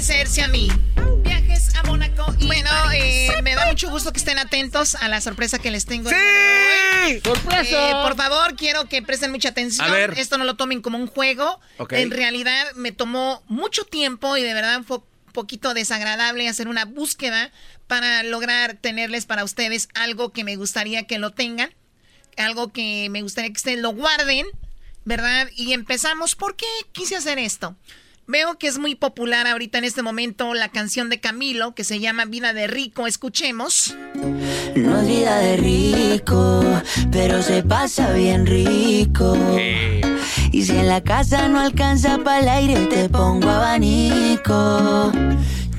parecerse a mí. Viajes a Mónaco. Bueno, eh, me da mucho gusto que estén atentos a la sorpresa que les tengo. ¡Sí! ¡Sorpresa! Eh, por favor, quiero que presten mucha atención. A ver. Esto no lo tomen como un juego. Ok. En realidad me tomó mucho tiempo y de verdad fue un poquito desagradable hacer una búsqueda para lograr tenerles para ustedes algo que me gustaría que lo tengan. Algo que me gustaría que ustedes lo guarden, ¿verdad? Y empezamos. ¿Por qué quise hacer esto? Veo que es muy popular ahorita en este momento la canción de Camilo que se llama Vida de Rico. Escuchemos. No es vida de rico, pero se pasa bien rico. Y si en la casa no alcanza para el aire, te pongo abanico.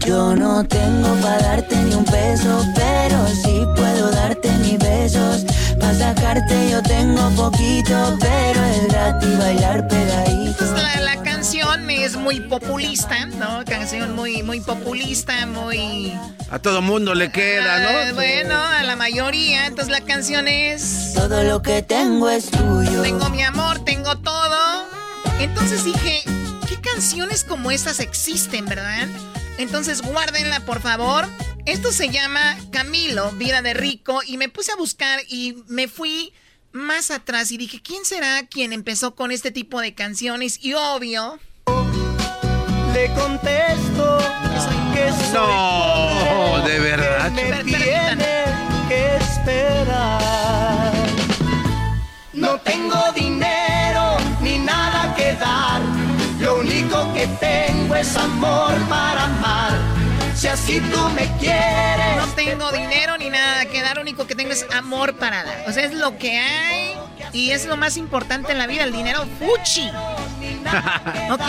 Yo no tengo para darte ni un peso, pero sí puedo darte mis besos. Para sacarte yo tengo poquito, pero es gratis bailar pegadito. La, la canción es muy populista, ¿no? Canción muy, muy populista, muy... A todo mundo le queda, Ah, ¿no? bueno, a la mayoría. Entonces la canción es... Todo lo que tengo es tuyo. Tengo mi amor, tengo todo. Entonces dije, ¿qué canciones como estas existen, verdad? Entonces guárdenla, por favor. Esto se llama Camilo, Vida de Rico, y me puse a buscar y me fui más atrás y dije, ¿quién será quien empezó con este tipo de canciones? Y obvio... Le contesto que soy No, de verdad. me tiene que esperar. No tengo dinero ni nada que dar. Lo único que tengo es amor para amar. Si tú me quieres. No tengo dinero ni nada que dar, lo único que tengo es amor para dar. O sea, es lo que hay y es lo más importante en la vida, el dinero fuchi. ¿Ok?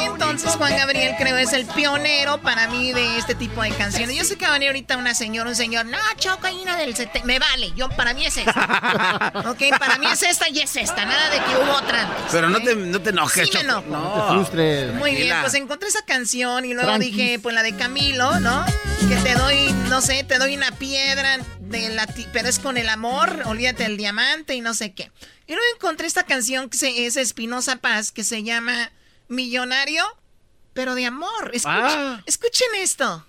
Entonces Juan Gabriel creo es el pionero para mí de este tipo de canciones. Yo sé que va a venir ahorita una señora, un señor, no, Choco, hay una del 70. Me vale, yo para mí es esta. ok, para mí es esta y es esta, nada de que hubo otra antes. Pero no te, no te enojes, Sí me Choco. enojo. No. te frustres. Muy bien, pues encontré esa canción y luego dije, pues la de Camilo, ¿no? Que te doy, no sé, te doy una piedra de la pero es con el amor, olvídate del diamante y no sé qué. Y luego encontré esta canción que se- es Espinosa Paz que se llama Millonario, pero de amor. Escuchen, Ah. escuchen esto.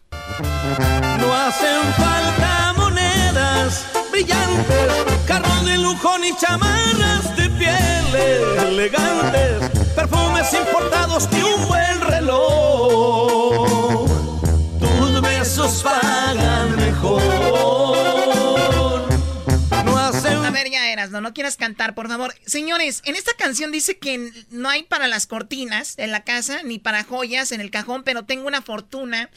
No hacen falta monedas brillantes, carros de lujo ni chamarras de pieles elegantes, perfumes importados ni un buen reloj. Tus besos pagan ¿no? No quieras cantar, por favor. Señores, en esta canción dice que no hay para las cortinas en la casa, ni para joyas en el cajón, pero tengo una fortuna.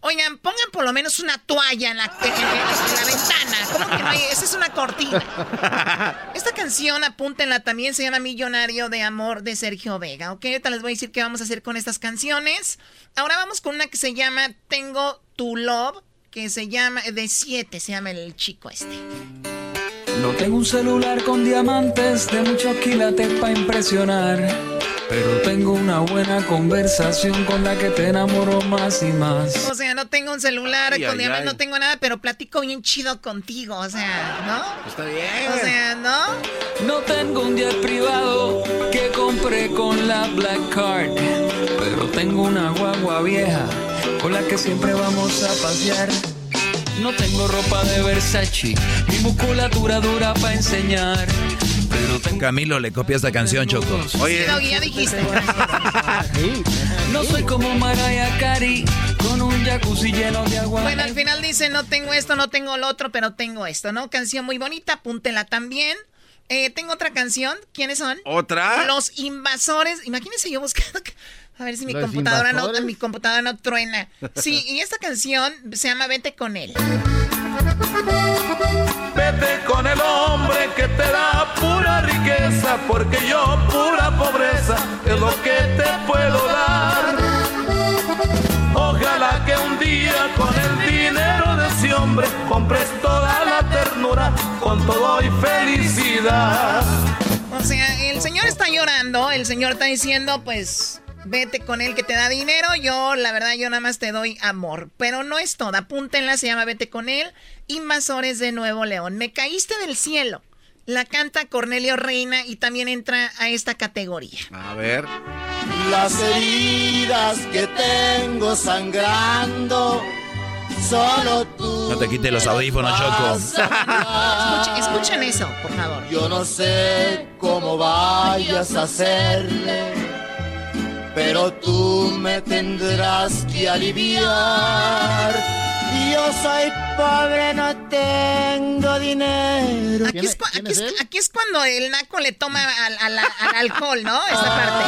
Oigan, pongan por lo menos una toalla en la, en la ventana. ¿Cómo que no hay? Esa es una cortina. Esta canción, apúntenla también, se llama Millonario de Amor de Sergio Vega, ¿ok? Ahorita les voy a decir qué vamos a hacer con estas canciones. Ahora vamos con una que se llama Tengo Tu Love, que se llama, de 7 se llama el chico este. No tengo un celular con diamantes de mucho quilate para impresionar. Pero tengo una buena conversación con la que te enamoro más y más. O sea, no tengo un celular con diamantes, no tengo nada, pero platico bien chido contigo, o sea, ¿no? Está bien. O sea, ¿no? No tengo un jet privado que compré con la Black Card, pero tengo una guagua vieja con la que siempre vamos a pasear. No tengo ropa de Versace, mi musculatura dura para enseñar. Pero tengo... Camilo le copia esta canción, Choco. Oye, no, ya dijiste. no soy como Mariah Carey, con un jacuzzi lleno de agua. Bueno, al final dice, no tengo esto, no tengo lo otro, pero tengo esto, ¿no? Canción muy bonita, apúntela también. Eh, tengo otra canción. ¿Quiénes son? ¿Otra? Los invasores. Imagínense yo buscando a ver si mi computadora no, mi computadora no truena. Sí, y esta canción se llama Vete con él. Vete con el hombre que te da pura riqueza, porque yo pura pobreza es lo que te puedo dar. Ojalá que un día con el dinero de ese hombre compres toda la con todo y felicidad. O sea, el señor está llorando, el señor está diciendo, pues, vete con él que te da dinero. Yo, la verdad, yo nada más te doy amor. Pero no es toda. Apúntenla, se llama Vete con él. Invasores de Nuevo León. Me caíste del cielo. La canta Cornelio Reina y también entra a esta categoría. A ver. Las heridas que tengo sangrando. Solo tú. No te quites los audífonos, Choco. escuchen, escuchen eso, por favor. Yo no sé cómo vayas a hacerle pero tú me tendrás que aliviar. Yo soy pobre, no tengo dinero. Aquí es, aquí, es, cuando el naco le toma al, alcohol, ¿no? Esta parte.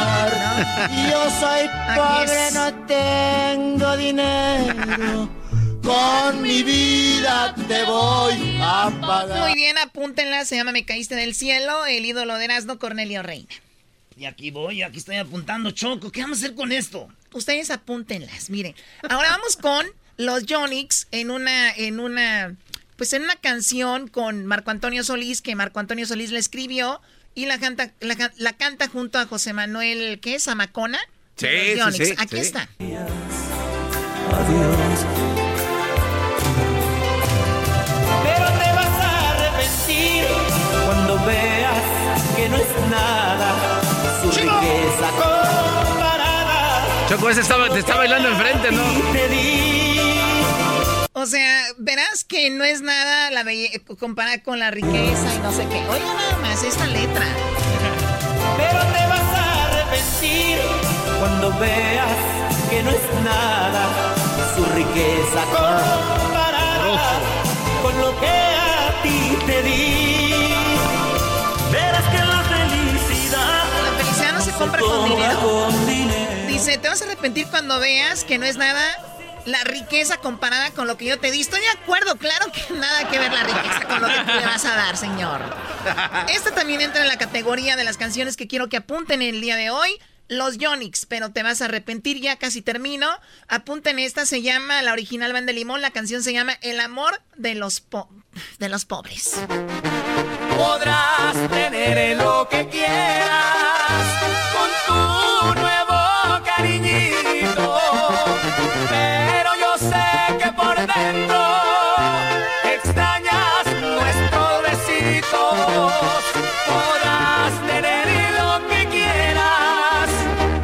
Yo soy pobre, no tengo dinero. Con mi vida te voy a pagar. Muy bien, apúntenla. Se llama Me caíste del cielo. El ídolo de Erasmo, Cornelio Reina. Y aquí voy, aquí estoy apuntando, Choco. ¿Qué vamos a hacer con esto? Ustedes apúntenlas, miren. Ahora vamos con los Jonix en una, en una, pues en una canción con Marco Antonio Solís, que Marco Antonio Solís le escribió y la canta, la, canta junto a José Manuel, ¿qué es? Amacona. Sí, sí, sí, Aquí está. Adiós. Que no es nada Choco, ese estaba, te está bailando enfrente, ¿no? O sea, verás que no es nada la comparada con la riqueza y no sé qué. Oiga nada más esta letra. Pero te vas a arrepentir cuando veas que no es nada su riqueza comparada con lo que a ti te di. Compra con dinero. Dice, te vas a arrepentir cuando veas que no es nada la riqueza comparada con lo que yo te di. Estoy de acuerdo, claro que nada que ver la riqueza con lo que tú le vas a dar, señor. Esta también entra en la categoría de las canciones que quiero que apunten el día de hoy. Los Yonix, pero te vas a arrepentir, ya casi termino. Apunten esta, se llama, la original Van de Limón, la canción se llama El amor de los, de los pobres. Podrás tener lo que quieras tu nuevo cariñito, pero yo sé que por dentro extrañas nuestros besitos. Podrás tener lo que quieras,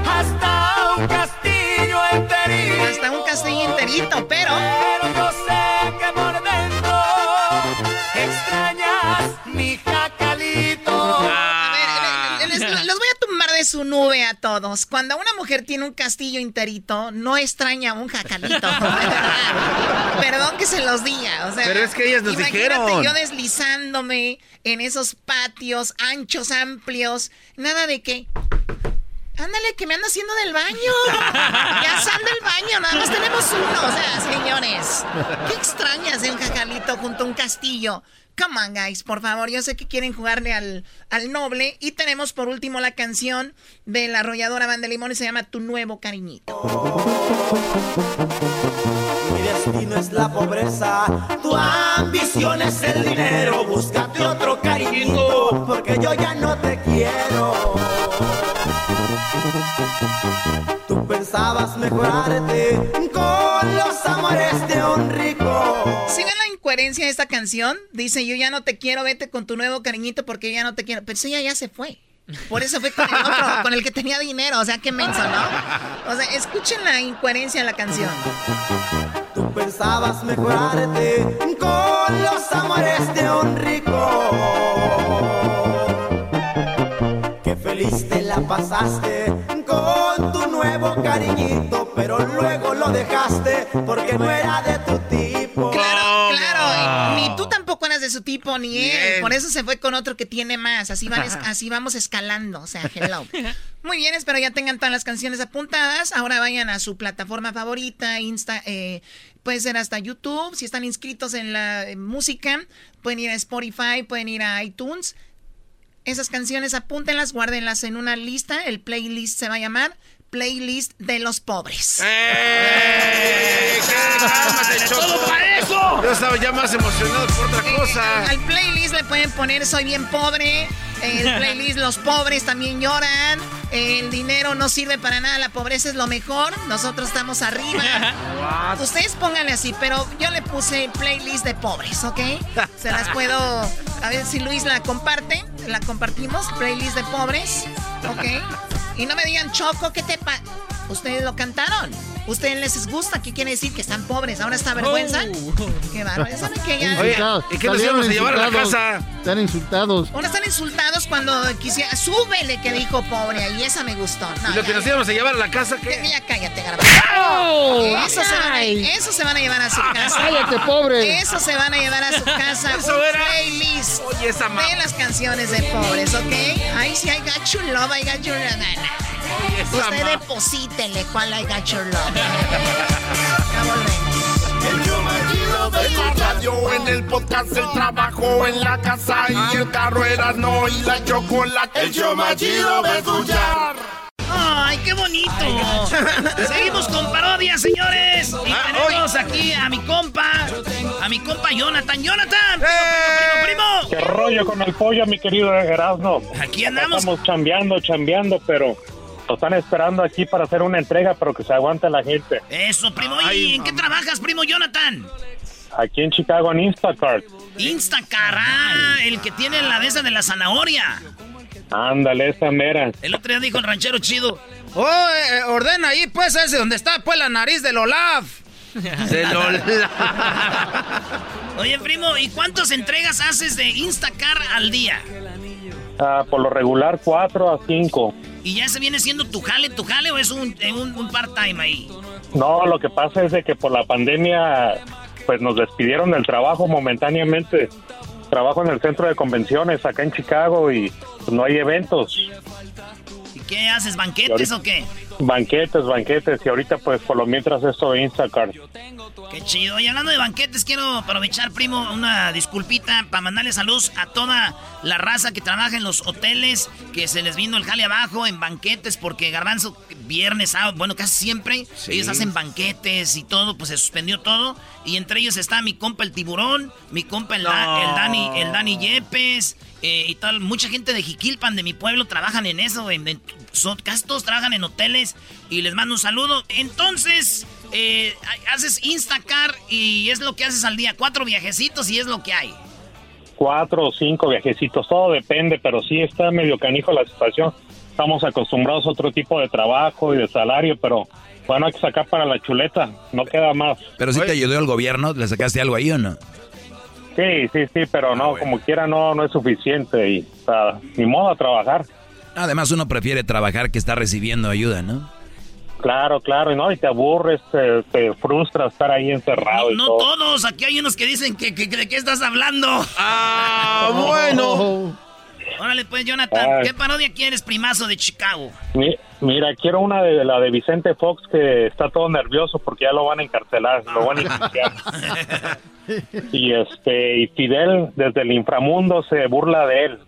hasta un castillo enterito. Hasta un castillo enterito, pero... su nube a todos. Cuando una mujer tiene un castillo interito, no extraña un jacalito. Perdón que se los diga. Pero es que ellas nos dijeron. yo deslizándome en esos patios anchos, amplios. Nada de que. Ándale, que me anda haciendo del baño. Ya sal del baño, nada más tenemos uno. O sea, señores, qué extrañas de un jacalito junto a un castillo. Come on, guys, por favor. Yo sé que quieren jugarle al, al noble. Y tenemos por último la canción de la arrolladora Banda Limón y se llama Tu Nuevo Cariñito. Mi destino es la pobreza, tu ambición es el dinero. Búscate otro cariñito, porque yo ya no te quiero. Tú pensabas mejorarte con los amores de un rico. Si ven la incoherencia de esta canción, dice yo ya no te quiero, vete con tu nuevo cariñito porque ya no te quiero. Pero ella ya se fue. Por eso fue con el otro, con el que tenía dinero. O sea, qué menso, ¿no? O sea, escuchen la incoherencia de la canción. Tú pensabas mejorarte con los amores de un rico. Pasaste con tu nuevo cariñito, pero luego lo dejaste porque no era de tu tipo. Claro, claro. Ni tú tampoco eras de su tipo, ni él. Por eso se fue con otro que tiene más. Así, van, así vamos escalando. O sea, hello. Muy bien, espero ya tengan todas las canciones apuntadas. Ahora vayan a su plataforma favorita, Insta, eh, puede ser hasta YouTube. Si están inscritos en la música, pueden ir a Spotify, pueden ir a iTunes. Esas canciones apúntenlas, guárdenlas en una lista. El playlist se va a llamar Playlist de los Pobres. ¡Eh! todo para eso! Yo estaba ya más emocionado por otra cosa. al playlist le pueden poner Soy bien pobre. El playlist Los pobres también lloran. El dinero no sirve para nada. La pobreza es lo mejor. Nosotros estamos arriba. Ustedes pónganle así, pero yo le puse playlist de pobres, ¿ok? Se las puedo. A ver si Luis la comparte. La compartimos. Playlist de pobres, ¿ok? Y no me digan, Choco, ¿qué te pasa? Ustedes lo cantaron. Ustedes les gusta, ¿qué quiere decir? Que están pobres. ¿Ahora está vergüenza? Oh. Qué bárbaro. ¿Saben que ya... Oye, ¿y qué nos íbamos a llevar a la casa? Están insultados. Ahora están insultados cuando quisiera... Súbele que dijo pobre. Y esa me gustó. ¿Y lo que nos íbamos a llevar a la casa qué? Ya cállate, garbanzo. Oh, eso, se van a, eso se van a llevar a su casa. Cállate, pobre. Eso se van a llevar a su casa. Eso un era... playlist Oye, esa de las canciones de pobres, ¿ok? Ahí sí, I got your love, I got Usted deposítele cuál I got your love. Ya volvemos. De la radio, en el podcast, el trabajo, en la casa y el carro era no y la chocolate. El show más chido de escuchar. ¡Ay, qué bonito! Seguimos con parodias, señores. Y Ah, tenemos aquí a mi compa, a mi compa Jonathan. ¡Jonathan! ¡Primo, primo, primo, ¿Qué rollo con el pollo, mi querido Erasmo? Aquí andamos. Estamos chambeando, chambeando, pero lo están esperando aquí para hacer una entrega, pero que se aguante la gente. Eso, primo. ¿Y en qué trabajas, primo Jonathan? Aquí en Chicago, en Instacart. Instacar, ah, el que tiene la de esa de la zanahoria. Ándale, esa mera. El otro día dijo el ranchero chido. Oh, eh, ordena ahí, pues, ese donde está, pues, la nariz del Olaf. Del Olaf. Oye, primo, ¿y cuántas entregas haces de Instacar al día? Ah, por lo regular, cuatro a cinco. ¿Y ya se viene siendo tu jale, tu jale o es un, eh, un, un part-time ahí? No, lo que pasa es de que por la pandemia, pues nos despidieron del trabajo momentáneamente. Trabajo en el centro de convenciones acá en Chicago y pues, no hay eventos. ¿Y qué haces, banquetes o qué? Banquetes, banquetes. Y ahorita, pues, por lo mientras esto de Instacart. Qué chido. Y hablando de banquetes, quiero aprovechar, primo, una disculpita para mandarle saludos a toda la raza que trabaja en los hoteles, que se les vino el jale abajo en banquetes, porque Garbanzo, viernes, sábado, bueno, casi siempre, Sí. ellos hacen banquetes y todo, pues se suspendió todo. Y entre ellos está mi compa el tiburón, mi compa el, Da- el Dani, el Dani Yepes, eh, y tal. Mucha gente de Jiquilpan, de mi pueblo, trabajan en eso. En, en- son, casi todos trabajan en hoteles y les mando un saludo. Entonces, eh, haces Instacar y es lo que haces al día. Cuatro viajecitos y es lo que hay. cuatro o cinco viajecitos, todo depende, pero sí está medio canijo la situación. Estamos acostumbrados a otro tipo de trabajo y de salario, pero bueno, hay que sacar para la chuleta, no queda más. Pero si te ayudó el gobierno, ¿le sacaste algo ahí o no? Sí, sí, sí, pero no, como quiera no, no es suficiente y o sea, ni modo a trabajar. Además, uno prefiere trabajar que estar recibiendo ayuda, ¿no? Claro, claro, y no, y te aburres, te, te frustra estar ahí encerrado y No todo. todos, aquí hay unos que dicen que, que- que- de qué estás hablando. Ah, bueno. Órale pues, Jonathan, Ay. ¿qué parodia quieres, primazo de Chicago? Mi- Mira, quiero una de la de Vicente Fox que está todo nervioso porque ya lo van a encarcelar, lo van a enjuiciar. y este y Fidel desde el inframundo se burla de él,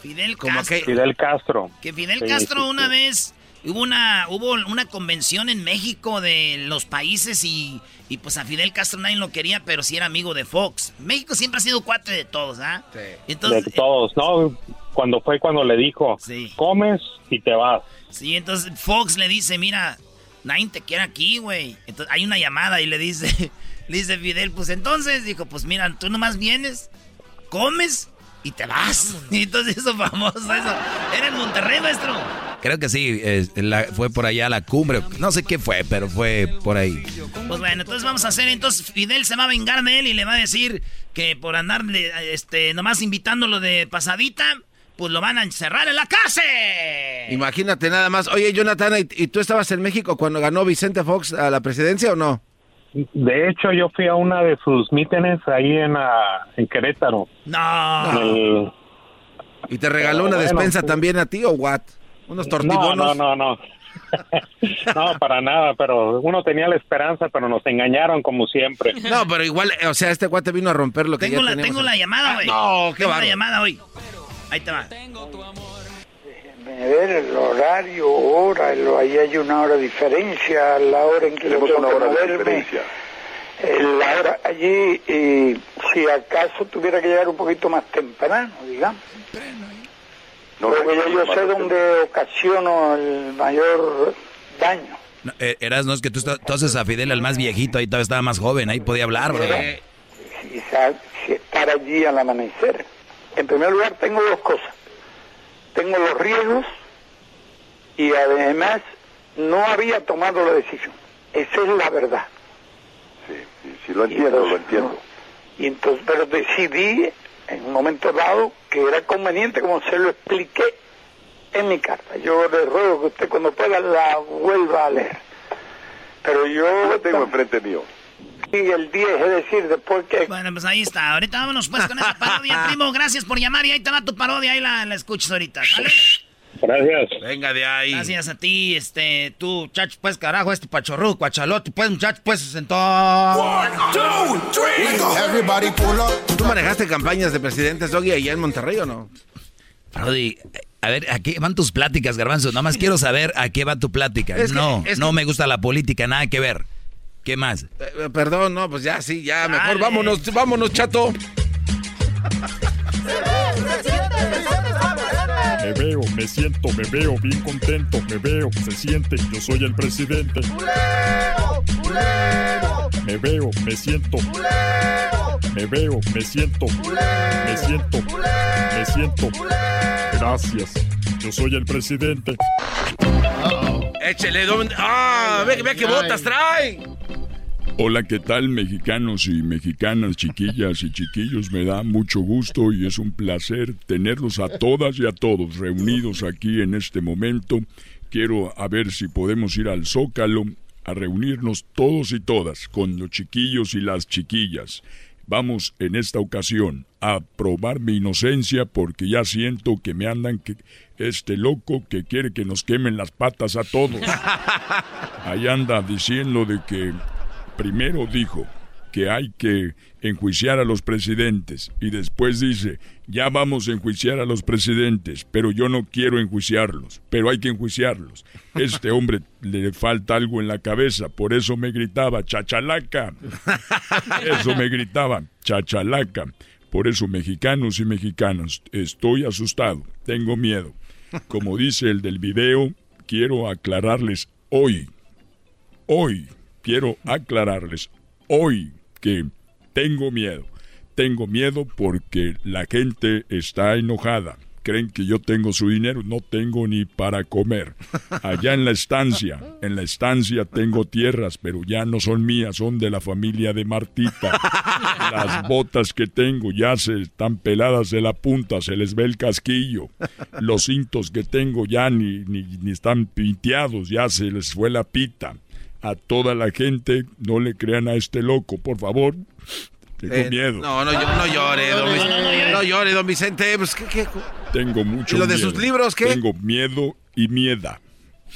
Fidel Castro. Fidel Castro. Que Fidel Sí, Castro sí, una sí. vez hubo una hubo una convención en México de los países y, y pues a Fidel Castro nadie lo quería, pero sí era amigo de Fox. México siempre ha sido cuate de todos, ¿ah? Entonces, de todos, ¿no? cuando fue cuando le dijo, comes y te vas. Sí, entonces Fox le dice, mira, nadie te quiere aquí, güey. Entonces hay una llamada y le dice, le dice Fidel, pues entonces, dijo, pues mira, tú nomás vienes, comes y te vas. Y entonces eso famoso, eso. Era en Monterrey, maestro. Creo que sí, fue por allá a la cumbre. No sé qué fue, pero fue por ahí. Pues bueno, entonces vamos a hacer, entonces Fidel se va a vengar de él y le va a decir que por andarle, este, nomás invitándolo de pasadita, pues lo van a encerrar en la cárcel. Imagínate nada más. Oye, Jonathan, ¿y tú estabas en México cuando ganó Vicente Fox a la presidencia o no? De hecho, yo fui a una de sus mítines ahí en, ah, en Querétaro. No. ¿Y te regaló una despensa también a ti o what? ¿Unos tortibonos? No, no, no, no. no, para nada, pero uno tenía la esperanza, pero nos engañaron como siempre. No, pero igual, o sea, este guate vino a romper lo que tengo ya la, Tengo la llamada, güey. no, qué Tengo la llamada hoy. Ahí te va. Ver el horario, hora, ahí hay una hora de diferencia, la hora en que le toca moverme. La hora allí, y si acaso tuviera que llegar un poquito más temprano, digamos. No, Porque yo, sé dónde ocasiono el mayor daño. No, eh, Eras, no es que tú, tú, haces a Fidel el más viejito, ahí todavía estaba más joven, ahí podía hablar, bro. Eh, si estar allí al amanecer. En primer lugar, tengo dos cosas. Tengo los riesgos y además no había tomado la decisión. Esa es la verdad. Sí, sí, lo entiendo, lo entiendo. Y entonces, pero decidí en un momento dado que era conveniente, como se lo expliqué en mi carta. Yo le ruego que usted cuando pueda la vuelva a leer. Pero yo... Lo tengo enfrente mío. Y el 10, es decir, después que... Bueno, pues ahí está. Ahorita vámonos pues con esa parodia, primo. Gracias por llamar y ahí te va tu parodia. Ahí la, la escuchas ahorita, ¿vale? Gracias. Venga de ahí. Gracias a ti, este, tú, chacho, pues, carajo, este pachorru, cuachalote, pues, muchacho, pues, se sentó. One, two, three, Everybody pull up. ¿Tú manejaste campañas de presidentes, Doggy, allá en Monterrey o no? Brody, a ver, ¿a qué van tus pláticas, Garbanzo? Nada más quiero saber a qué va tu plática. no, no me gusta la política, nada que ver. ¿Qué más? Eh, perdón, no, pues ya, sí, ya, mejor vámonos, vámonos, chato. Me veo, me siento, me veo bien contento, me veo, se siente, yo soy el presidente. Me veo, me siento. Me veo, me siento. Me siento. Me siento. Gracias. Yo soy el presidente. Échele, ¡Ah! ¡Ve, ve qué botas trae! Hola, ¿qué tal mexicanos y mexicanas, chiquillas y chiquillos? Me da mucho gusto y es un placer tenerlos a todas y a todos reunidos aquí en este momento. Quiero a ver si podemos ir al Zócalo a reunirnos todos y todas con los chiquillos y las chiquillas. Vamos en esta ocasión a probar mi inocencia porque ya siento que me andan que este loco que quiere que nos quemen las patas a todos. Ahí anda diciendo de que primero dijo que hay que enjuiciar a los presidentes y después dice, ya vamos a enjuiciar a los presidentes, pero yo no quiero enjuiciarlos, pero hay que enjuiciarlos. Este hombre le falta algo en la cabeza, por eso me gritaba, chachalaca. Eso me gritaba, chachalaca. Por eso, mexicanos y mexicanas, estoy asustado, tengo miedo. Como dice el del video, quiero aclararles hoy, hoy, quiero aclararles hoy que tengo miedo. Tengo miedo porque la gente está enojada. Creen que yo tengo su dinero, no tengo ni para comer. Allá en la estancia, en la estancia tengo tierras, pero ya no son mías, son de la familia de Martita. Las botas que tengo ya se están peladas de la punta, se les ve el casquillo. Los cintos que tengo ya ni, ni, ni están pinteados, ya se les fue la pita a toda la gente, no le crean a este loco, por favor. Tengo eh, miedo. No, no, no llore, don Vicente. No, llore, don Vicente. Pues, Tengo mucho ¿Y lo de sus libros qué? Tengo miedo y mieda.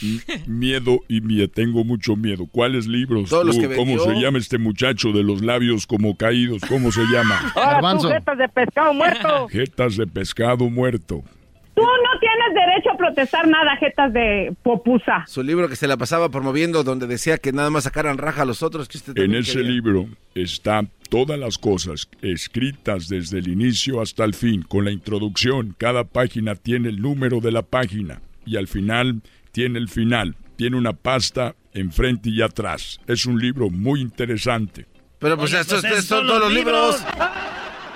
miedo y miedo. Tengo mucho miedo. ¿Cuáles libros? ¿Cómo se llama este muchacho de los labios como caídos? ¿Cómo se llama? jetas de pescado muerto. Jetas de pescado muerto. Tú no tienes derecho a protestar nada, jetas de popusa. Su libro que se la pasaba promoviendo donde decía que nada más sacaran raja a los otros. Que usted en ese libro está todas las cosas escritas desde el inicio hasta el fin, con la introducción. Cada página tiene el número de la página y al final tiene el final. Tiene una pasta enfrente y atrás. Es un libro muy interesante. Pero pues estos, pues son todos los libros.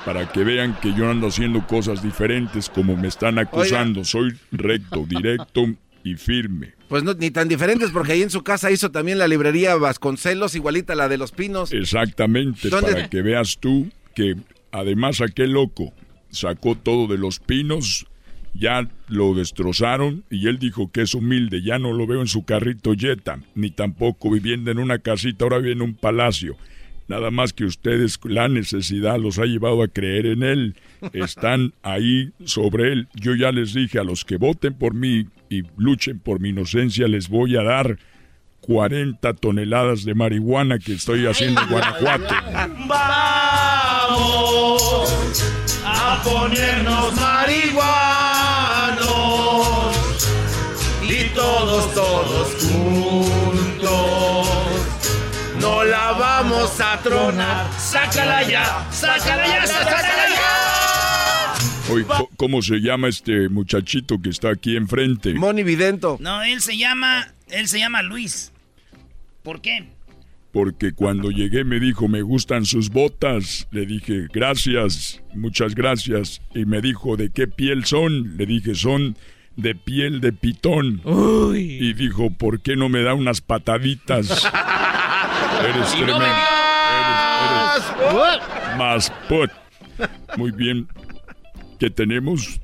Para que vean que yo ando haciendo cosas diferentes como me están acusando. Soy recto, directo y firme. Pues no, ni tan diferentes porque ahí en su casa hizo también la librería Vasconcelos, igualita a la de los Pinos. Exactamente, para que veas tú que además aquel loco sacó todo de los Pinos, ya lo destrozaron y él dijo que es humilde, ya no lo veo en su carrito Jetta, ni tampoco viviendo en una casita, ahora vive en un palacio. Nada más que ustedes, la necesidad los ha llevado a creer en él. Están ahí sobre él. Yo ya les dije a los que voten por mí y luchen por mi inocencia, les voy a dar 40 toneladas de marihuana que estoy haciendo en Guanajuato. Vamos a ponernos marihuanos y todos, todos juntos vamos a tronar. Sácala ya, sácala ya, sácala ya. Oye, ¿cómo se llama este muchachito que está aquí enfrente? Moni Vidento. No, él se llama, él se llama Luis. ¿Por qué? Porque cuando llegué me dijo, me gustan sus botas. Le dije, gracias, muchas gracias. Y me dijo, ¿de qué piel son? Le dije, son de piel de pitón. Y dijo, ¿por qué no me da unas pataditas? Eres tremendo. Más put. Muy bien. ¿Qué tenemos?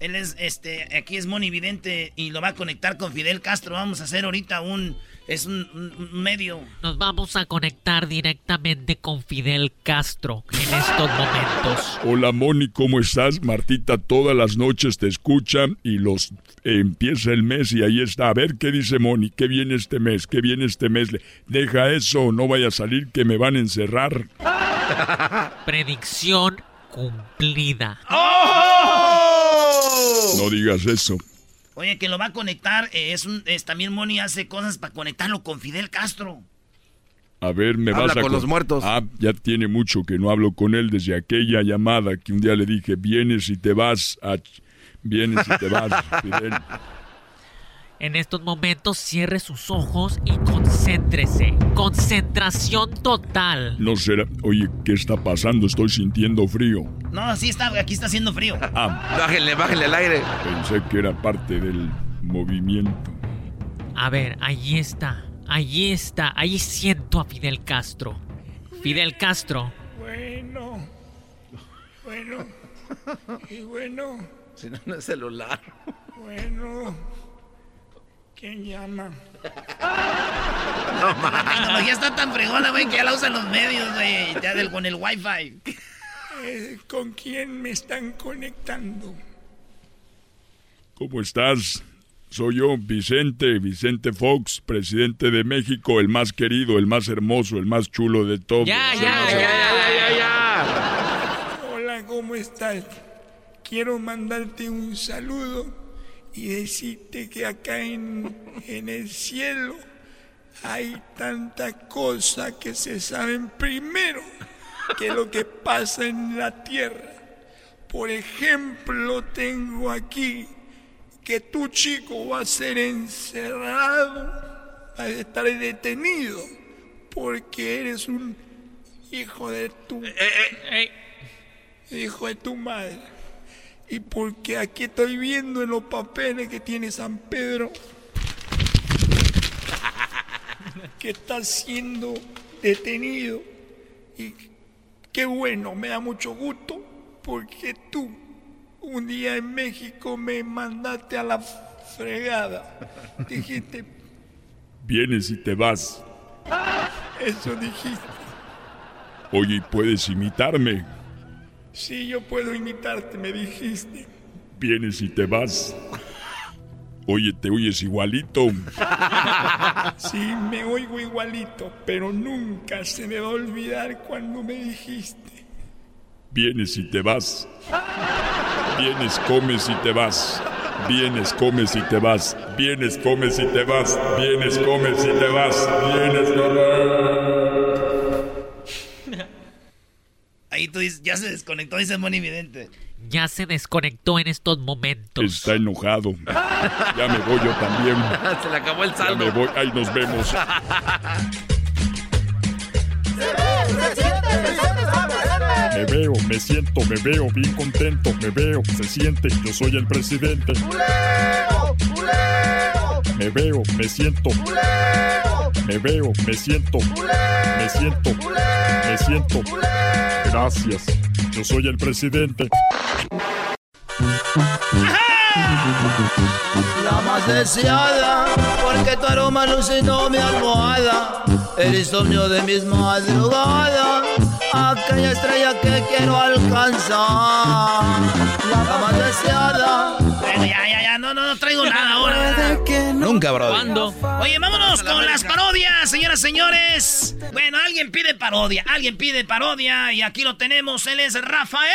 Él es, este, aquí es monividente y lo va a conectar con Fidel Castro. Vamos a hacer ahorita un, es un, medio. Nos vamos a conectar directamente con Fidel Castro en estos momentos. Hola Moni, ¿cómo estás? Martita todas las noches te escucha y los empieza el mes y ahí está. A ver qué dice Moni, qué viene este mes, qué viene este mes. Deja eso, no vaya a salir que me van a encerrar. Predicción cumplida. ¡Oh! No digas eso. Oye, que lo va a conectar, eh, es, un, es también Moni hace cosas para conectarlo con Fidel Castro. A ver, me vas a con los muertos. Ah, ya tiene mucho que no hablo con él desde aquella llamada que un día le dije, vienes y te vas a... Vienes y te vas, Fidel. En estos momentos cierre sus ojos y concéntrese. Concentración total. No será. Oye, ¿qué está pasando? Estoy sintiendo frío. No, así está, aquí está haciendo frío. Ah, bájenle, bájenle al aire. Pensé que era parte del movimiento. A ver, ahí está. Ahí está. Ahí siento a Fidel Castro. Fidel Castro. Bueno. Bueno. Y bueno. Si no, no es celular. Bueno. ¿Quién llama? No, La tecnología está tan fregona, güey, que ya la usan los medios, güey, ya del, con el wifi. Eh, ¿Con quién me están conectando? ¿Cómo estás? Soy yo, Vicente, Vicente Fox, presidente de México, el más querido, el más hermoso, el más chulo de todos. Ya, ya, ya, ya, ya, ya. Hola, ¿cómo estás? Quiero mandarte un saludo y decirte que acá en, en el cielo hay tanta cosa que se saben primero que lo que pasa en la tierra. Por ejemplo, tengo aquí que tu chico va a ser encerrado, va a estar detenido, porque eres un hijo de tu... Eh, eh, hijo de tu madre. Y porque aquí estoy viendo en los papeles que tiene San Pedro que está siendo detenido. Y qué bueno, me da mucho gusto porque tú un día en México me mandaste a la fregada. Dijiste... Vienes y te vas. Eso dijiste. Oye, ¿puedes imitarme? Sí, yo puedo imitarte, me dijiste. Vienes y te vas. Oye, te oyes igualito. Sí, me oigo igualito, pero nunca se me va a olvidar cuando me dijiste. Vienes y te vas. Vienes, comes y te vas. Vienes, comes y te vas. Vienes, comes y te vas. Vienes, comes y te vas. Vienes, comes. Ahí tú dices, ya se desconectó, dice Moni Vidente. Ya se desconectó en estos momentos. Está enojado. Ya me voy yo también. se le acabó el saldo. Ya me voy. Ahí nos vemos. Me veo, me siento, me veo bien contento, me veo, se siente, yo soy el presidente. Me veo, me siento. Me veo, me siento. Me siento. Me siento. Gracias. Yo soy el presidente. La más deseada, porque tu aroma lucido mi almohada, el insomnio de mis madrugadas, aquella estrella que quiero alcanzar. La más deseada. Bueno, ya, ya, ya, no, no, no traigo nada ahora. Nunca, bro. ¿Cuándo? Oye, vámonos con las parodias, señoras y señores. Bueno, alguien pide parodia, alguien pide parodia y aquí lo tenemos, él es Rafael.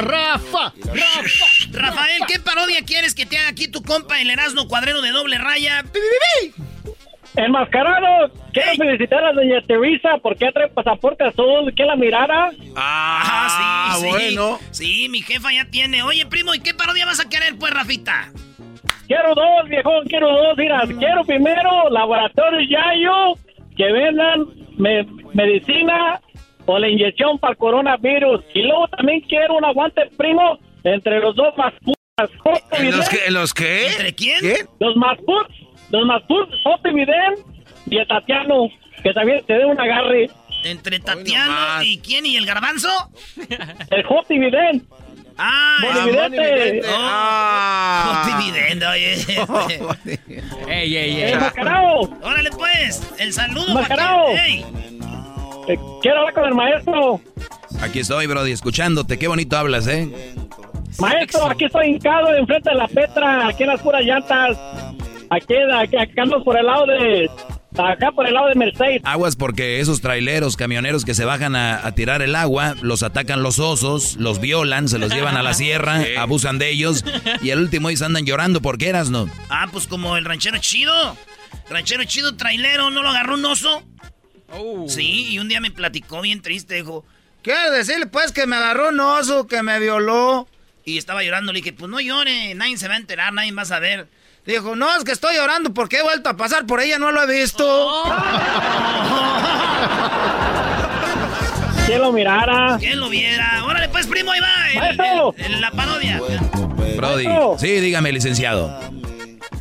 ¡Rafa! ¡Rafa! Rafael, ¿qué parodia quieres que te haga aquí tu compa el Erasmo cuadrero de doble raya? Enmascarado, quiero felicitar a doña Teresa porque ya trae pasaporte azul, que la mirara. Ah, sí, sí. bueno. Sí, mi jefa ya tiene. Oye, primo, ¿y qué parodia vas a querer, pues, Rafita? Quiero dos, viejón, quiero dos, mira, quiero primero laboratorio Yayo que vendan me- medicina o la inyección para el coronavirus. Y luego también quiero un aguante primo entre los dos más putas. ¿En los, que, ¿En los qué? ¿Entre quién? ¿Qué? Los más putos, los más putos, Joto Vidén y el Tatiano, que también te dé un agarre. ¿Entre Tatiano y quién? ¿Y el garbanzo? El Vidén. Ah, Bonividente. Oh, Ah. dividendo, oye. ¡Ey, ey, ey! Enmascarado, Órale, pues, el saludo. Que- Ey. eh, quiero hablar con el maestro. Aquí estoy, Brody, escuchándote. Qué bonito hablas, ¿eh? Maestro, aquí estoy hincado enfrente de la Petra, aquí en las puras llantas. Aquí, aquí, acá ando por el lado de... Acá por el lado de Mercedes. Aguas porque esos traileros, camioneros que se bajan a, a tirar el agua, los atacan los osos, los violan, se los llevan a la sierra, abusan de ellos y al último ellos andan llorando porque eras, ¿no? Ah, pues como el ranchero chido. Ranchero chido, trailero, ¿no lo agarró un oso? Sí, y un día me platicó bien triste, dijo. Quiero decirle, pues, que me agarró un oso, que me violó. Y estaba llorando, le dije, pues no llore, nadie se va a enterar, nadie va a saber. Dijo, no, es que estoy llorando porque he vuelto a pasar por ella, no lo he visto. ¿Quién lo mirara? ¿Quién lo viera? Órale, pues, primo, ahí va. el- Maestro. el- el- la parodia. Brody. Sí, dígame, licenciado.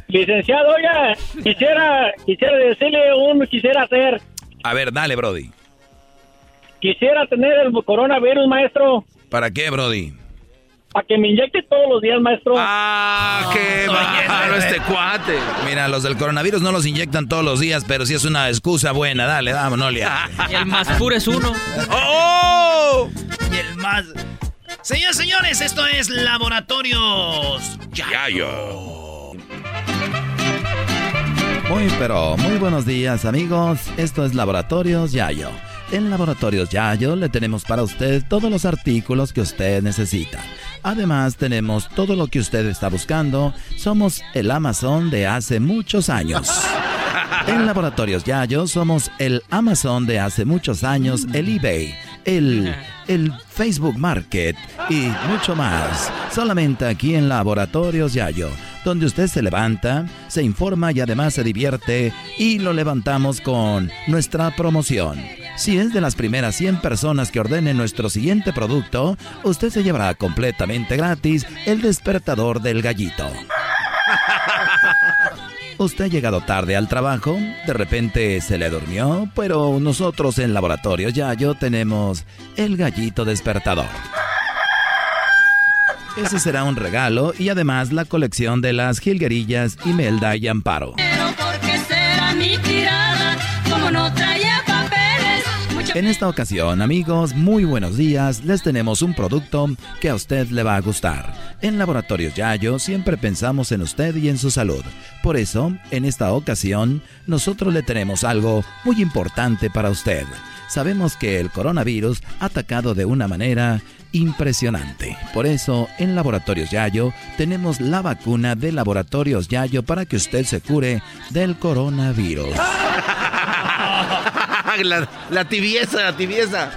Licenciado, oiga, quisiera, quisiera decirle un, quisiera hacer, A ver, dale, Brody. quisiera tener el coronavirus, maestro, ¿Para qué, Brody? Para que me inyecte todos los días, maestro. Ah, qué bárbaro este cuate. Mira, los del coronavirus no los inyectan todos los días, pero sí es una excusa buena. Dale, vámonos. Y el más puro es uno. ¡Oh! Y el más. Señores, señores, esto es Laboratorios Yayo. Muy pero muy buenos días amigos, esto es Laboratorios Yayo. En Laboratorios Yayo le tenemos para usted todos los artículos que usted necesita. Además tenemos todo lo que usted está buscando. Somos el Amazon de hace muchos años. En Laboratorios Yayo somos el Amazon de hace muchos años, el eBay, el, el Facebook Market y mucho más. Solamente aquí en Laboratorios Yayo, donde usted se levanta, se informa y además se divierte y lo levantamos con nuestra promoción. Si es de las primeras 100 personas que ordenen nuestro siguiente producto, usted se llevará completamente gratis el despertador del gallito. Usted ha llegado tarde al trabajo, de repente se le durmió, pero nosotros en Laboratorio Yayo tenemos el gallito despertador. Ese será un regalo y además la colección de las jilguerillas Imelda y Amparo. En esta ocasión, amigos, muy buenos días. Les tenemos un producto que a usted le va a gustar. En Laboratorios Yayo siempre pensamos en usted y en su salud. Por eso, en esta ocasión, nosotros le tenemos algo muy importante para usted. Sabemos que el coronavirus ha atacado de una manera impresionante. Por eso, en Laboratorios Yayo tenemos la vacuna de Laboratorios Yayo para que usted se cure del coronavirus. la, la tibieza, la tibieza.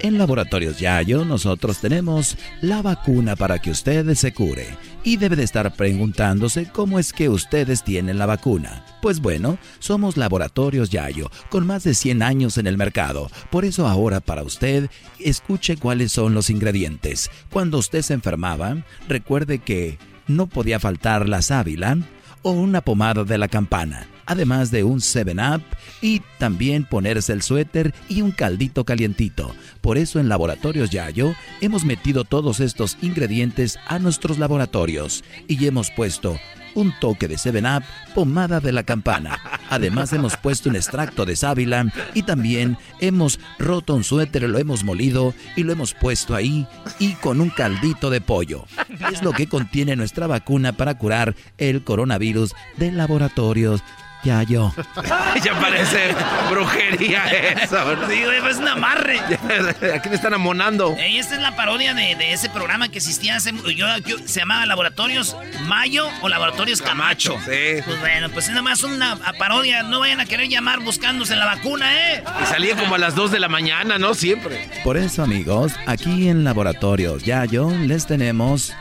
En Laboratorios Yayo nosotros tenemos la vacuna para que usted se cure. Y debe de estar preguntándose cómo es que ustedes tienen la vacuna. Pues bueno, somos Laboratorios Yayo, con más de 100 años en el mercado. Por eso ahora para usted, escuche cuáles son los ingredientes. Cuando usted se enfermaba, recuerde que no podía faltar la sábila o una pomada de la campana además de un 7-Up y también ponerse el suéter y un caldito calientito. Por eso en Laboratorios Yayo hemos metido todos estos ingredientes a nuestros laboratorios y hemos puesto un toque de 7-Up, pomada de la campana. Además hemos puesto un extracto de sábila y también hemos roto un suéter, lo hemos molido y lo hemos puesto ahí y con un caldito de pollo. Es lo que contiene nuestra vacuna para curar el coronavirus de laboratorios ya yo. ya parece brujería eso. Sí, güey, es un amarre. Aquí me están amonando. esta es la parodia de, ese programa que existía hace... Yo, se llamaba Laboratorios Mayo o Laboratorios Camacho. Sí. Pues bueno, pues es nada más una parodia. No vayan a querer llamar buscándose la vacuna, ¿eh? Y salía como a las 2 de la mañana, ¿no? Siempre. Por eso, amigos, aquí en Laboratorios Yayo les tenemos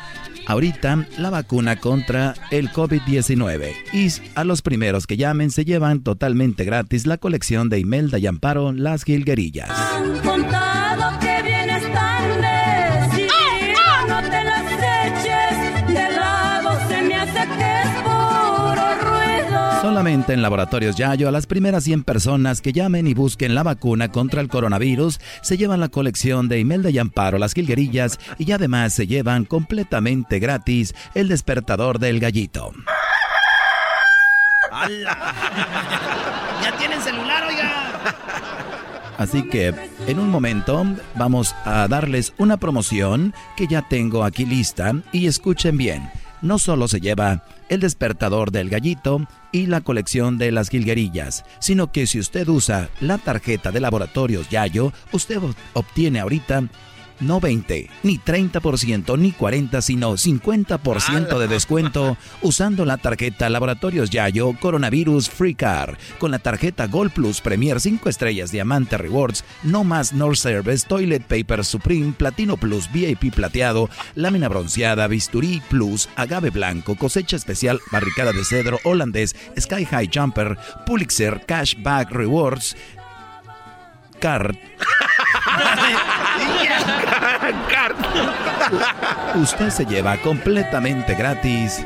ahorita la vacuna contra el COVID-19. Y a los primeros que llamen se llevan totalmente gratis la colección de Imelda y Amparo Las Gilguerillas. Solamente en Laboratorios Yayo, a las primeras 100 personas que llamen y busquen la vacuna contra el coronavirus, se llevan la colección de Imelda y Amparo, las Gilguerillas, y además se llevan completamente gratis el despertador del gallito. ¡Ya tienen celular, oiga! Así que en un momento vamos a darles una promoción que ya tengo aquí lista y escuchen bien no solo se lleva el despertador del gallito y la colección de las gilguerillas, sino que si usted usa la tarjeta de laboratorios Yayo, usted obtiene ahorita no 20, ni 30%, ni 40, sino 50% de descuento usando la tarjeta Laboratorios Yayo Coronavirus Free Car. Con la tarjeta Gold Plus Premier 5 estrellas Diamante Rewards, No Más North Service, Toilet Paper Supreme, Platino Plus VIP plateado, lámina bronceada, bisturí Plus, agave blanco, cosecha especial, barricada de cedro holandés, Sky High Jumper, Pulitzer Cashback Rewards, Card. Usted se lleva completamente gratis.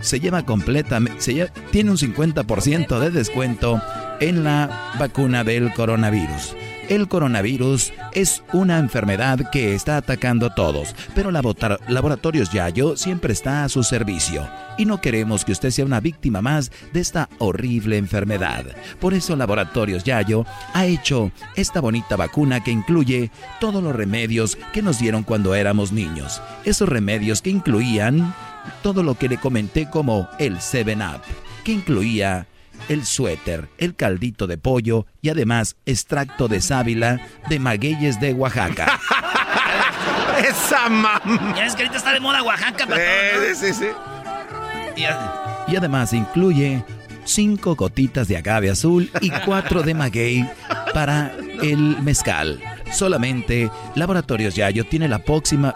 Se lleva completamente. Tiene un 50% de descuento en la vacuna del coronavirus. El coronavirus es una enfermedad que está atacando a todos, pero Laboratorios Yayo siempre está a su servicio y no queremos que usted sea una víctima más de esta horrible enfermedad. Por eso Laboratorios Yayo ha hecho esta bonita vacuna que incluye todos los remedios que nos dieron cuando éramos niños. Esos remedios que incluían todo lo que le comenté como el 7-Up, que incluía el suéter, el caldito de pollo y además extracto de sábila de magueyes de Oaxaca. Esa mamá. Ya es que ahorita está de moda Oaxaca para Sí, sí, sí. Y, además incluye cinco gotitas de agave azul y cuatro de maguey para el mezcal. Solamente Laboratorios Yayo tiene la pócima,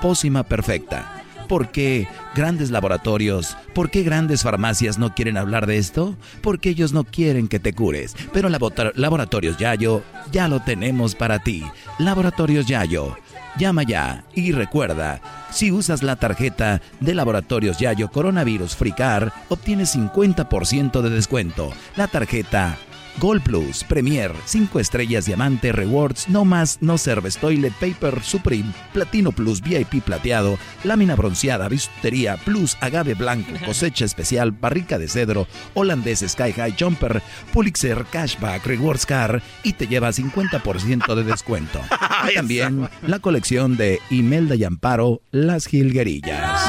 pócima perfecta ¿Por qué grandes laboratorios, por qué grandes farmacias no quieren hablar de esto? Porque ellos no quieren que te cures. Pero Laboratorios Yayo ya lo tenemos para ti. Laboratorios Yayo. Llama ya y recuerda, si usas la tarjeta de Laboratorios Yayo Coronavirus Fricar, obtienes 50% de descuento. La tarjeta Gold Plus, Premier, 5 estrellas diamante, Rewards, No Más, No Service, Toilet Paper Supreme, Platino Plus, VIP plateado, lámina bronceada, bisutería Plus, agave blanco, cosecha especial, barrica de cedro, holandés Sky High Jumper, Pulitzer Cashback, Rewards Car y te lleva 50% de descuento. Y también la colección de Imelda y Amparo, Las Gilguerillas.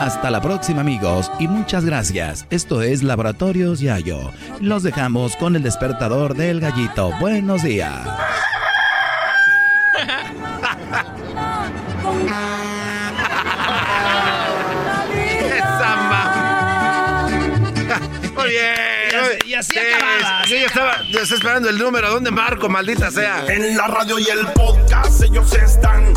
Hasta la próxima amigos y muchas gracias. Esto es Laboratorios Yayo. Los dejamos con el despertador del gallito. Buenos días. Muy bien. Y así Sí, acababa, sí, así yo estaba, yo estaba esperando el número. ¿Dónde marco, maldita sea? En la radio y el podcast ellos están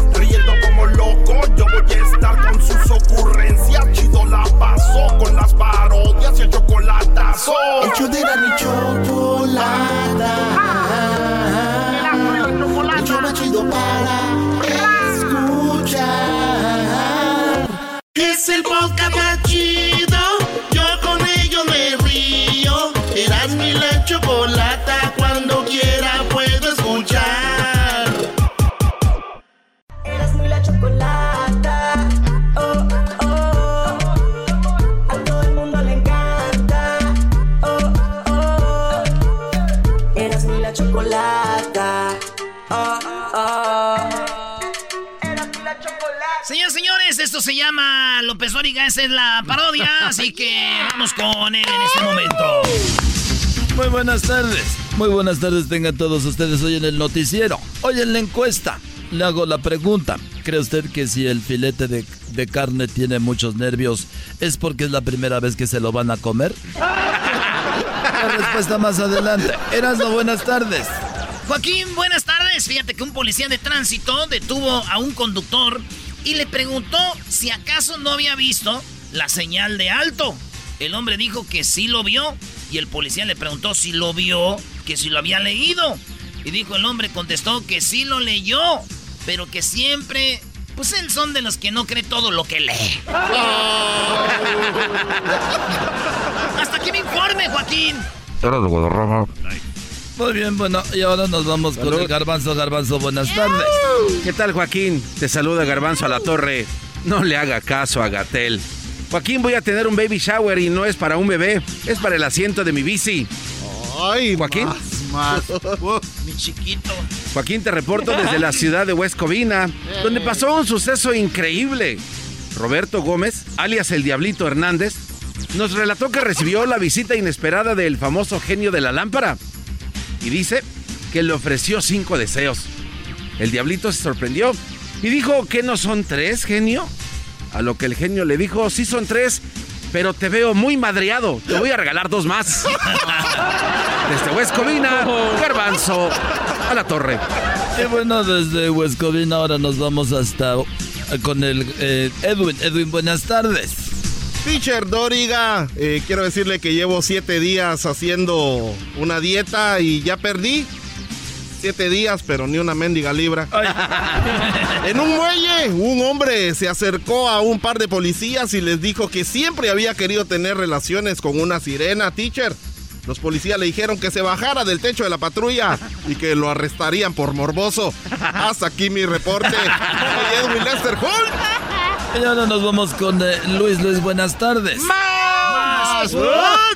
Yo voy a estar con sus ocurrencias. Chido la paso con las parodias y el chocolatazo. El show de la chocolata. El show más chido para escuchar. Es el podcast más chido. Yo con ello me río. Eras mi la chocolata. Cuando Señores, señores, esto se llama López Dóriga, esa es la parodia, así que vamos con él en este momento. Muy buenas tardes. Muy buenas tardes tengan todos ustedes hoy en el noticiero. Hoy en la encuesta le hago la pregunta. ¿Cree usted que si el filete de, de carne tiene muchos nervios es porque es la primera vez que se lo van a comer? La respuesta más adelante. Erasmo, buenas tardes. Joaquín, buenas tardes. Fíjate que un policía de tránsito detuvo a un conductor y le preguntó si acaso no había visto la señal de alto. El hombre dijo que sí lo vio y el policía le preguntó si lo vio, que si lo había leído. Y dijo el hombre, contestó que sí lo leyó, pero que siempre, pues él son de los que no cree todo lo que lee. Hasta aquí me informe, Joaquín. Era de Guadarrama. Muy bien, bueno, y ahora nos vamos con el garbanzo. Garbanzo, buenas tardes. ¿Qué tal, Joaquín? Te saluda Garbanzo a la torre. No le haga caso a Gatel. Joaquín, voy a tener un baby shower y no es para un bebé, es para el asiento de mi bici. Ay, Joaquín. Mi chiquito. Joaquín, te reporto desde la ciudad de West Covina, donde pasó un suceso increíble. Roberto Gómez, alias el Diablito Hernández, nos relató que recibió la visita inesperada del famoso genio de la lámpara. Y dice que le ofreció cinco deseos. El Diablito se sorprendió y dijo que no son tres, genio. A lo que el genio le dijo, sí son tres, pero te veo muy madreado. Te voy a regalar dos más. Desde West Covina, Garbanzo, a la torre. Y bueno, desde Huescovina ahora nos vamos hasta con el eh, Edwin. Edwin, buenas tardes. Teacher Doriga, eh, quiero decirle que llevo siete días haciendo una dieta y ya perdí. Siete días, pero ni una mendiga libra. en un muelle, un hombre se acercó a un par de policías y les dijo que siempre había querido tener relaciones con una sirena, teacher. Los policías le dijeron que se bajara del techo de la patrulla y que lo arrestarían por morboso. Hasta aquí mi reporte. Soy Edwin Lester Holt. Y ahora nos vamos con eh, Luis. Luis, buenas tardes.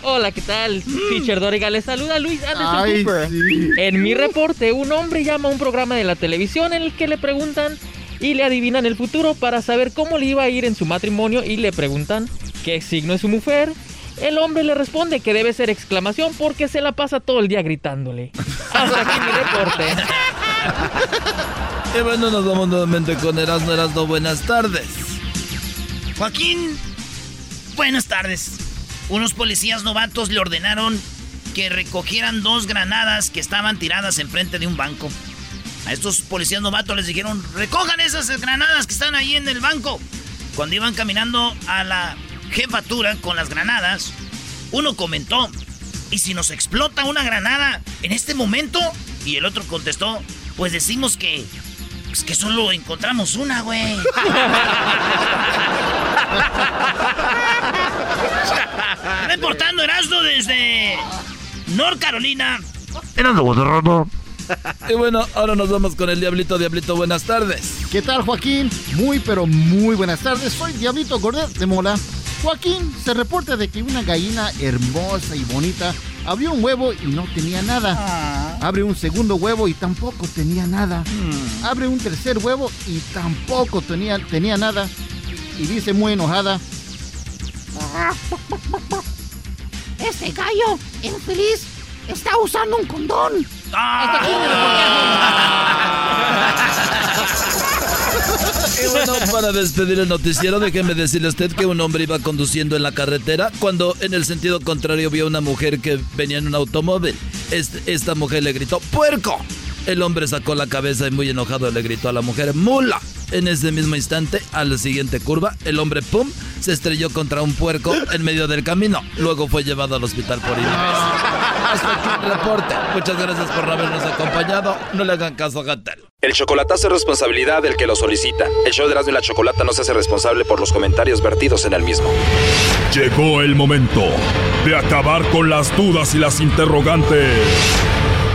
Hola, ¿qué tal? Teacher Doriga, les saluda Luis Anderson Ay, Cooper. sí. En mi reporte, un hombre llama a un programa de la televisión en el que le preguntan y le adivinan el futuro para saber cómo le iba a ir en su matrimonio y le preguntan qué signo es su mujer. El hombre le responde que debe ser exclamación porque se la pasa todo el día gritándole. Hasta aquí mi reporte. Y bueno, nos vamos nuevamente con Erasmo. Erasmo, buenas tardes. Joaquín, buenas tardes. Unos policías novatos le ordenaron que recogieran dos granadas que estaban tiradas enfrente de un banco. A estos policías novatos les dijeron, recojan esas granadas que están ahí en el banco. Cuando iban caminando a la jefatura con las granadas, uno comentó, ¿y si nos explota una granada en este momento? Y el otro contestó, pues decimos que, pues que solo encontramos una, güey. Reportando Erasmo desde North Carolina. Y bueno, ahora nos vamos con el Diablito. Diablito, buenas tardes. ¿Qué tal, Joaquín? Muy, pero muy buenas tardes. Soy Diablito Gordet de Mola. Joaquín, se reporta de que una gallina hermosa y bonita abrió un huevo y no tenía nada. Abre un segundo huevo y tampoco tenía nada. Abre un tercer huevo y tampoco tenía, tenía nada. Y dice muy enojada, Este gallo infeliz está usando un condón. Y bueno, para despedir el noticiero, déjeme decirle a usted que un hombre iba conduciendo en la carretera cuando en el sentido contrario vio una mujer que venía en un automóvil. Este- esta mujer le gritó, ¡puerco! El hombre sacó la cabeza y muy enojado le gritó a la mujer, ¡mula! En ese mismo instante, a la siguiente curva, el hombre, ¡pum!, se estrelló contra un puerco en medio del camino. Luego fue llevado al hospital por imágenes. Hasta aquí el reporte. Muchas gracias por habernos acompañado. No le hagan caso a Gatel. El chocolatazo es responsabilidad del que lo solicita. El show de Erasmo y la Chocolata no se hace responsable por los comentarios vertidos en el mismo. Llegó el momento de acabar con las dudas y las interrogantes.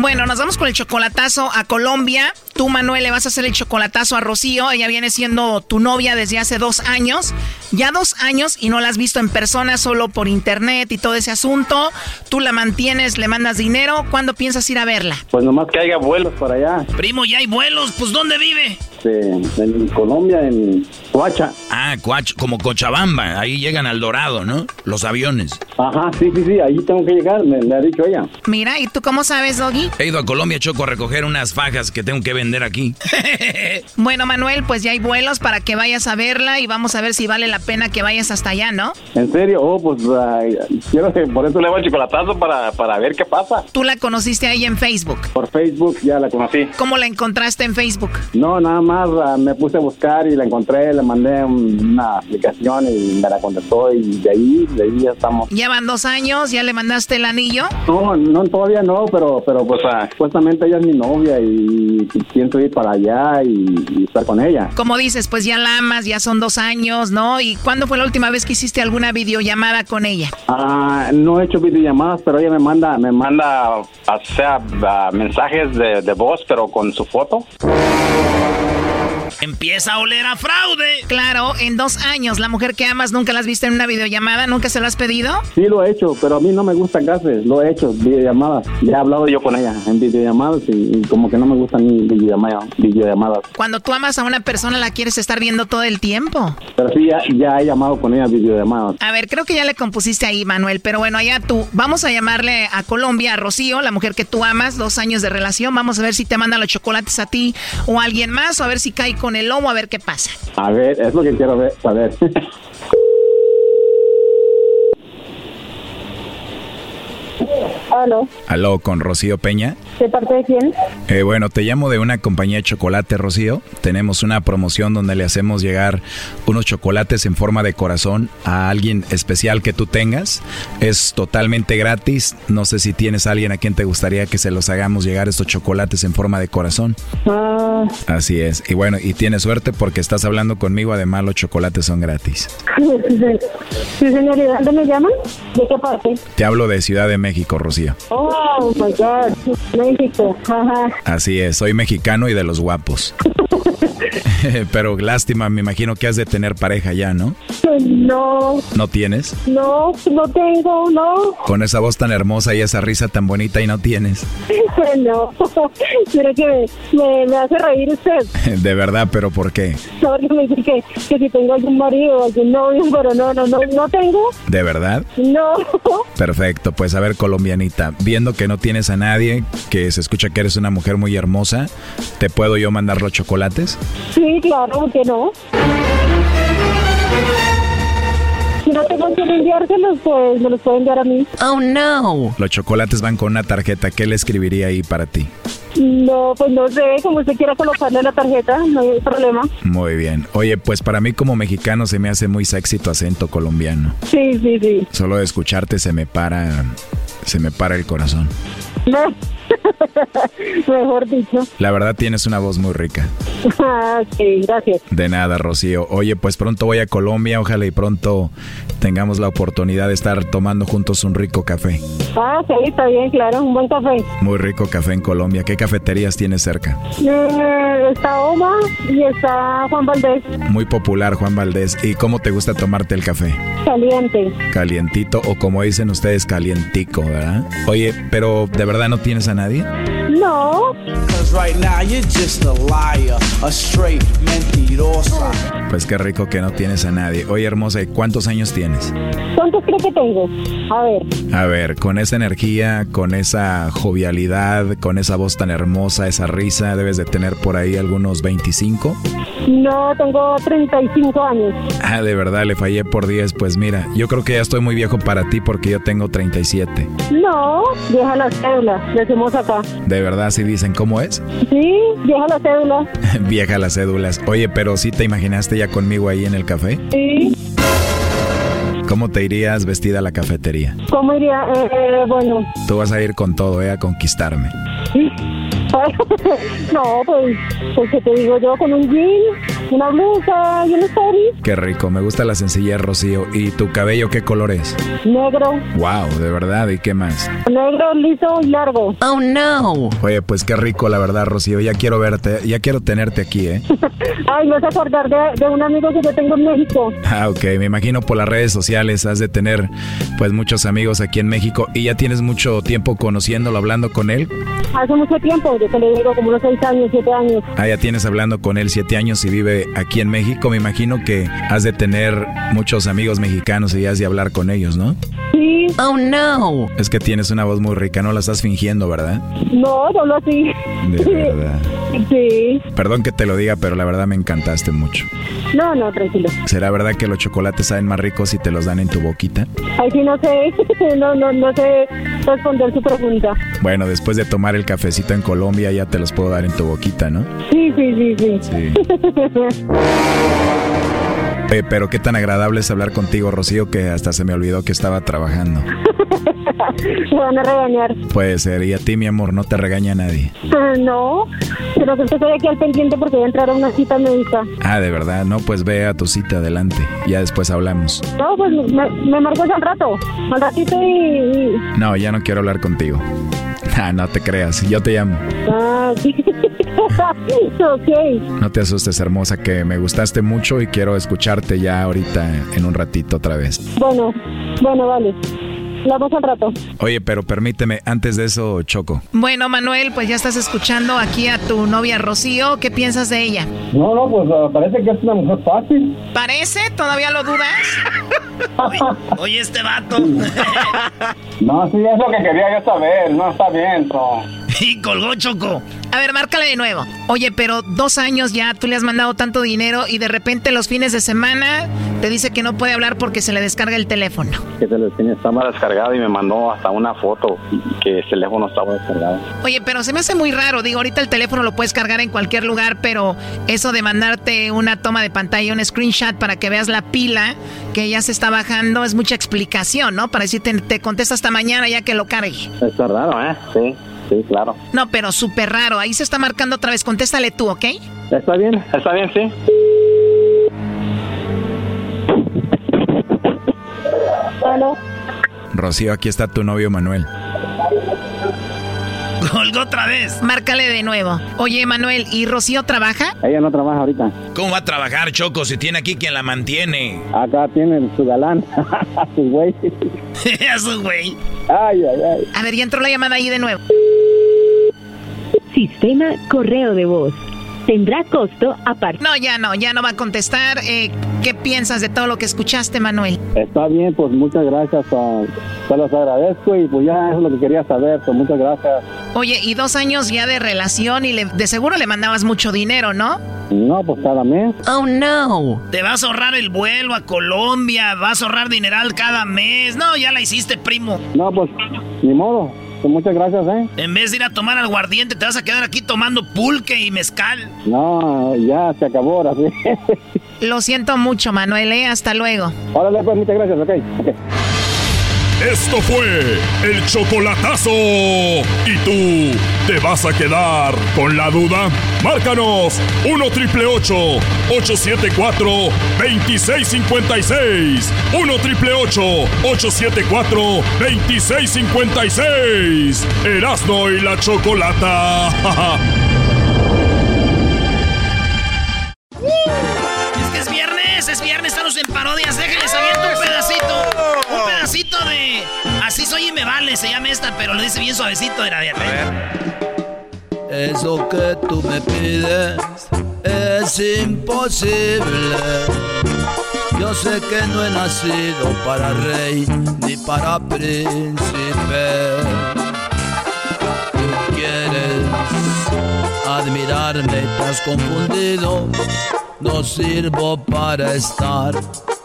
Bueno, nos vamos con el chocolatazo a Colombia. Tú, Manuel, le vas a hacer el chocolatazo a Rocío. Ella viene siendo tu novia desde hace dos años. Ya dos años y no la has visto en persona, solo por internet y todo ese asunto. Tú la mantienes, le mandas dinero. ¿Cuándo piensas ir a verla? Pues nomás que haya vuelos para allá. Primo, ya hay vuelos. Pues, ¿dónde vive? Este, en Colombia, en Coacha. Ah, Coach, como Cochabamba. Ahí llegan al Dorado, ¿no? Los aviones. Ajá, sí, sí, sí, ahí tengo que llegar, me, me ha dicho ella. Mira, ¿y tú cómo sabes, Doggy? He ido a Colombia, Choco, a recoger unas fajas que tengo que vender aquí. Bueno, Manuel, pues ya hay vuelos para que vayas a verla y vamos a ver si vale la pena que vayas hasta allá, ¿no? ¿En serio? Oh, pues ay, quiero que por eso le hago el chocolatazo para, para ver qué pasa. Tú la conociste ahí en Facebook. Por Facebook ya la conocí. ¿Cómo la encontraste en Facebook? No, nada más ah, me puse a buscar y la encontré, le mandé un- una aplicación y me la contestó y de ahí, de ahí ya estamos. Ya van dos años, ya le mandaste el anillo. No, no, todavía no, pero, pero pues ah, supuestamente ella es mi novia y pienso ir para allá y, y estar con ella. Como dices, pues ya la amas, ya son dos años, ¿no? ¿Y cuándo fue la última vez que hiciste alguna videollamada con ella? Ah, no he hecho videollamadas, pero ella me manda, me manda, o sea, mensajes de, de voz, pero con su foto. Empieza a oler a fraude. Claro, en dos años, la mujer que amas nunca la has visto en una videollamada, nunca se lo has pedido. Sí lo he hecho, pero a mí no me gustan gases, lo he hecho, videollamadas. Ya he hablado yo con ella en videollamadas y, y como que no me gustan ni videollamadas. videollamadas. Cuando tú amas a una persona, la quieres estar viendo todo el tiempo. Pero sí, ya, ya he llamado con ella videollamadas. A ver, creo que ya le compusiste ahí, Manuel, pero bueno, allá tú. Vamos a llamarle a Colombia, a Rocío, la mujer que tú amas, dos años de relación. Vamos a ver si te manda los chocolates a ti o a alguien más, o a ver si cae con el lomo, a ver qué pasa. A ver, es lo que quiero ver, saber. Aló, Aló, con Rocío Peña. ¿de parte de quién? Eh, bueno, te llamo de una compañía de chocolate, Rocío. Tenemos una promoción donde le hacemos llegar unos chocolates en forma de corazón a alguien especial que tú tengas. Es totalmente gratis. No sé si tienes a alguien a quien te gustaría que se los hagamos llegar estos chocolates en forma de corazón. Ah, Así es. Y bueno, y tienes suerte porque estás hablando conmigo. Además, los chocolates son gratis. sí, señor, ¿y de dónde me llaman? ¿De qué parte? Te hablo de Ciudad de México, Rocío. Oh, my God, México, ajá. Así es, soy mexicano y de los guapos. Pero lástima, me imagino que has de tener pareja ya, ¿no? No, ¿No tienes? no, no tengo, no, Con esa voz tan hermosa y esa risa tan bonita y no tienes. no. Quiere que me, me hace reír usted. De verdad, pero ¿por qué? Saber que me dice que, que si tengo algún marido algún novio, pero no, no, no, no tengo, ¿De verdad? no. Perfecto, pues a ver, colombianita, viendo que no tienes a nadie, que se escucha que eres una mujer muy hermosa, ¿te puedo yo mandar los chocolates? Sí, claro, ¿por qué no? Si no tengo que enviárselos, pues me los pueden enviar a mí. Oh, no. Los chocolates van con una tarjeta, ¿qué le escribiría ahí para ti? No, pues no sé, como usted quiera colocarle la tarjeta, no hay problema. Muy bien. Oye, pues para mí como mexicano se me hace muy sexy tu acento colombiano. Sí, sí, sí. Solo de escucharte se me para, se me para el corazón. No. Mejor dicho. La verdad tienes una voz muy rica. Ah, sí, gracias. De nada, Rocío. Oye, pues pronto voy a Colombia, ojalá y pronto tengamos la oportunidad de estar tomando juntos un rico café. Ah, sí, está bien, claro, un buen café. Muy rico café en Colombia. ¿Qué cafeterías tienes cerca? Eh, está Oma y está Juan Valdés. Muy popular Juan Valdés. ¿Y cómo te gusta tomarte el café? Caliente. Calientito o como dicen ustedes, calientico, ¿verdad? Oye, pero ¿de verdad no tienes a nadie? No. Pues qué rico que no tienes a nadie. Oye, hermosa, ¿y cuántos años tienes? ¿Cuántos creo que tengo? A ver. A ver, con esa energía, con esa jovialidad, con esa voz tan hermosa, esa risa, debes de tener por ahí algunos 25. No, tengo 35 años. Ah, de verdad, le fallé por 10. Pues mira, yo creo que ya estoy muy viejo para ti porque yo tengo 37. No, vieja la cédula, decimos acá. ¿De verdad si dicen cómo es? Sí, vieja la cédula. vieja las cédulas. Oye, pero ¿sí te imaginaste ya conmigo ahí en el café? Sí. ¿Cómo te irías vestida a la cafetería? ¿Cómo iría? Eh, bueno. Tú vas a ir con todo, ¿eh? A conquistarme. no, pues, pues que te digo yo, con un jean, una blusa y un story. Qué rico, me gusta la sencillez, Rocío. ¿Y tu cabello qué color es? Negro. Wow, de verdad, ¿y qué más? Negro, liso y largo. Oh no. Oye, pues qué rico, la verdad, Rocío. Ya quiero verte, ya quiero tenerte aquí, ¿eh? Ay, me vas a acordar de, de un amigo que yo tengo en México. Ah, ok, me imagino por las redes sociales has de tener pues muchos amigos aquí en México y ya tienes mucho tiempo conociéndolo, hablando con él. Hace mucho tiempo, yo te le digo como unos 6 años, 7 años. Ah, ya tienes hablando con él siete años y vive aquí en México. Me imagino que has de tener muchos amigos mexicanos y has de hablar con ellos, ¿no? Sí. Oh no. Es que tienes una voz muy rica, no la estás fingiendo, ¿verdad? No, solo así. De verdad. Sí. Perdón que te lo diga, pero la verdad me encantaste mucho. No, no, tranquilo. ¿Será verdad que los chocolates saben más ricos si te los dan en tu boquita? Ay, sí, no sé. No, no, no sé responder su pregunta. Bueno, después de tomar el cafecito en Colombia ya te los puedo dar en tu boquita, ¿no? Sí, sí, sí, sí. Sí. Eh, pero qué tan agradable es hablar contigo, Rocío, que hasta se me olvidó que estaba trabajando. Me van a regañar. Puede ser, y a ti, mi amor, no te regaña nadie. Ah, No, pero que estoy aquí al pendiente porque voy a entrar a una cita médica. Ah, de verdad, no, pues ve a tu cita adelante. Ya después hablamos. No, pues me, me marcas al rato. Al ratito y... y- No, ya no quiero hablar contigo. Ah, no te creas, yo te llamo. Ah, sí. ok. No te asustes, hermosa, que me gustaste mucho y quiero escucharte ya ahorita en un ratito otra vez. Bueno, bueno, vale. Hablamos al rato. Oye, pero permíteme, antes de eso, Choco. Bueno, Manuel, pues ya estás escuchando aquí a tu novia Rocío. ¿Qué piensas de ella? No, no, pues ah, parece que es una mujer fácil. ¿Parece? ¿Todavía lo dudas? Oye, este vato. No, sí, es lo que quería yo saber. No, está bien, so. y colgó Choco. A ver, márcale de nuevo. Oye, pero dos años ya tú le has mandado tanto dinero y de repente los fines de semana te dice que no puede hablar porque se le descarga el teléfono. Que se le tenía, estaba descargado y me mandó hasta una foto y que el teléfono estaba descargado. Oye, pero se me hace muy raro. Digo, ahorita el teléfono lo puedes cargar en cualquier lugar, pero eso de mandarte una toma de pantalla, un screenshot para que veas la pila que ya se está bajando es mucha explicación, ¿no? Para decirte, te contesta hasta mañana ya que lo cargue. Está raro, ¿eh? Sí, sí, claro. No, pero súper raro. Ahí se está marcando otra vez. Contéstale tú, ¿ok? Está bien, está bien, sí. Bueno, Rocío, aquí está tu novio Manuel. Colgó otra vez. Márcale de nuevo. Oye, Manuel, ¿y Rocío trabaja? Ella no trabaja ahorita. ¿Cómo va a trabajar, Choco, si tiene aquí quien la mantiene? Acá tiene su galán, su güey. Eso, güey. Ay, ay, ay. A ver, ya entró la llamada ahí de nuevo. Sistema correo de voz. Tendrá costo aparte. No, ya no, ya no va a contestar. Eh, ¿Qué piensas de todo lo que escuchaste, Manuel? Está bien, pues muchas gracias. ah, se los agradezco y pues ya eso es lo que quería saber. Pues muchas gracias. Oye, y dos años ya de relación y le- de seguro le mandabas mucho dinero, ¿no? No, pues cada mes. Oh no. Te vas a ahorrar el vuelo a Colombia, vas a ahorrar dineral cada mes. No, ya la hiciste, primo. No, pues ni modo. Pues muchas gracias, ¿eh? En vez de ir a tomar aguardiente, te vas a quedar aquí tomando pulque y mezcal. No, ya se acabó ahora sí. Lo siento mucho, Manuel, ¿eh? Hasta luego. Órale, pues muchas gracias, ok. ok. Esto fue el chocolatazo. ¿Y tú te vas a quedar con la duda? Márcanos 1 triple 874 2656. 1 triple 874 2656. Erasno y la chocolata. es que es viernes, es viernes, estamos en parodias. Déjenles abierto un se llama esta, pero lo dice bien suavecito. Era de Eso que tú me pides es imposible. Yo sé que no he nacido para rey ni para príncipe. Tú quieres admirarme, has confundido. No sirvo para estar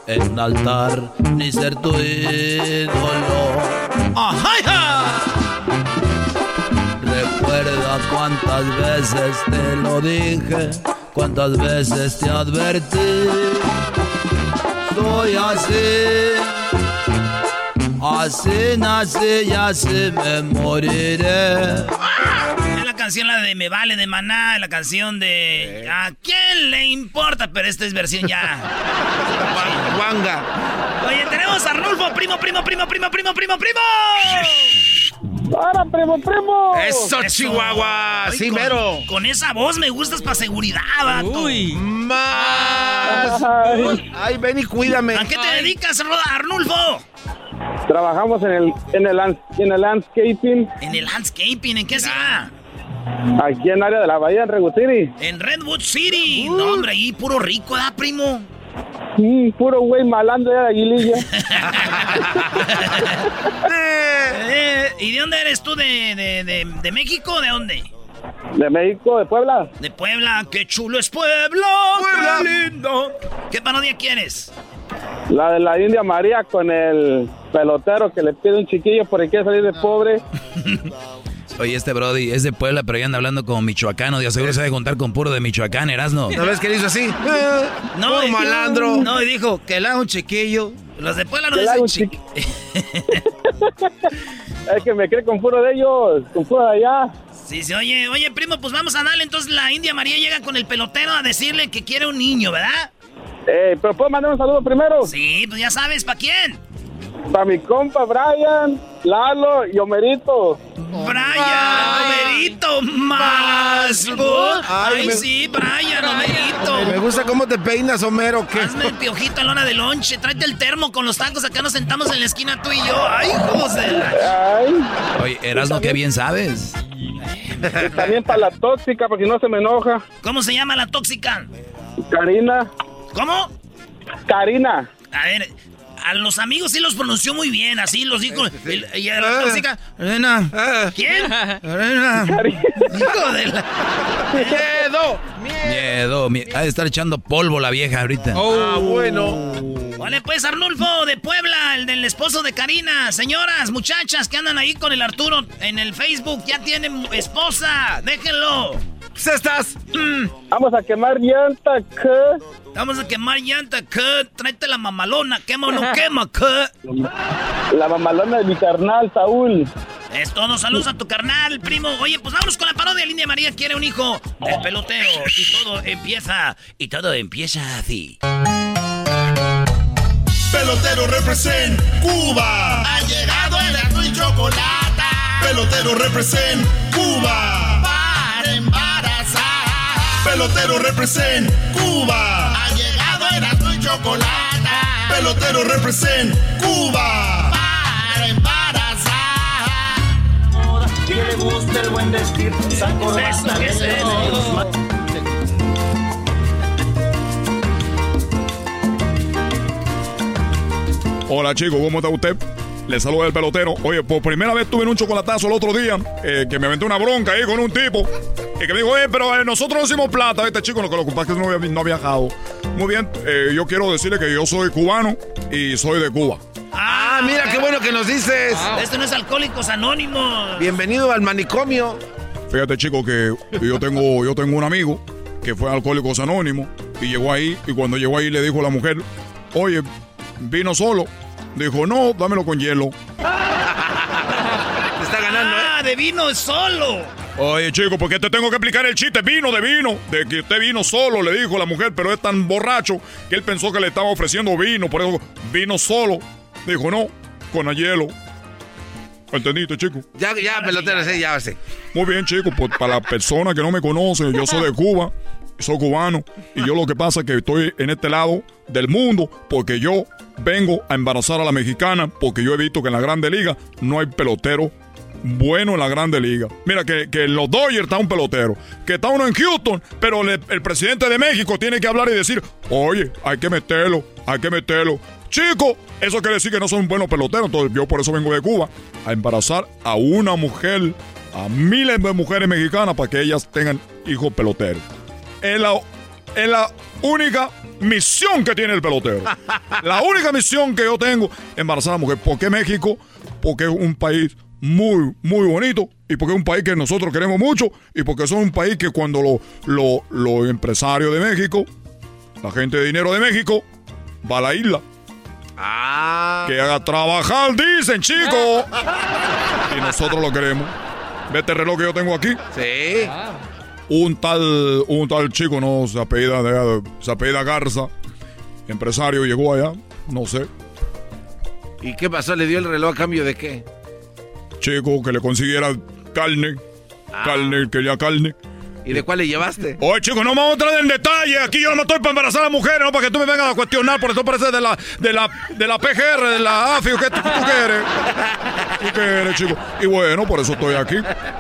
en un altar ni ser tu ídolo. ¡Ajá! Recuerda cuántas veces te lo dije, cuántas veces te advertí. Soy así, así nací y así me moriré. La canción la de Me Vale de Maná, la canción de ¿A quién le importa? Pero esta es versión ya. Wanga. Oye, tenemos a Arnulfo, primo, primo, primo, primo, primo, primo, primo. ¡Para, primo, primo! ¡Eso, Chihuahua! Ay, ¡Sí, con- mero! Con esa voz me gustas para seguridad, vato. Uy. ¡Más! ¡Ay, ven y cuídame! ¿A qué te dedicas, Roda Arnulfo? Trabajamos en el, en el, en el landscaping En el landscaping, ¿en qué ciudad? Aquí en el área de la bahía en Redwood City. En Redwood City. No, hombre, ahí puro rico, ¿da, primo? Mm, puro güey malando de aguililla. Eh, ¿Y de dónde eres tú? ¿De, de, de, de México o de dónde? de México, de Puebla. De Puebla. ¡Qué chulo es Puebla! Puebla. ¡Qué lindo! ¿Qué parodia quieres? La de la India María con el pelotero que le pide un chiquillo porque quiere salir de pobre. Oye, este Brody es de Puebla, pero ya anda hablando como michoacano. De seguro se debe contar con puro de Michoacán, Erasno. ¿No ves que le hizo así? No, malandro. No, y dijo que le haga un chiquillo. Los de Puebla no Que le haga dicen un chiquillo. Es que me cree con puro de ellos, con puro de allá. Sí, sí, oye, oye, primo, pues vamos a darle. Entonces la India María llega con el pelotero a decirle que quiere un niño, ¿verdad? Eh, pero puedo mandar un saludo primero. Sí, pues ya sabes, ¿para quién? Para mi compa Brian, Lalo y Homerito. Brian, Homerito, más. Ay, Ay, me- sí, Brian, Homerito. Me gusta cómo te peinas, Homero. ¿qué? Hazme el piojito en lona de lonche. Tráete el termo con los tacos. Acá nos sentamos en la esquina tú y yo. Ay, José. Oye, Erasno, qué bien sabes. Y también para la tóxica, porque no se me enoja. ¿Cómo se llama la tóxica? Karina. ¿Cómo? Karina. A ver, a los amigos sí los pronunció muy bien, así los dijo. el- y a la tóxica. Elena. ¿Quién? Elena. Hijo de la. ¡Miedo! Miedo, mie- ha de estar echando polvo la vieja ahorita. Ah, bueno. Vale, pues Arnulfo de Puebla, el del esposo de Karina. Señoras, muchachas que andan ahí con el Arturo en el Facebook, ya tienen esposa. Déjenlo. ¿Qué estás? Vamos a quemar llanta, ¿qué? Vamos a quemar llanta, ¿qué? Tráete la mamalona, quema o no quema, ¿qué? La mamalona de mi carnal, Saúl. Es todo, saludos a tu carnal, primo. Oye, pues vámonos con la parodia. Lindia María quiere un hijo del pelotero. Y todo empieza, y todo empieza así. Pelotero represent Cuba. Ha llegado el azul y chocolate. Pelotero represent Cuba. Pelotero represent Cuba. Ha llegado el azul y chocolate. Pelotero represent Cuba. Para embarazar. Que le gusta el buen vestir, saco. Hola chicos, ¿cómo está usted? Le saluda el pelotero. Oye, por primera vez tuve un chocolatazo el otro día, eh, que me aventé una bronca ahí con un tipo, y que me dijo, oye, pero eh, nosotros no hicimos plata. Este chico, lo que lo pasa es que no había, no ha viajado. Muy bien, eh, yo quiero decirle que yo soy cubano y soy de Cuba. Ah, mira qué bueno que nos dices. Esto no es Alcohólicos Anónimos. Bienvenido al manicomio. Fíjate, chico, que yo tengo, yo tengo un amigo que fue Alcohólicos Anónimos y llegó ahí, y cuando llegó ahí le dijo a la mujer, oye, vino solo. Dijo, no, dámelo con hielo. Te está ganando, ¿eh? Ah, de vino solo. Oye, chico, ¿por qué te tengo que explicar el chiste? Vino de vino. De que usted vino solo, le dijo la mujer, pero es tan borracho que él pensó que le estaba ofreciendo vino. Por eso vino solo. Dijo, no, con el hielo. ¿Entendiste, chico? Ya, ya, pelotero, sí, ya sé. Muy bien, chicos, pues para la persona que no me conoce, yo soy de Cuba, soy cubano, y yo lo que pasa es que estoy en este lado del mundo porque yo vengo a embarazar a la mexicana porque yo he visto que en la Grande Liga no hay pelotero bueno en la Grande Liga. Mira que, que en los Dodgers está un pelotero, que está uno en Houston, pero le- el presidente de México tiene que hablar y decir, oye, hay que meterlo, hay que meterlo. Chico, eso quiere decir que no son buenos peloteros, entonces yo por eso vengo de Cuba a embarazar a una mujer, a miles de mujeres mexicanas para que ellas tengan hijos peloteros. Es la, es la única misión que tiene el pelotero. La única misión que yo tengo es embarazar a la mujer. ¿Por qué México? Porque es un país muy, muy bonito y porque es un país que nosotros queremos mucho y porque son un país que cuando lo- lo- los empresarios de México, la gente de dinero de México, va a la isla. Que haga trabajar, dicen, chicos. y nosotros lo queremos. Ve este reloj que yo tengo aquí. Sí. Un tal, un tal chico, no, se apellida, de- se apellida Garza. Empresario llegó allá, no sé. ¿Y qué pasó? ¿Le dio el reloj a cambio de qué? Chico que le consiguiera carne. Carne, quería carne. ¿Y de cuál le llevaste? Oye, chico, no vamos a entrar en detalle. Aquí yo no estoy para embarazar a las mujeres, no para que tú me vengas a cuestionar. Por eso parece de la, de la, de la PGR, de la AFI. ¿Qué tú, tú qué eres? ¿Tú qué eres, chico? Y bueno, por eso estoy aquí.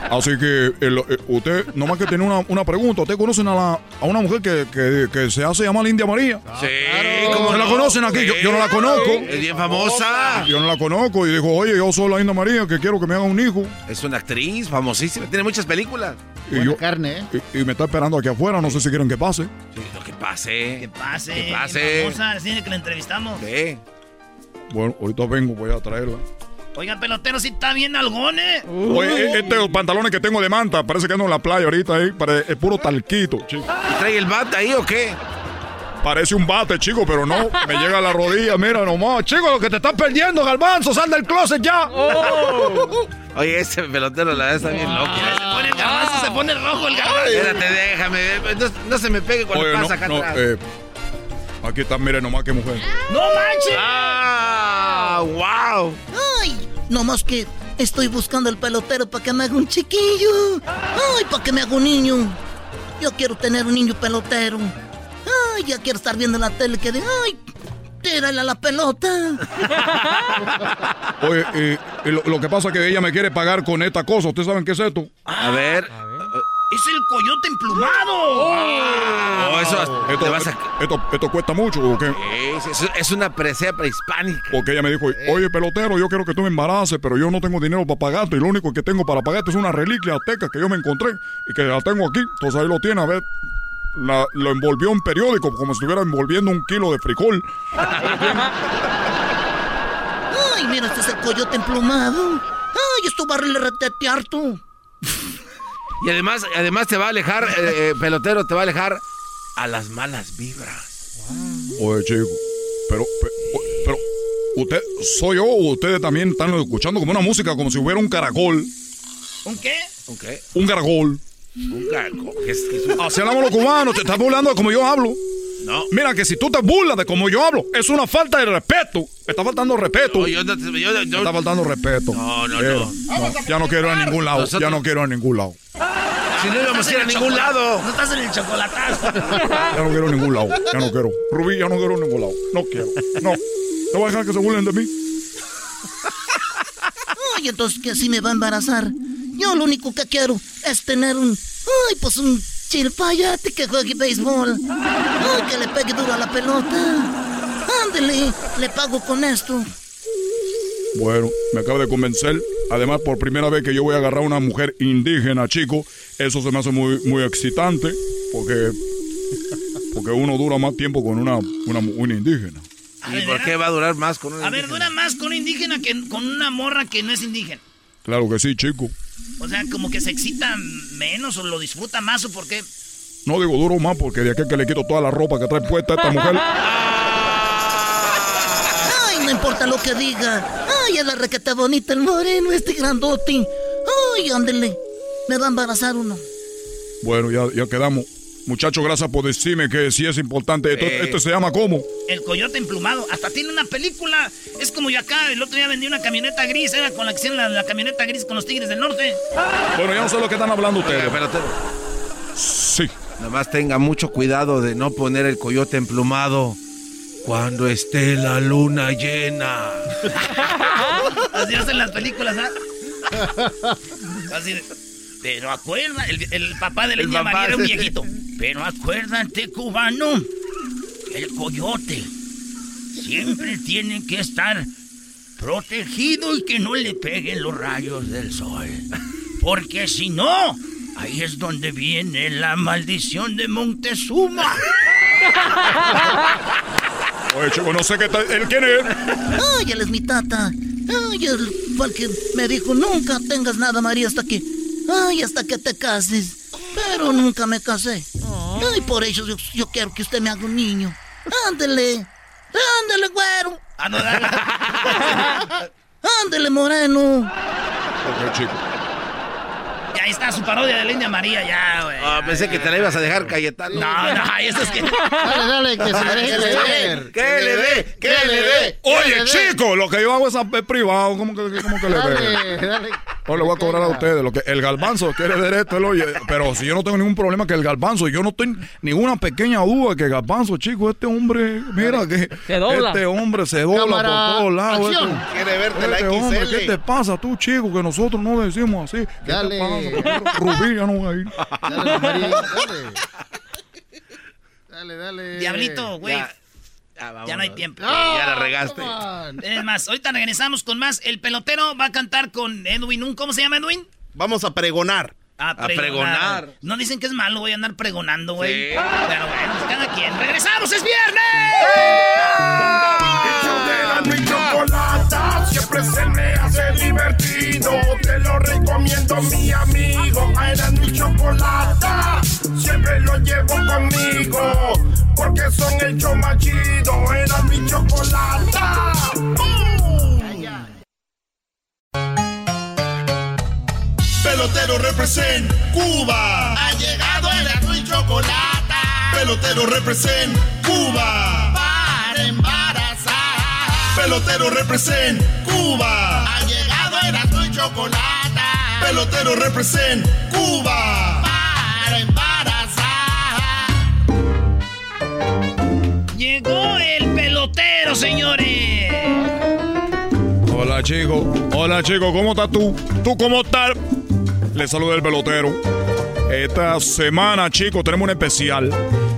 Así que el- eh, usted, nomás que tiene una, una pregunta. ¿Usted conocen a, la, a una mujer que, que, que se hace llamar India María? Sí, ¿Cómo ¿cómo la no? conocen aquí? Yo, yo no la conozco. Es bien famosa. Yo no la conozco. Y dijo, oye, yo soy la India María, que quiero que me haga un hijo. Es una actriz famosísima, tiene muchas películas. Y yo, carne, ¿eh? Y, y me está esperando aquí afuera. No sé si quieren que pase. Sí, lo que pase. Que pase. Que pase. famosa, tiene que la entrevistamos. ¿Qué? Bueno, ahorita vengo, voy a traerla. Oiga, pelotero, si está bien algón, ¿eh? Oye, estos pantalones que tengo de manta, parece que ando en la playa ahorita ahí, pare- es puro talquito, chico. ¿Y trae el bat ahí o qué? Parece un bate, chico, pero no, me llega a la rodilla, mira nomás. Chico, lo que te estás perdiendo, Galbanzo, sal del closet ya. Oye, ese pelotero la verdad está bien loco. Se pone el garbanzo, se pone rojo el garbanzo. Espérate, déjame. No, no se me pegue cuando Oye, no, pasa acá no, atrás. eh, aquí está, mire nomás qué mujer. ¡No manches! ¡Ah! ¡Wow! Ay, nomás que estoy buscando el pelotero para que me haga un chiquillo. Ay, para que me haga un niño. Yo quiero tener un niño pelotero. Ay, ya quiero estar viendo la tele que de, ay, tírale a la pelota. Oye, eh, y lo, lo que pasa es que ella me quiere pagar con esta cosa. ¿Ustedes saben qué es esto? A ver. ¡Es el coyote emplumado! Oh, eso Esto, te vas a... esto, esto cuesta mucho, ¿o qué? Es, es- es una presea prehispánica. Porque ella me dijo, oye, pelotero, yo quiero que tú me embaraces, pero yo no tengo dinero para pagarte y lo único que tengo para pagarte es una reliquia azteca que yo me encontré y que la tengo aquí. Entonces ahí lo tiene, a ver. La- lo envolvió en periódico como si estuviera envolviendo un kilo de frijol. Ay, mira, este es el coyote emplumado. Ay, esto va a retetear tú. Y además, además te va a alejar, eh, eh, pelotero, te va a alejar a las malas vibras. Oye, chico, pero, pero, usted, soy yo o ustedes también están escuchando como una música, como si hubiera un caracol. ¿Un qué? ¿Un qué? Un caracol. Un caracol. ¿Qué es, qué es un- Así hablamos los cubanos, te estás burlando de como yo hablo. No. Mira que si tú te burlas de como yo hablo, es una falta de respeto. Me está faltando respeto. No, yo no te- yo- yo- Me está faltando respeto. No, no, no. Ya no quiero ir a ningún lado. Nosotros- Ya no quiero ir a ningún lado. Si no íbamos a ir a ningún lado. No estás en el chocolatazo. Ya no quiero a ningún lado. Ya no quiero. Rubí, ya no quiero a ningún lado. No quiero. No. No voy a dejar que se burlen de mí. Ay, entonces que así me va a embarazar. Yo lo único que quiero es tener un. Ay, pues un chilpayate que juegue béisbol. Ay, que le pegue duro a la pelota. Ándele, le pago con esto. Bueno, me acaba de convencer. Además, por primera vez que yo voy a agarrar a una mujer indígena, chico, eso se me hace muy, muy excitante. Porque, porque uno dura más tiempo con una, una, una indígena. ¿Y por qué va a durar más con un A ver, dura más con un indígena que con una morra que no es indígena. Claro que sí, chico. O sea, como que se excita menos o lo disfruta más o por qué. No digo duro más porque de aquí que le quito toda la ropa que trae puesta esta mujer. Ay, no importa lo que diga. Ay, es la requeta bonita, el moreno, este grandote. Ay, ándele. Me va a embarazar uno. Bueno, ya, ya quedamos. Muchachos, gracias por decirme que sí es importante. Esto, Eh. esto se llama ¿cómo? El coyote emplumado. Hasta tiene una película. Es como yo acá. El otro día vendí una camioneta gris. Era con la que hicieron la, la camioneta gris con los tigres del norte. Bueno, ya no sé lo que están hablando ustedes. Pelotero. Sí. Nada más tenga mucho cuidado de no poner el coyote emplumado Cuando esté la luna llena. Así hacen las películas, ¿ah? Así de, Pero acuerda, el, el papá de la papá, María era un viejito. Pero acuérdate, cubano, que el coyote siempre tiene que estar protegido y que no le peguen los rayos del sol. Porque si no, ahí es donde viene la maldición de Montezuma. Oye, chico, no sé qué tal. ¿Él quién es? Ay, él es mi tata. Ay, él fue el que me dijo, nunca tengas nada, María, hasta que... Ay, hasta que te cases. Pero nunca me casé. Ay, por eso yo, yo quiero que usted me haga un niño. Ándele. Ándele, güero. Ándele, moreno. Ok, chico. Ahí está su parodia de la India María, ya, güey. Ah, pensé que te la ibas a dejar, Cayetano. No, no, eso es que. Dale, dale, que se deje. ¿Qué le dé? ¿Qué le dé? Oye, chico, lo que yo hago es privado. ¿Cómo que, cómo que le ve? Dale, dale. No le voy a cobrar a ustedes. Lo que el galbanzo quiere ver esto, él oye. Pero si yo no tengo ningún problema que el galbanzo, yo no tengo ninguna pequeña duda que el galbanzo, chico, este hombre, mira que Se dobla. este hombre se dobla Cámara, por todos lados. Este, Quiere verte la este hombre, XL. ¿qué te pasa tú, chico? Que nosotros no decimos así. ¿Qué Dale. te pasa? Rubí ya no va a ir. Dale, Marín, dale. Dale, dale. Diablito, güey. Ya, Ya, vámonos. no hay tiempo. Ya la regaste. On. Es más, ahorita regresamos con más. El pelotero va a cantar con Edwin. Un- ¿Cómo se llama Edwin? Vamos a pregonar. A pregonar. No dicen que es malo, voy a andar pregonando, güey. Sí. Pero bueno, cada quien. ¡Regresamos! ¡Es viernes! De Erasmo y Chocolata siempre se me hace divertido. Te lo recomiendo, mi amigo. A Erasmo y Chocolata siempre lo llevo conmigo. Porque son el show más chido. Erasmo y Chocolata. Pelotero represent Cuba. Ha llegado Erasmo y Chocolata. Pelotero represent Cuba. Pelotero represent Cuba. Ha llegado Erasmo y Chocolata. Pelotero represent Cuba. Para embarazar. Llegó el pelotero, señores. Hola, chico. Hola, chico. ¿Cómo estás tú? ¿Tú cómo estás? Le saluda el pelotero. Esta semana, chicos, tenemos un especial.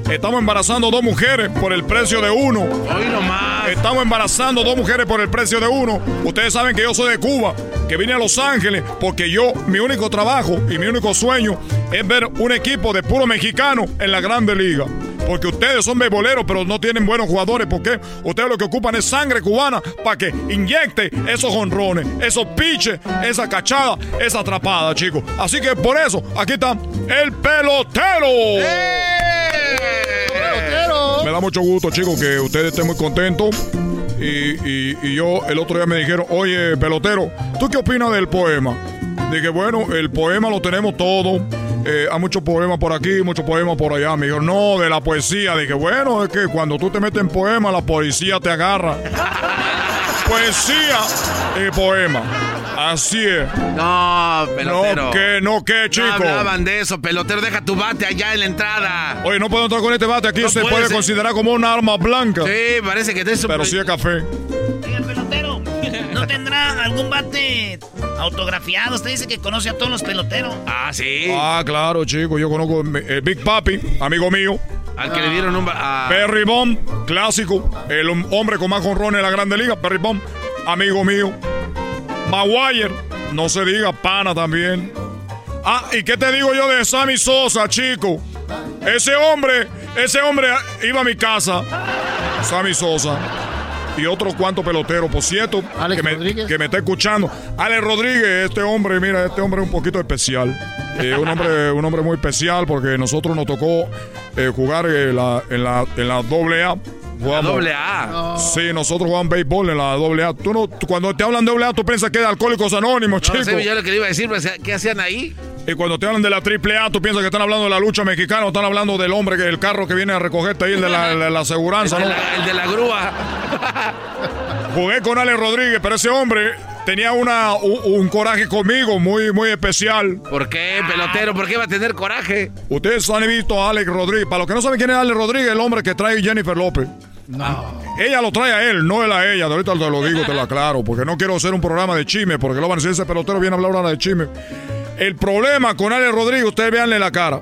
Estamos embarazando dos mujeres por el precio de uno. Hoy nomás. Estamos embarazando dos mujeres por el precio de uno. Ustedes saben que yo soy de Cuba, que vine a Los Ángeles porque yo, mi único trabajo y mi único sueño es ver un equipo de puro mexicano en la Grande Liga. Porque ustedes son beboleros, pero no tienen buenos jugadores. ¿Por qué? Ustedes lo que ocupan es sangre cubana para que inyecte esos honrones, esos piches, esa cachada, esa atrapada, chicos. Así que por eso, aquí está el pelotero. Pelotero. Da mucho gusto, chicos, que ustedes estén muy contentos. Y, y- yo el otro día me dijeron, oye, pelotero, ¿tú qué opinas del poema? Dije, bueno, el poema lo tenemos todo. Eh, hay muchos poemas por aquí, muchos poemas por allá. Me dijeron, no, de la poesía. Dije, bueno, es que cuando tú te metes en poema, la poesía te agarra. poesía y poema. Así es. No, pelotero. No, que, no, que, chico. No hablaban de eso, pelotero. Deja tu bate allá en la entrada. Oye, no puedo entrar con este bate. Aquí No se puede puede ser. considerar como una arma blanca. Sí, parece que te es un Pero sí es café. Oiga, pelotero, ¿no tendrá algún bate autografiado? Usted dice que conoce a todos los peloteros. Ah, sí. Ah, claro, chico. Yo conozco el Big Papi, amigo mío. Al que le dieron un... ba- a- Perry Bomb, clásico. El hom- hombre con más jonrones en la Grande Liga. Perry Bomb, amigo mío. Maguire, no se diga, pana también. Ah, ¿y qué te digo yo de Sammy Sosa, chico? Ese hombre, ese hombre iba a mi casa. Sammy Sosa. Y otro cuanto pelotero, por cierto, que me, que me está escuchando. Alex Rodríguez, este hombre, mira, este hombre es un poquito especial. Eh, un, hombre, un hombre muy especial porque nosotros nos tocó eh, jugar en la, en la, en la doble A. Jugamos- doble A. Sí, nosotros jugamos béisbol en la doble A. Tú no, tú- cuando te hablan de doble A, tú piensas que es de Alcohólicos Anónimos, No chico. sé, yo lo que le iba a decir, ¿qué hacían ahí? Y cuando te hablan de la triple A, tú piensas que están hablando de la lucha mexicana o están hablando del hombre, que el carro que viene a recogerte ahí, el de la, la, la aseguranza, El de ¿no? la- el de la grúa. Jugué con Alex Rodríguez, pero ese hombre tenía una, un, un coraje conmigo muy, muy especial. ¿Por qué, pelotero? ¿Por qué va a tener coraje? Ustedes han visto a Alex Rodríguez. Para los que no saben quién es Alex Rodríguez, el hombre que trae Jennifer López. Ella lo trae a él, no él a ella. De ahorita te lo digo, te lo aclaro, porque no quiero hacer un programa de chisme, porque lo van a decir ese pelotero viene a hablar ahora de chisme. El problema con Ale Rodríguez, ustedes veanle la cara.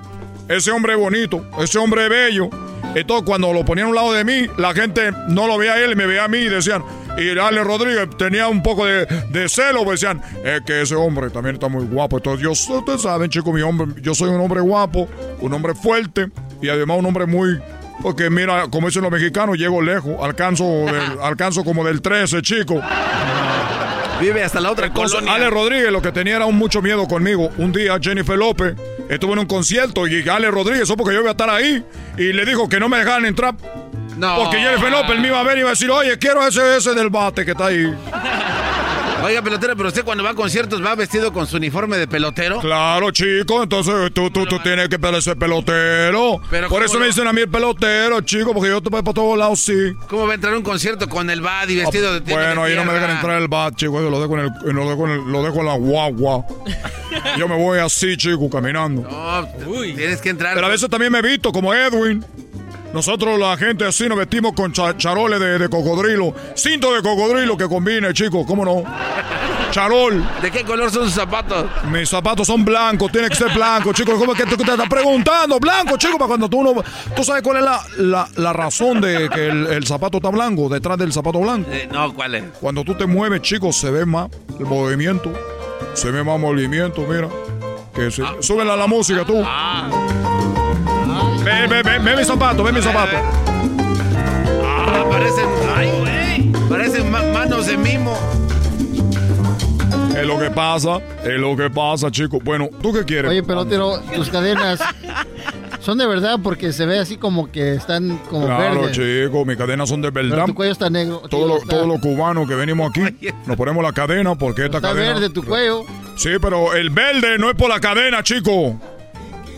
Ese hombre es bonito, ese hombre es bello. Entonces, cuando lo ponían a un lado de mí, la gente no lo veía a él, me veía a mí y decían, y Ale Rodríguez tenía un poco de, de celo, pues decían, es que ese hombre también está muy guapo. Entonces, yo, ustedes saben, chicos, mi hombre, yo soy un hombre guapo, un hombre fuerte y además un hombre muy porque mira, como dicen los mexicanos, llego lejos, alcanzo, del- alcanzo como del 13, chico. Vive hasta la otra Entonces, colonia. Ale Rodríguez lo que tenía era un mucho miedo conmigo. Un día Jennifer López estuvo en un concierto y Ale Rodríguez, eso porque yo iba a estar ahí, y le dijo que no me dejaran entrar. No. Porque Jennifer López me iba a ver y iba a decir, oye, quiero ese, ese del bate que está ahí. Oiga, pelotero, pero usted cuando va a conciertos va vestido con su uniforme de pelotero. Claro, chico, entonces tú, tú, tú tienes que ser pelotero. Pero Por ¿cómo eso no? me dicen a mí el pelotero, chico, porque yo te voy para todos lados, sí. ¿Cómo va a entrar a un concierto con el bad y vestido de Ah, Bueno, de ahí no me dejan entrar el bat, chico. Yo lo dejo en, el, lo dejo en, el- lo dejo en la guagua. Yo me voy así, chico, caminando. No, tienes que entrar. Pero a veces también me he visto como Edwin. Nosotros, la gente así, nos vestimos con cha- charoles de, de cocodrilo. Cinto de cocodrilo que combine, chicos, ¿cómo no? Charol. ¿De qué color son sus zapatos? Mis zapatos son blancos, tiene que ser blanco, chicos. ¿Cómo es que tú te estás preguntando? Blanco, chicos, para cuando tú no. ¿Tú sabes cuál es la, la, la razón de que el, el zapato está blanco, detrás del zapato blanco? Eh, no, ¿cuál es? Cuando tú te mueves, chicos, se ve más el movimiento. Se ve más movimiento, mira. Que se, súbela a la música, tú. Ve, ve, ve, ve mi zapato, ve mi zapato. Ah, parecen. Ay, güey. Parecen ma- manos de mimo. Es lo que pasa, es lo que pasa, chicos. Bueno, ¿tú qué quieres? Oye, pelotero, tus cadenas son de verdad porque se ve así como que están como Claro, verdes. chicos, mis cadenas son de Pero verdad. tu cuello está negro. Todos los está- cubanos que venimos aquí nos ponemos la cadena porque esta Está cadena. verde tu cuello. Sí, pero el verde no es por la cadena, chico.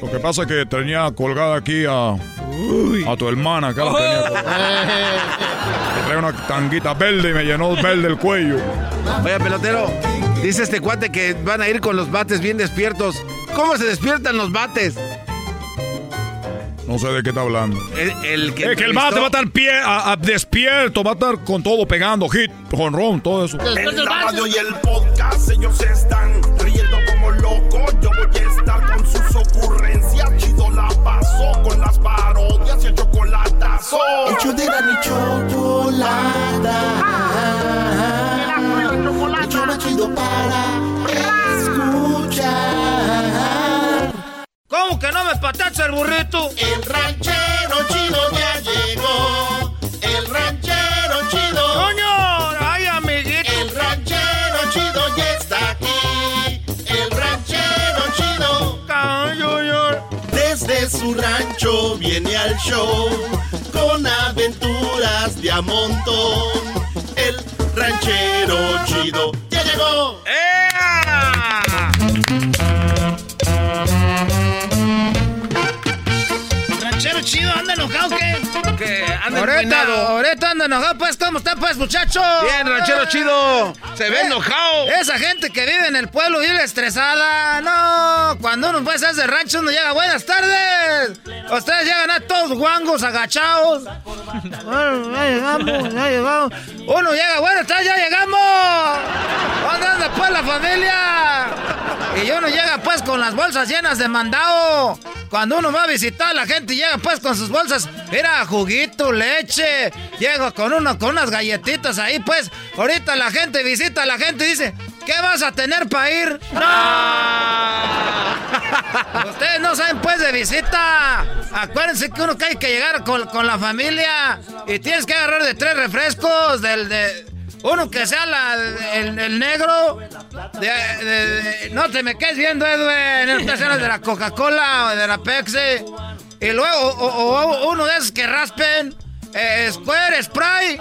Lo que pasa es que tenía colgada aquí a, a tu hermana, acá la tenía colgada. Que trae una tanguita verde y me llenó verde el cuello. Oye, pelotero, dice este cuate que van a ir con los bates bien despiertos. ¿Cómo se despiertan los bates? No sé de qué está hablando. El, el que, Es que el bate va a estar pie, a- a- despierto, va a estar con todo pegando, hit, jonrón, todo eso. En la radio y el podcast ellos están riendo como locos. Yo voy a estar con sus ocurrencias. Chido la pasó con las parodias y el chocolatazo. El show de la ni chocolata. El show más chido para escuchar. ¿Cómo que no me patacha el burrito? El ranchero chido ya Su rancho viene al show con aventuras de a montón. El ranchero chido ya llegó. Ranchero chido, anda enojado, ¿qué? Que anda Ahorita, ahorita anda enojado, pues, ¿cómo está, pues, muchacho? Bien, ranchero chido. Se ve Eh, enojado. Esa gente que vive en el pueblo vive estresada. No, cuando uno pues es de rancho, uno llega, buenas tardes. Ustedes llegan a todos guangos, agachados. Bueno, ya llegamos, ya llegamos. Uno llega, buenas tardes, ya llegamos. ¿Dónde anda pues la familia? Y uno llega pues con las bolsas llenas de mandado. Cuando uno va a visitar la gente llega pues con sus bolsas, mira, juguito, leche. Llega con uno con unas galletitas ahí pues. Ahorita la gente visita a la gente y dice, ¿qué vas a tener para ir? ¡No! Ustedes no saben pues de visita. Acuérdense que uno que hay que llegar con, con la familia y tienes que agarrar de tres refrescos, del de... Uno que sea la- el, el negro. de- de- de- no te me quedes viendo, Edwin. Que sea de la Coca-Cola o de la Pepsi. Y luego, o, o- o uno de esos que raspen. eh, Square, Spray.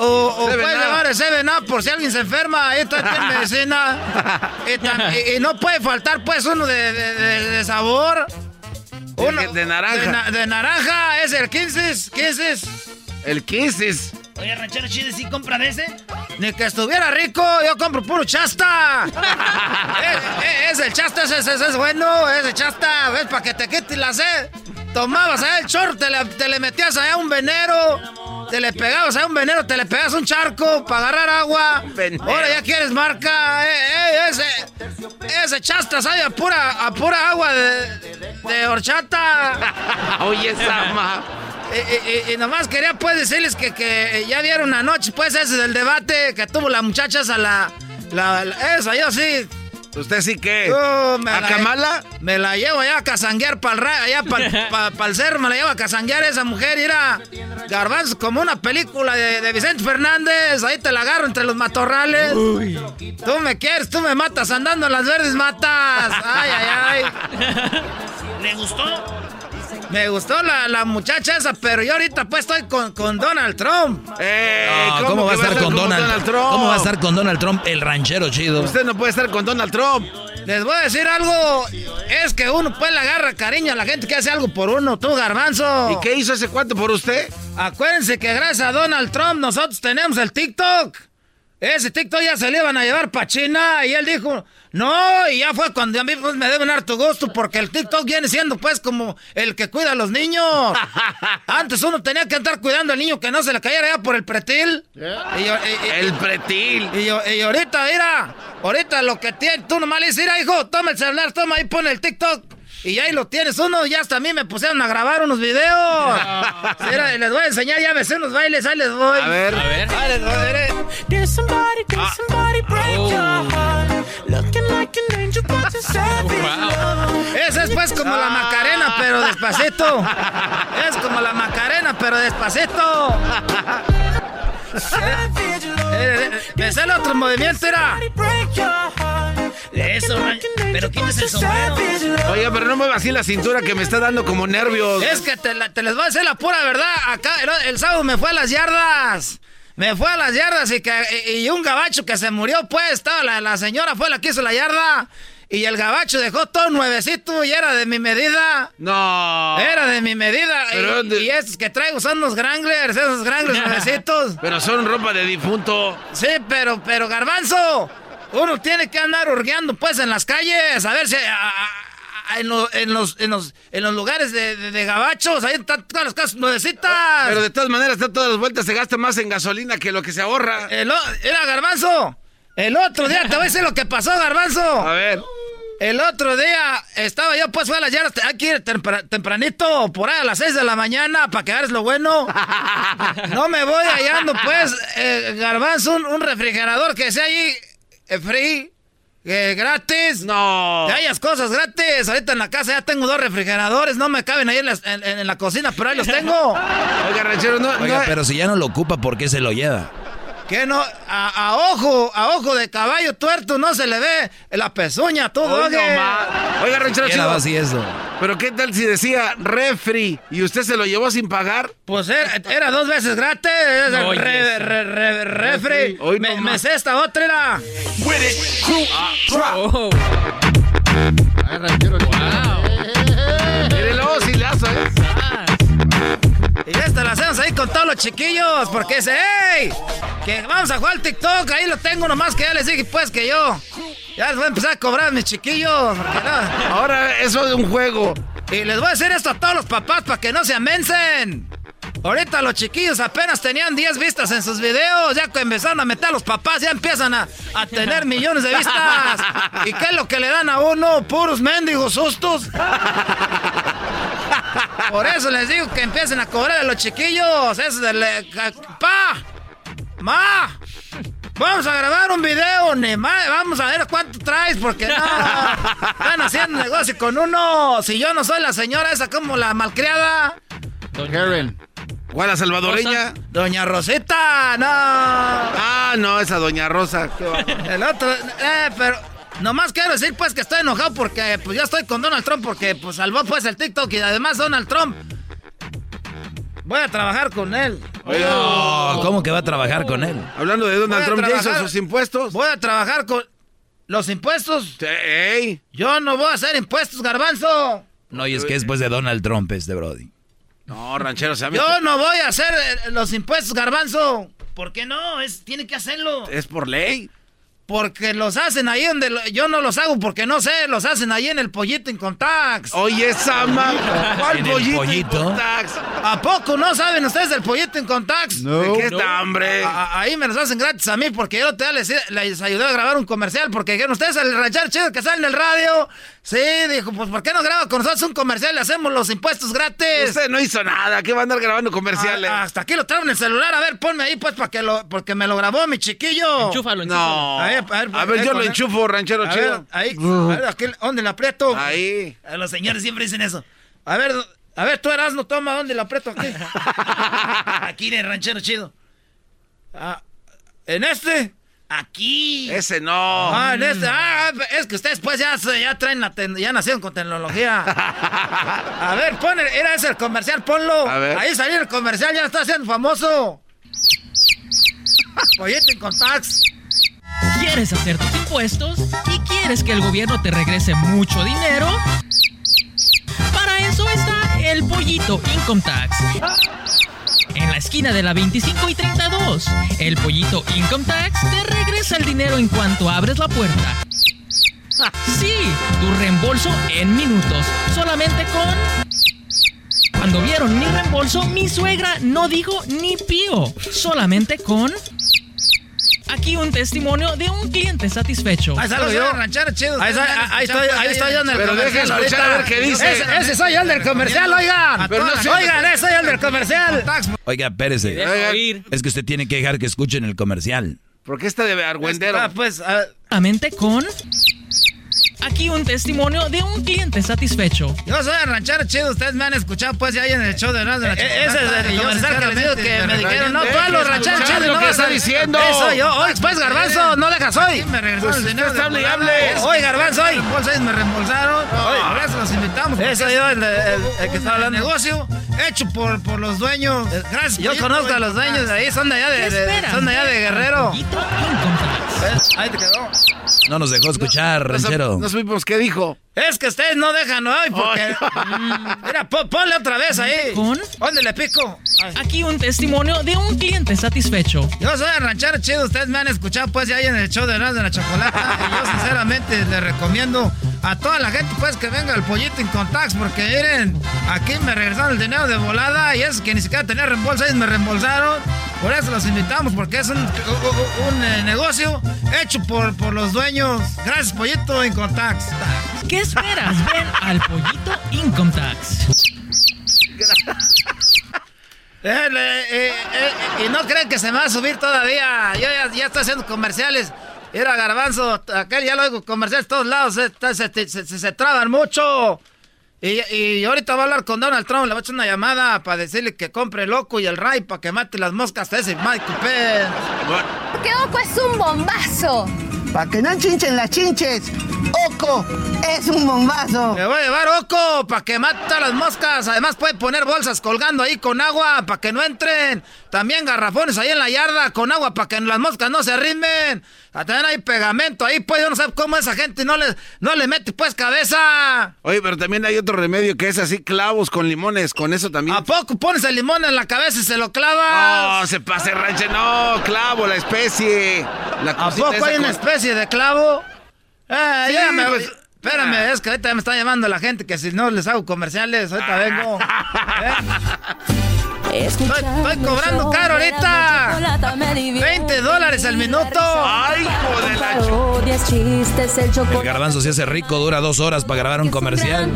O, o Seven puedes Up. llevar el 7-Up por si alguien se enferma. Ahí está tiene medicina. Y, tam- y- y no puede faltar, pues, uno de, de- de- de sabor. Uno de naranja. De, na- de naranja. Es el 15. 15. El Kisses. Oye, ranchero chido, ¿sí compra de ese? Ni que estuviera rico, yo compro puro chasta. es, es- es el chasta, ese, ese es bueno, ese chasta, ¿ves? Para que te quite la sed. Tomabas allá el chorro, te le, te le metías allá un venero, te le pegabas allá un venero, te le pegabas un charco para agarrar agua. Ahora ya quieres marca, eh, eh, ese, ese chastas ahí a pura, a pura agua de, de horchata. Oye, Sama. Y, y- y nomás quería pues decirles que, que ya vieron anoche pues ese del debate que tuvo la muchacha esa la, la, la- esa yo sí ¿Usted sí qué? Uh, me ¿A la- Kamala? Me la llevo allá a casanguear para el allá para el cerro, me la llevo a casanguear esa mujer y era garbanzo como una película de, de Vicente Fernández, ahí te la agarro entre los matorrales. Tú me quieres, tú me matas, andando en las verdes matas. Ay, ay, ay. ¿Le gustó? Me gustó la, la muchacha esa, pero yo ahorita pues estoy con, con Donald Trump. Eh, No, ¿cómo, va a estar con Donald, Trump? ¿Cómo va a estar con Donald Trump, el ranchero chido? Usted no puede estar con Donald Trump. Les voy a decir algo. Es que uno pues le agarra cariño a la gente que hace algo por uno, tú, garbanzo. ¿Y qué hizo ese cuánto por usted? Acuérdense que gracias a Donald Trump nosotros tenemos el TikTok. Ese TikTok ya se le iban a llevar pa' China y él dijo, no, y ya fue cuando a mí pues, me deben dar tu gusto porque el TikTok viene siendo pues como el que cuida a los niños. Antes uno tenía que andar cuidando al niño que no se le cayera ya por el pretil. Y yo- y- y- El pretil. y, yo- y ahorita, mira, ahorita lo que tiene, tú nomás le dices, mira, hijo, toma el celular, toma ahí, pone el TikTok. Y ahí lo tienes uno, ya hasta a mí me pusieron a grabar unos videos. Sí, les voy a enseñar, ya me sé unos bailes, ahí les voy. A ver. A ver. Ahí les voy, mire. Did somebody, did somebody break your heart? Looking like an angel, but. Esa es pues como la Macarena, pero despacito. Es como la Macarena, pero despacito. Eh, eh, eh, Me sale otro movimiento, era. Eso, pero quítese el sombrero. Oiga, pero no mueva así la cintura que me está dando como nervios. Es que te, la- te les voy a decir la pura verdad. Acá el, el sábado me fue a las yardas. Me fue a las yardas y, que, y, y un gabacho que se murió, pues, estaba la, la señora fue la que hizo la yarda. Y el gabacho dejó todo nuevecito y era de mi medida. No. Era de mi medida. Pero y, y esos que traigo son los Granglers, esos Granglers nuevecitos. Pero son ropa de difunto. Sí, pero, pero garbanzo, uno tiene que andar hurgueando pues en las calles, a ver si a- en, lo- en los, en, los, en los lugares de, de- de gabachos, ahí están todas las casas nuevecitas. Pero de todas maneras, está todas las vueltas, se gasta más en gasolina que lo que se ahorra. El era garbanzo. El otro día te voy a decir lo que pasó, garbanzo. A ver. El otro día estaba yo, pues fui a las yardas, hay que ir tempra- tempranito, por ahí a las 6 de la mañana, para que agarres lo bueno. No me voy hallando, pues, eh, garbanzo, un, un refrigerador que sea ahí, free, eh, gratis. No. Que hayas cosas gratis. Ahorita en la casa ya tengo dos refrigeradores, no me caben ahí en, las- en- en la cocina, pero ahí los tengo. Oiga, ranchero, no. Oiga, no- pero si ya no lo ocupa, ¿por qué se lo lleva? Que no, a, a ojo, a ojo de caballo tuerto no se le ve la pezuña, Hoy doge. no. Oiga, ranchero ¿Qué era chido. así eso? Pero qué tal si decía refri y usted se lo llevó sin pagar. Pues era, era dos veces gratis. Oye, re- re- re- refri. Hoy me, no me sé esta otra era. Oh. Ay, ranchero. Silazo, ¿eh? Y esta la hacemos ahí con todos los chiquillos. Porque dice, ¡hey! Que vamos a jugar al TikTok. Ahí lo tengo nomás que ya les dije, pues que yo. Ya les voy a empezar a cobrar mis chiquillos. no. Ahora eso es un juego. Y les voy a decir esto a todos los papás para que no se amencen. Ahorita los chiquillos apenas tenían 10 vistas en sus videos. Ya que empezaron a meter a los papás, ya empiezan a, a tener millones de vistas. ¿Y qué es lo que le dan a uno? Puros mendigos sustos. Por eso les digo que empiecen a cobrar a los chiquillos. Eso de le- ¡Pa! ¡Ma! Vamos a grabar un video, ni más. Vamos a ver cuánto traes, porque no. Están haciendo negocio con uno. Si yo no soy la señora esa como la malcriada. Karen. ¿Cuál la salvadoreña? Doña Rosita, no. Ah, no, esa doña Rosa. El otro, eh, pero nomás quiero decir pues que estoy enojado porque pues yo estoy con Donald Trump porque pues salvó pues el TikTok y además Donald Trump. Voy a trabajar con él. Oh, ¿Cómo que va a trabajar con él? Hablando de Donald Voy a Trump, ¿ya hizo trabajar. sus impuestos? Voy a trabajar con los impuestos. Ey. Yo no voy a hacer impuestos, garbanzo. No, y es que después de Donald Trump este Brody. No, ranchero, se Yo no voy a hacer eh, los impuestos, garbanzo. ¿Por qué no? Es, tiene que hacerlo. Es por ley. Porque los hacen ahí donde lo- yo no los hago porque no sé, los hacen ahí en el pollito en Contax. Oye, esa ¿cuál ¿En el pollito? pollito? Contax? ¿A poco no saben ustedes del pollito en Contax? ¿De qué está, hombre? A- ahí me los hacen gratis a mí porque yo te les, les ayudé a grabar un comercial porque dijeron ustedes el ranchar chido que sale en el radio. Sí, dijo, pues ¿por qué no graba con nosotros un comercial y hacemos los impuestos gratis? Usted no hizo nada. ¿Qué va a andar grabando comerciales? Hasta aquí lo traigo en el celular. A ver, ponme ahí, pues, para que lo, porque me lo grabó mi chiquillo. Enchúfalo, No. A ver, a ver, A ver, ahí yo lo enchufo, ranchero A chido. ver, ahí, a ver, aquí, ¿dónde le aprieto? Ahí. A Los señores siempre dicen eso. A ver, a ver, tú eras, no toma, ¿dónde le aprieto aquí? aquí en el ranchero chido. Ah, ¿En este? Aquí. Ese no. Ah, en este. Ah, es que ustedes pues ya, ya traen la ten- ya nacieron con tecnología. A ver, pon el, era ese el comercial, ponlo. A ver. Ahí salió el comercial, ya está siendo famoso. Pollete en Contax. ¿Quieres hacer tus impuestos y quieres que el gobierno te regrese mucho dinero? Para eso está el pollito Income Tax. En la esquina de la 25 y 32, el pollito Income Tax te regresa el dinero en cuanto abres la puerta. Sí, tu reembolso en minutos, solamente con... Cuando vieron mi reembolso, mi suegra no dijo ni pío, solamente con... Aquí un testimonio de un cliente satisfecho. Ahí salgo yo. ranchero chido. Ahí, estoy- ahí estoy, ahí estoy yo en el Pero comercial. dejen ahorita. a ver qué dice. Ese, ese soy yo el del comercial, oigan. Pero no oigan, ese soy yo el del comercial. Oiga, espérese. Es que usted tiene que dejar que escuchen el comercial. ¿Por qué está de argüendero? Ah, pues, ah, Solamente con... Aquí un testimonio de un cliente satisfecho. Yo soy el ranchero chido, ustedes me han escuchado pues ya en el show de de la Eh, ese es el comercial que les digo que me dijeron, no, tú a los rancheros chidos lo no que vas está a- diciendo. Eso yo, oye, pues garbanzo, no dejas hoy. me regresaron Pues el dinero hable y volada. hable. Oye, garbanzo, hoy. Me reembolsaron. Por eso los invitamos. porque Eso es yo, el, el- el que está hablando. negocio hecho por, por los dueños. Gracias. Yo conozco a los dueños de ahí, son de allá de, son de allá de Guerrero. Ahí te quedó. No nos dejó escuchar, No ranchero. No supimos qué dijo. Es que ustedes no dejan hoy porque. Mm, Mira, po- ponle otra vez ahí. ¿Con? ¿Dónde le pico? Ay. Aquí un testimonio de un cliente satisfecho. Yo soy el ranchero chido, ustedes me han escuchado pues ya ahí en el show de Erasmo de la Chocolata. y yo sinceramente les recomiendo a toda la gente pues que venga al pollito en Contax porque miren, aquí me regresaron el dinero de volada y es que ni siquiera tenía reembolso, ellos me reembolsaron. Por eso los invitamos porque es un, un- un, eh, negocio hecho por, por los dueños. Gracias pollito Contax. ¿Qué esperas? Ven al pollito Income Tax. Eh, eh, eh, y no creen que se me va a subir todavía. Yo ya, ya estoy haciendo comerciales. Era garbanzo, aquel ya lo hago comerciales todos lados. está- Se, se- se- se traban mucho. Y, ahorita voy a hablar con Donald Trump. Le voy a echar una llamada para decirle que compre el loco y el Ray para que mate las moscas a ese Michael Pence. Que Oco es un bombazo. Para que no chinchen las chinches. Oco es un bombazo. Me voy a llevar Oco para que mate a las moscas. Además puede poner bolsas colgando ahí con agua para que no entren. También garrafones ahí en la yarda con agua para que las moscas no se arrimen. Ah, También hay pegamento ahí, pues yo no sé cómo esa gente no le, no le mete pues cabeza. Oye, pero también hay otro remedio que es así, clavos con limones. Con eso también. ¿A poco pones el limón en la cabeza y se lo clavas? No, se pase ranche. No, clavo, la especie. La ¿A poco hay una con- especie de clavo? Eh, Sí, ya me- pues- Espérame, Ah. es que ahorita me está llamando la gente que si no les hago comerciales, ahorita vengo. Estoy, estoy cobrando caro ahorita. 20 dólares al minuto. Ay, hijo de la el garbanzo se hace rico, dura dos horas para grabar un comercial.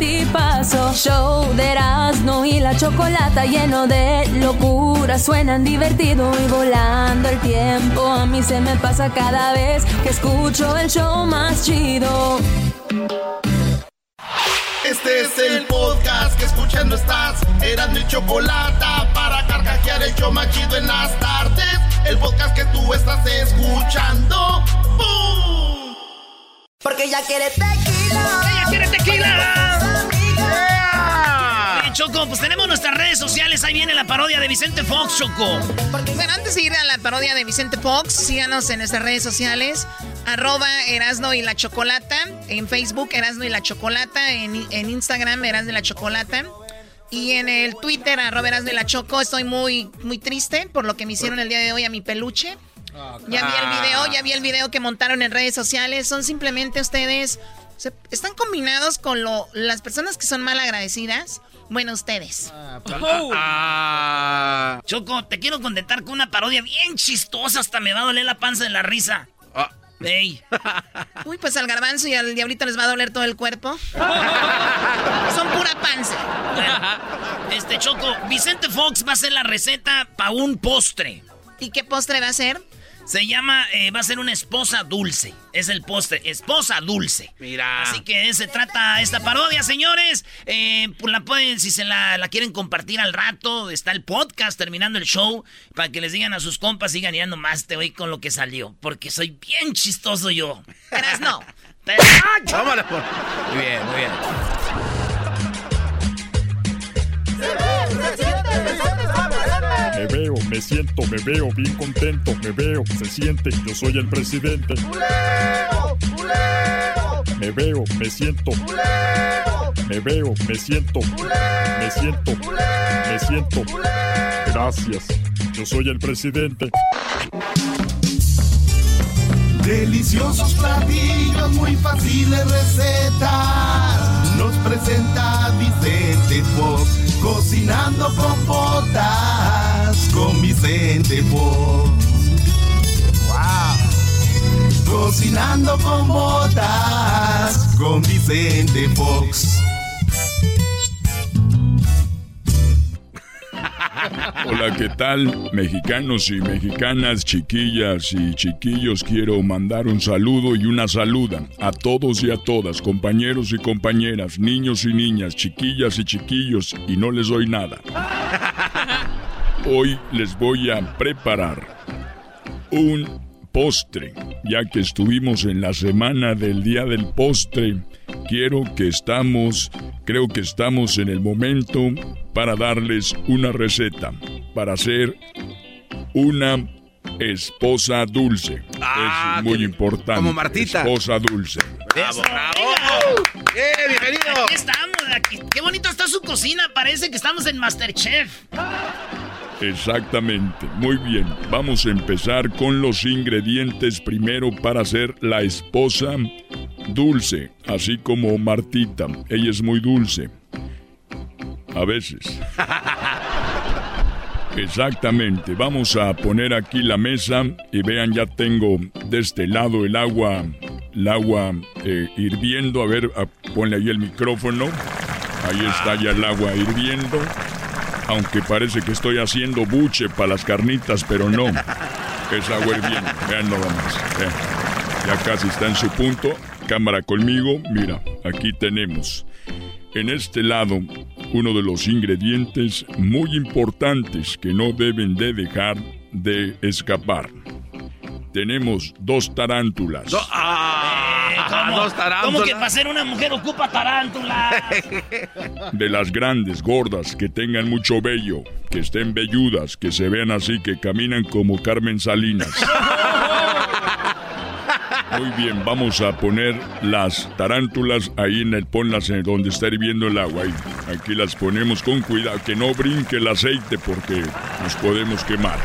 Show de Erasmo y la chocolata lleno de locura. Suenan divertido y volando el tiempo. A mí se me pasa cada vez que escucho el show más chido. Este es el podcast que escuchando estás. Eran mi chocolate para carcajear el show machido en las tardes. El podcast que tú estás escuchando. ¡Bum! Porque ya quiere tequila. ¡Ella quiere tequila! Choco, pues tenemos nuestras redes sociales. Ahí viene la parodia de Vicente Fox, Choco. Bueno, antes de ir a la parodia de Vicente Fox, síganos en nuestras redes sociales. Arroba Erasno y la Chocolata. En Facebook, Erasno y la Chocolata. En, Instagram, Erasno y la Chocolata. Y en el Twitter, arroba Erasno y la Choco. Estoy muy, muy triste por lo que me hicieron el día de hoy a mi peluche. Ya vi el video, ya vi el video que montaron en redes sociales. Son simplemente ustedes. están combinados con las personas que son mal agradecidas. Bueno, ustedes. Ah, Choco, te quiero contentar con una parodia bien chistosa. Hasta me va a doler la panza de la risa. Ah. Ey. Uy, pues al garbanzo y al diablito les va a doler todo el cuerpo. Son pura panza. Este Choco, Vicente Fox va a hacer la receta para un postre. ¿Y qué postre va a ser? Se llama, eh, va a ser una esposa dulce. Es el postre, esposa dulce. Mira. Así que se trata esta parodia, señores. Eh, pues la pueden, si se la, quieren compartir al rato, está el podcast terminando el show. Para que les digan a sus compas, sigan ya nomás te voy con lo que salió. Porque soy bien chistoso yo. Pero no. Pero, Muy bien, muy bien. Me veo, me siento, me veo bien contento, me veo, se siente, yo soy el presidente. Me veo, me siento. Me veo, me siento. Me siento. Me siento. Gracias. Yo soy el presidente. Deliciosos platillos, muy fáciles recetas. Nos presenta Vicente Fox, cocinando con botas con Vicente Fox. ¡Wow! Cocinando con botas con Vicente Fox. Hola, ¿qué tal? Mexicanos y mexicanas, chiquillas y chiquillos, quiero mandar un saludo y una saluda a todos y a todas, compañeros y compañeras, niños y niñas, chiquillas y chiquillos, y no les doy nada. Hoy les voy a preparar un postre, ya que estuvimos en la semana del día del postre. Quiero que estamos, creo que estamos en el momento para darles una receta para hacer una esposa dulce. Ah, es muy importante. Como Martita. Esposa dulce. ¡Bravo, bienvenido! Aquí estamos, aquí. Qué bonito está su cocina. Parece que estamos en Masterchef. Exactamente, muy bien. Vamos a empezar con los ingredientes primero para hacer la esposa dulce, así como Martita. Ella es muy dulce. A veces. Exactamente, vamos a poner aquí la mesa y vean, ya tengo de este lado el agua, el agua eh, hirviendo. A ver, ponle ahí el micrófono. Ahí está ya el agua hirviendo. Aunque parece que estoy haciendo buche para las carnitas, pero no. Es agua hirviendo. Vean nada. Ya casi está en su punto. Cámara conmigo. Mira, aquí tenemos. En este lado, uno de los ingredientes muy importantes que no deben de dejar de escapar. Tenemos dos tarántulas. Ah, dos tarántulas. ¿Cómo que para ser una mujer ocupa tarántulas? De las grandes, gordas, que tengan mucho vello, que estén velludas, que se vean así, que caminan como Carmen Salinas. Muy bien, vamos a poner las tarántulas ahí en el ponlas en donde está hirviendo el agua. aquí las ponemos con cuidado, que no brinque el aceite porque nos podemos quemar.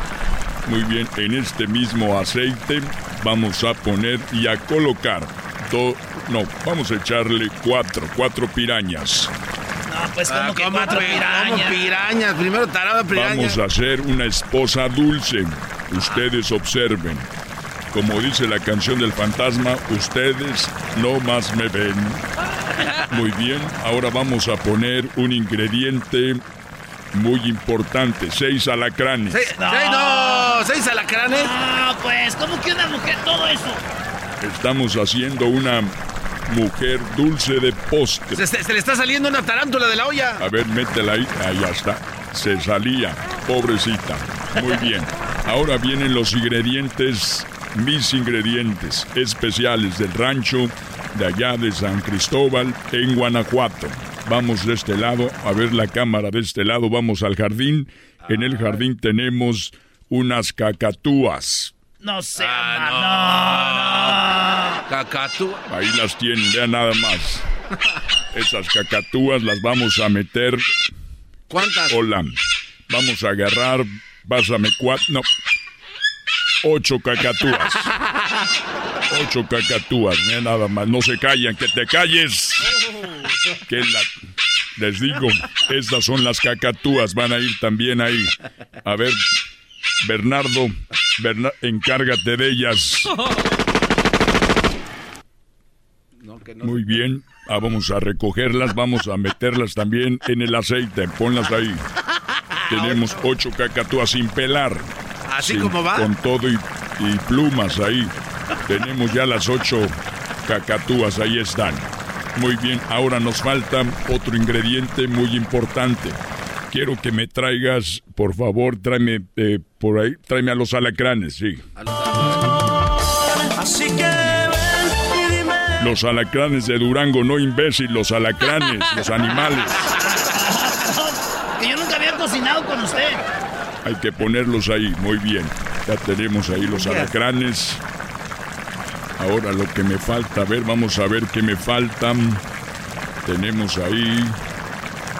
Muy bien, en este mismo aceite vamos a poner y a colocar no, vamos a echarle cuatro, cuatro pirañas. No, pues como que cuatro pirañas. pirañas, primero tarada piraña. Vamos a hacer una esposa dulce. Ustedes observen. Como dice la canción del fantasma, ustedes no más me ven. Muy bien, ahora vamos a poner un ingrediente muy importante, seis alacranes. ¿Seis, no. ¿Seis alacranes? Ah, pues, ¿cómo que una mujer todo eso? Estamos haciendo una mujer dulce de postre. Se, le está saliendo una tarántula de la olla. A ver, métela ahí. Ahí está. Se salía. Pobrecita. Muy bien. Ahora vienen los ingredientes mis ingredientes especiales del rancho de allá de San Cristóbal en Guanajuato. Vamos de este lado a ver la cámara de este lado, vamos al jardín. En el jardín tenemos unas cacatúas. No sé, ah, no. Cacatúas. Ahí las tienen, vean nada más. Esas cacatúas las vamos a meter. ¿Cuántas? Hola. Vamos a agarrar. Pásame cuatro. No. ocho cacatúas. Ocho cacatúas, mira nada más. No se callan, que te calles. Que la... Les digo, estas son las cacatúas, van a ir también ahí. A ver, Bernardo, Berna- encárgate de ellas. Muy bien, ah, vamos a recogerlas, vamos a meterlas también en el aceite, ponlas ahí. Tenemos ocho cacatúas sin pelar. Así Sin- como va. Con todo y, y plumas ahí. Tenemos ya las ocho cacatúas, ahí están. Muy bien, ahora nos falta otro ingrediente muy importante. Quiero que me traigas, por favor, tráeme eh, por ahí, tráeme a los alacranes, sí. Así que ven y dime. Los alacranes de Durango, no imbécil, los alacranes, los animales. Que yo nunca había cocinado con usted. Hay que ponerlos ahí, muy bien. Ya tenemos ahí los alacranes. Ahora lo que me falta, a ver, vamos a ver qué me faltan. Tenemos ahí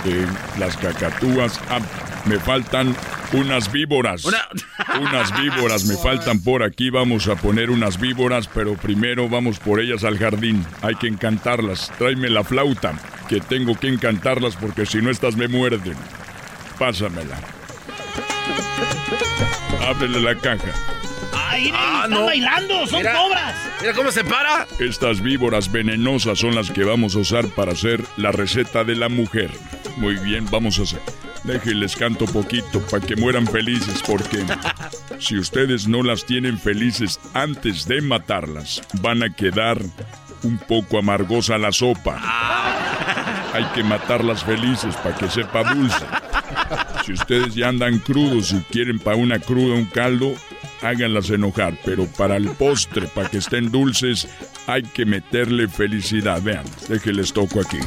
eh, las cacatúas. Ah, me faltan unas víboras. Unas víboras me faltan por aquí. Vamos a poner unas víboras, pero primero vamos por ellas al jardín. Hay que encantarlas. Tráeme la flauta, que tengo que encantarlas porque si no estas me muerden. Pásamela. Ábrele la caja. Ay, Ah, están no. bailando, son Mira. cobras. Mira cómo se para. Estas víboras venenosas son las que vamos a usar para hacer la receta de la mujer. Muy bien, vamos a hacer. Déjenles canto poquito para que mueran felices porque si ustedes no las tienen felices antes de matarlas, van a quedar un poco amargosa la sopa. Hay que matarlas felices para que sepa dulce. Si ustedes ya andan crudos y quieren para una cruda un caldo, háganlas enojar. Pero para el postre, para que estén dulces, hay que meterle felicidad. Vean, déjenles toco aquí.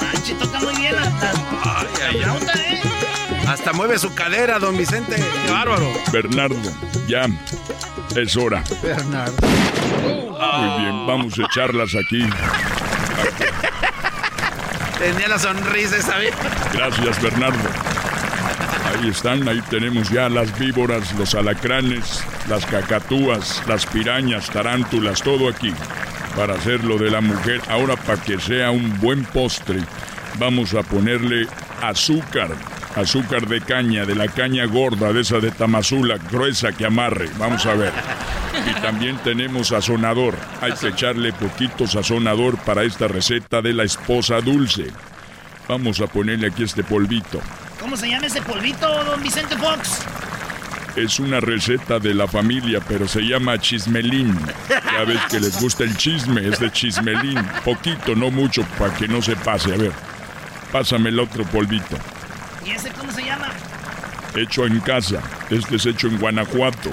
Manche, toca muy bien la flauta, ¿eh? Hasta mueve su cadera, don Vicente. Qué bárbaro. Bernardo, ya es hora. Bernardo. Muy bien, vamos a echarlas aquí. Tenía la sonrisa esa vez. Gracias, Bernardo. Ahí están, ahí tenemos ya las víboras, los alacranes, las cacatúas, las pirañas, tarántulas, todo aquí. Para hacer lo de la mujer. Ahora, para que sea un buen postre, vamos a ponerle azúcar. Azúcar de caña, de la caña gorda, de esa de Tamazula, gruesa que amarre. Vamos a ver. Y también tenemos sazonador. Hay que echarle poquito sazonador para esta receta de la esposa dulce. Vamos a ponerle aquí este polvito. ¿Cómo se llama ese polvito, don Vicente Fox? Es una receta de la familia, pero se llama chismelín. Ya ves que les gusta el chisme, es de chismelín. Poquito, no mucho, para que no se pase. A ver, pásame el otro polvito. ¿Y ese cómo se llama? Hecho en casa. Este es hecho en Guanajuato.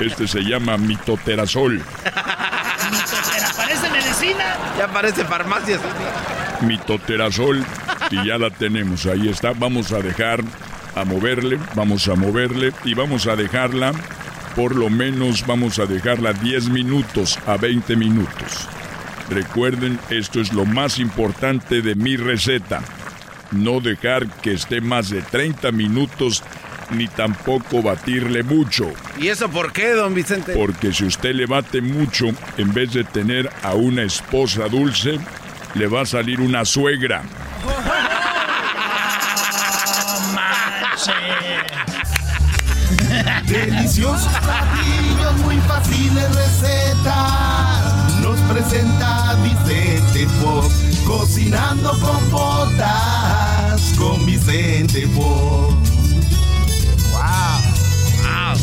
Este se llama mitoterazol. Mitotera, parece medicina. Ya parece farmacia. mitoterazol y ya la tenemos. Ahí está. Vamos a dejar a moverle, vamos a moverle y vamos a dejarla, por lo menos vamos a dejarla 10 minutos a 20 minutos. Recuerden, esto es lo más importante de mi receta. No dejar que esté más de 30 minutos ni tampoco batirle mucho. ¿Y eso por qué, don Vicente? Porque si usted le bate mucho, en vez de tener a una esposa dulce, le va a salir una suegra. Deliciosos platillos, muy fáciles recetas. Nos presenta Vicente Fox. Cocinando con botas con Vicente Fox. Wow.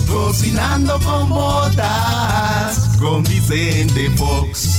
Cocinando con botas con Vicente Fox.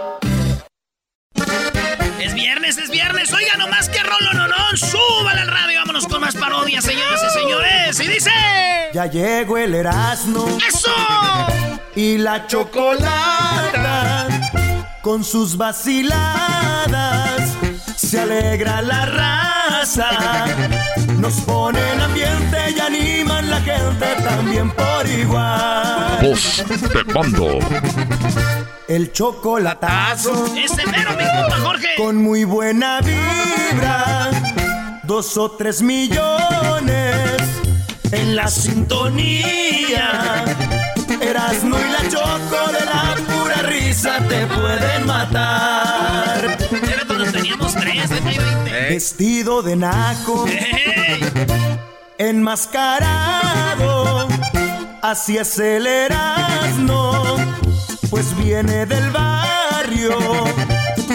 Es viernes, es viernes. Oiga nomás que rolo, no, no. Súbale al radio, vámonos con más parodias, señoras y señores. Y dice... Ya llegó el Erasmo. ¡Eso! Y la chocolata con sus vaciladas se alegra la raza. Nos ponen ambiente y animan la gente también por igual. Voz de mando. El chocolatazo. Ese mero, mi compa Jorge. Con muy buena vibra. Dos o tres millones en la sintonía. Erasmo y la choco de la pura risa te pueden matar. Teníamos tres, de 20. Vestido de naco, enmascarado, así es el Erasmo, pues viene del barrio.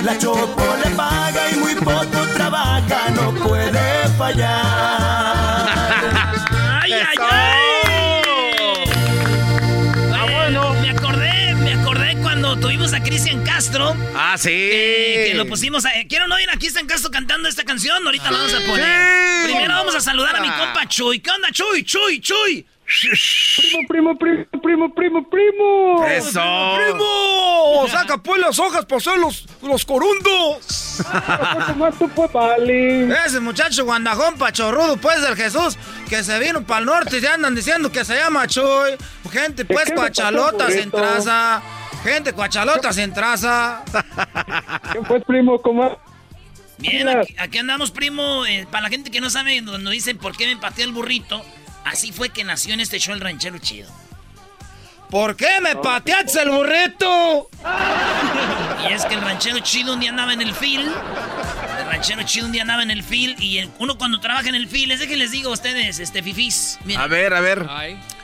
La choco le paga y muy poco trabaja, no puede fallar. A Cristian Castro. Ah, sí. Que, que lo pusimos a. ¿Quieren oír a Cristian Castro cantando esta canción? Ahorita la vamos a poner. Sí. Primero vamos a saludar a mi compa Chuy. ¿Qué onda, Chuy? Chuy, Chuy. Primo, primo, primo, primo, primo, primo. ¡Eso! ¡Primo! ¡Saca pues las hojas para hacer los, los corundos! Ese muchacho guandajón pachorrudo, pues, del Jesús, que se vino para el norte y ya andan diciendo que se llama Chuy. Gente, pues, pasó, en traza. Gente, cuachalotas en traza. ¿Qué pues, primo? ¿Cómo? Bien, aquí, aquí andamos, primo. Eh, para la gente que no sabe, cuando dicen por qué me pateé el burrito, así fue que nació en este show el ranchero chido. ¿Por qué me pateaste el burrito? Y es que el ranchero chido un día andaba en el field. Ranchero chido un día andaba en el field. Y el- uno cuando trabaja en el field, es de que les digo a ustedes, este fifís. miren. A ver, a ver.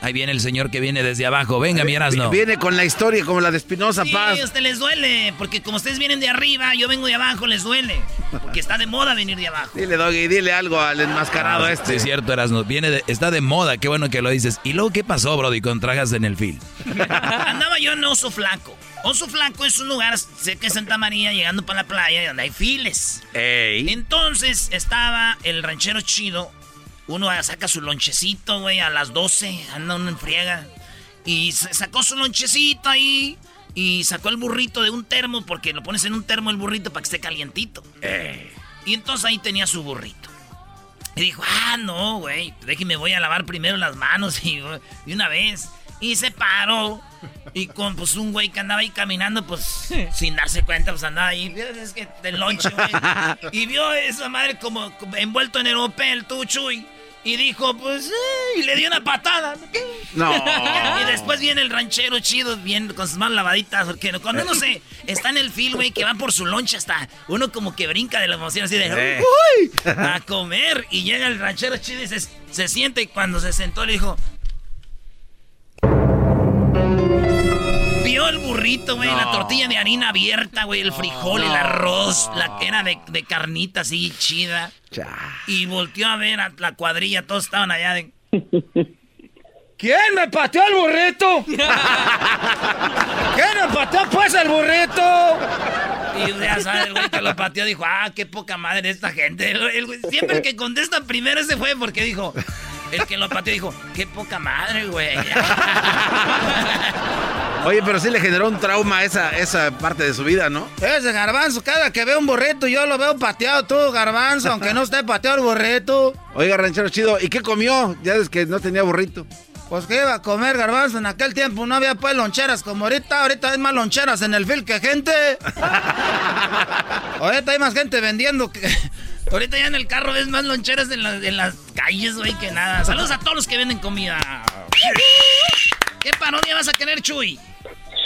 Ahí viene el señor que viene desde abajo. Venga, mi Erasno. Viene con la historia como la de Espinosa Sí, Paz. a ustedes les duele, porque como ustedes vienen de arriba, yo vengo de abajo, les duele. Porque está de moda venir de abajo. Dile, Doggy, dile algo al enmascarado Ah, este. Sí, es cierto, Erasno. Viene de- está de moda, qué bueno que lo dices. ¿Y luego qué pasó, Brody, con trajas en el field? Andaba yo en Oso Flaco. Oso Flaco es un lugar cerca de Santa María, llegando para la playa, donde hay files. Ey. Entonces estaba el ranchero chido. Uno saca su lonchecito, güey, a las 12, anda uno en friega. Y sa- sacó su lonchecito ahí. Y sacó el burrito de un termo, porque lo pones en un termo el burrito para que esté calientito. Y entonces ahí tenía su burrito. Y dijo, ah, no, güey, déjeme, voy a lavar primero las manos y una vez. Y se paró. Y con pues un güey que andaba ahí caminando, pues sin darse cuenta, pues andaba ahí. Es que del lonche, güey. Y vio esa madre como, envuelto en europel, tú, Chuy. Y dijo, pues, eh, y le dio una patada. No. Y después viene el ranchero chido, bien con sus manos lavaditas. Porque cuando uno se está en el film, güey, que va por su loncha hasta uno como que brinca de la emoción así de. ¡Uy! A comer. Y llega el ranchero chido y se, se sienta y cuando se sentó le dijo. Vio el burrito, güey, la tortilla de harina abierta, güey, el frijol, el arroz, la que era de, de carnita así chida. Y volteó a ver a la cuadrilla, todos estaban allá de. ¿Quién me pateó el burrito? ¿Quién me pateó pues el burrito? Y ya sabes, el güey que lo pateó dijo, ah, qué poca madre esta gente. El- el güey- siempre el que contesta primero ese fue porque dijo, el que lo pateó dijo, qué poca madre, güey. Oye, pero sí le generó un trauma esa, esa parte de su vida, ¿no? Ese garbanzo, cada que veo un burrito yo lo veo pateado tú, garbanzo, aunque no esté pateado el burrito. Oiga, ranchero chido, ¿y qué comió? Ya es que no tenía burrito. Pues que iba a comer garbanzo en aquel tiempo, no había pues loncheras como ahorita, ahorita hay más loncheras en el fil que gente. ahorita hay más gente vendiendo que... Ahorita ya en el carro ves más loncheras en, la- en las calles, güey, que nada. Saludos a todos los que venden comida. ¿Qué parodia vas a querer, Chuy?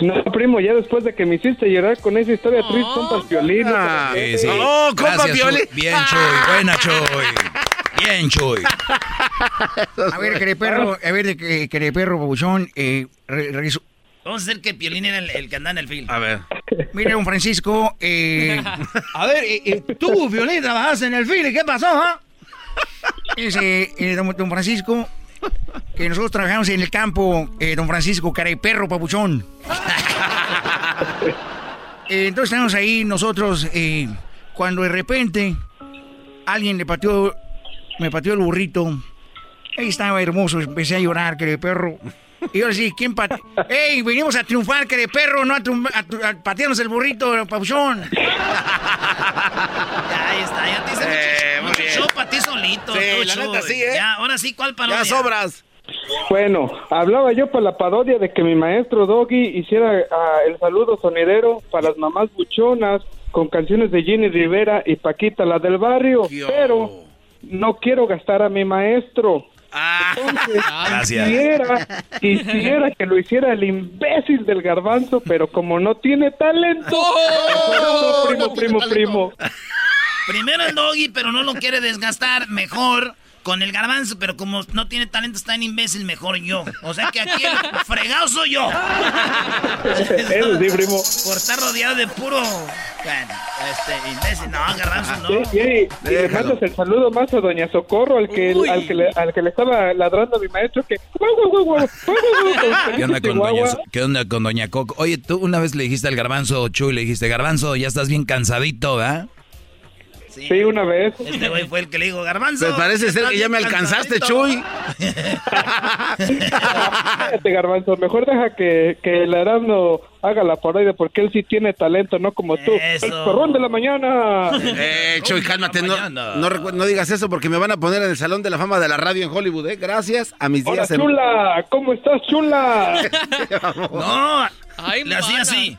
No, primo, ya después de que me hiciste llorar con esa historia triste, compas violín. Ah, Sí, sí. Oh, compa. Chuy. Bien, Chuy. Buena, Chuy. Bien, Chuy. A ver, quereperro, a ver, que- quereperro, babuchón, eh, re- reviso- Vamos a hacer que Piolín era el, el que anda en el film. A ver. Mira, don Francisco, eh, A ver, eh, eh, tú, violín, trabajaste en el fil, ¿y qué pasó, ah? ese, eh, don, don Francisco, que nosotros trabajamos en el campo, eh, don Francisco, careperro, papuchón. Eh, entonces estamos ahí nosotros, eh, cuando de repente alguien le pateó me pateó el burrito. Ahí estaba hermoso, empecé a llorar, que de perro. Y ahora sí, ¿quién pateó? ¡Ey, venimos a triunfar, que de perro, no a, a a patearnos el burrito, papuchón! Ya, ahí está, ya te hice Eh, mucho, muy mucho bien. show para ti solito. Sí, la show, neta sí, ¿eh? Ya, ahora sí, ¿cuál parodia? Ya sobras. Bueno, hablaba yo para la parodia de que mi maestro Doggy hiciera ah, el saludo sonidero para las mamás buchonas con canciones de Jenny Rivera y Paquita, la del barrio, pero no quiero gastar a mi maestro. Entonces, Gracias. Quisiera, quisiera que lo hiciera el imbécil del garbanzo, pero como no tiene talento, ¡Oh! primo, primo, primo. Primero el doggy, pero no lo quiere desgastar. Mejor con el garbanzo, pero como no tiene talento, está en imbécil, mejor yo. O sea que aquí el fregado soy yo. Eso sí, primo. Por estar rodeado de puro. Bueno, este, imbécil. No, garbanzo, no. Sí, sí, y le mandas el saludo más a Doña Socorro, al que, al que, le, al que le estaba ladrando a mi maestro, que... ¿Qué onda, con doña, ¿Qué onda con Doña Coco? Oye, tú una vez le dijiste al garbanzo, Chuy, le dijiste, garbanzo, ya estás bien cansadito, ¿verdad? Sí, una vez. Este güey fue el que le dijo, garbanzo. Pues parece ser que ya me alcanzaste, cansadito". Chuy. Cállate, garbanzo. Mejor deja que, que el Arano haga la parodia porque él sí tiene talento, no como tú. El perrón de la mañana. Eh, Chuy, cálmate. No, no, no digas eso porque me van a poner en el Salón de la Fama de la Radio en Hollywood, ¿eh? Gracias a mis Hola, días en... chula. ¿Cómo estás, chula? No, Ay, le hacía así.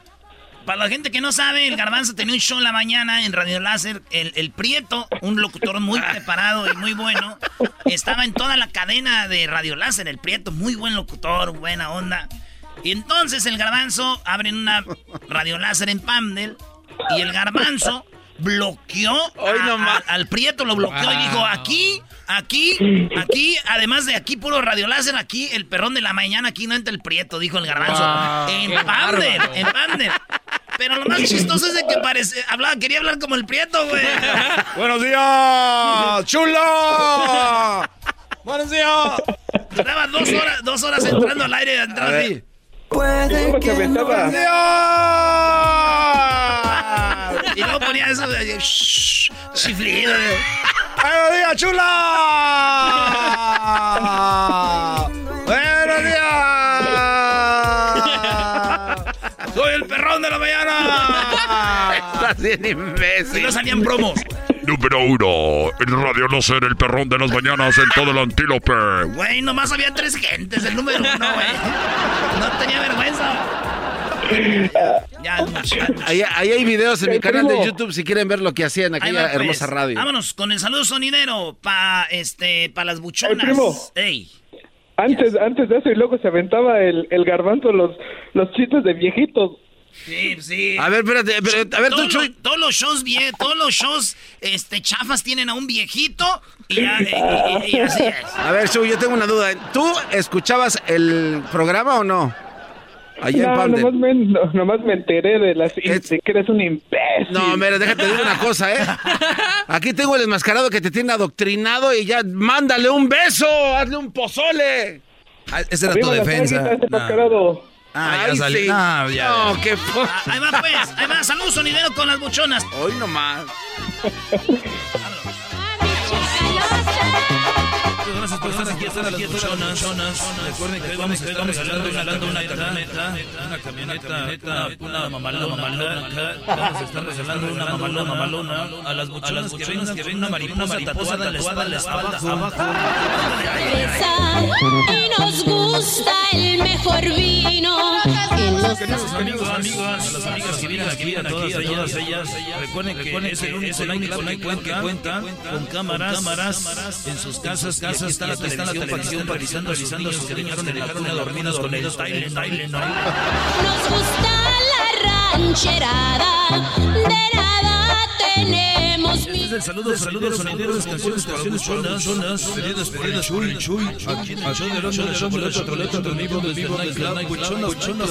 Para la gente que no sabe, el Garbanzo tenía un show la mañana en Radio Láser. El, el Prieto, un locutor muy preparado y muy bueno, estaba en toda la cadena de Radio Láser. El Prieto, muy buen locutor, buena onda. Y entonces el Garbanzo abre una Radio Láser en Pamdel y el Garbanzo bloqueó a- a- al Prieto, lo bloqueó y dijo, aquí, aquí, aquí, además de aquí puro Radio Láser, aquí el perrón de la mañana, aquí no entra el Prieto, dijo el Garbanzo. Wow, en bárbaro. en Pamdel. Pero lo más chistoso es de que parece, hablaba, quería hablar como el Prieto, güey. ¡Buenos días! ¡Chulo! ¡Buenos días! Duraba dos horas, dos horas entrando al aire, entrando así. ¿Cómo se aventaba? Y luego ponía eso chiflido. ¡Buenos días, chula! ¡Buenos días! ¡Soy el perrón de la mañana! Estás bien imbécil. Y no salían promos. Número uno, en Radio Láser, el perrón de las mañanas en todo el antílope. Güey, nomás había tres gentes, el número uno, güey. No tenía vergüenza. Ya. Ahí, ahí hay videos en mi canal de. YouTube si quieren ver lo que hacía en aquella va, pues. hermosa radio. Vámonos con el saludo sonidero para este, pa las buchonas. primo. Ey. Antes, antes de eso, y luego se aventaba el, el garbanzo los, los chistes de viejitos. Sí, sí. A ver, espérate, pero, a ver, tú, todos, Chuy. los, todos los shows bien, todos los shows este, chafas tienen a un viejito y, ya, y- y- y así es. A ver, Chuy, yo tengo una duda. ¿Tú escuchabas el programa o no? Allá en No, Pamdel. nomás me, no- nomás me enteré de, las, de que eres un imbécil. No, mira, déjate decir una cosa, ¿eh? Aquí tengo el enmascarado que te tiene adoctrinado y ya mándale un beso, hazle un pozole. Ah, Esa era tu Arriba defensa. Ah, ya salió. sí. No, ya. No, qué Ah, Ahí va pues, ahí va, saludos sonidero con las buchonas. Hoy nomás. Gracias por estar aquí, estar aquí, buchonas. Recuerden que hoy vamos a estar regalando, una camioneta, una camioneta, una mamalona. Vamos a estar regalando una mamalona, mamalona a las buchonas que vengan, que venga una mariposa tatuada en la espalda, abajo. Y nos gusta el mejor vino. Queridos amigos, amigas, a las amigas que vienen aquí, a todas ellas, recuerden que es el único que cuenta con cámaras en sus casas, casas, está la televisión realizando, realizando sus niños que dejaron a dormidos con ellos, Tylenol, Tylenol. nos gusta la rancherada. De nada tenemos Este es el saludo, saludos sonideros, canciones, canciones, zonas, zonas, pedidos, pedidos, chuy, chuy, aquí en el show del del hombre, del chocolate, del vivo, del vivo, del club, buchonas, buchonas,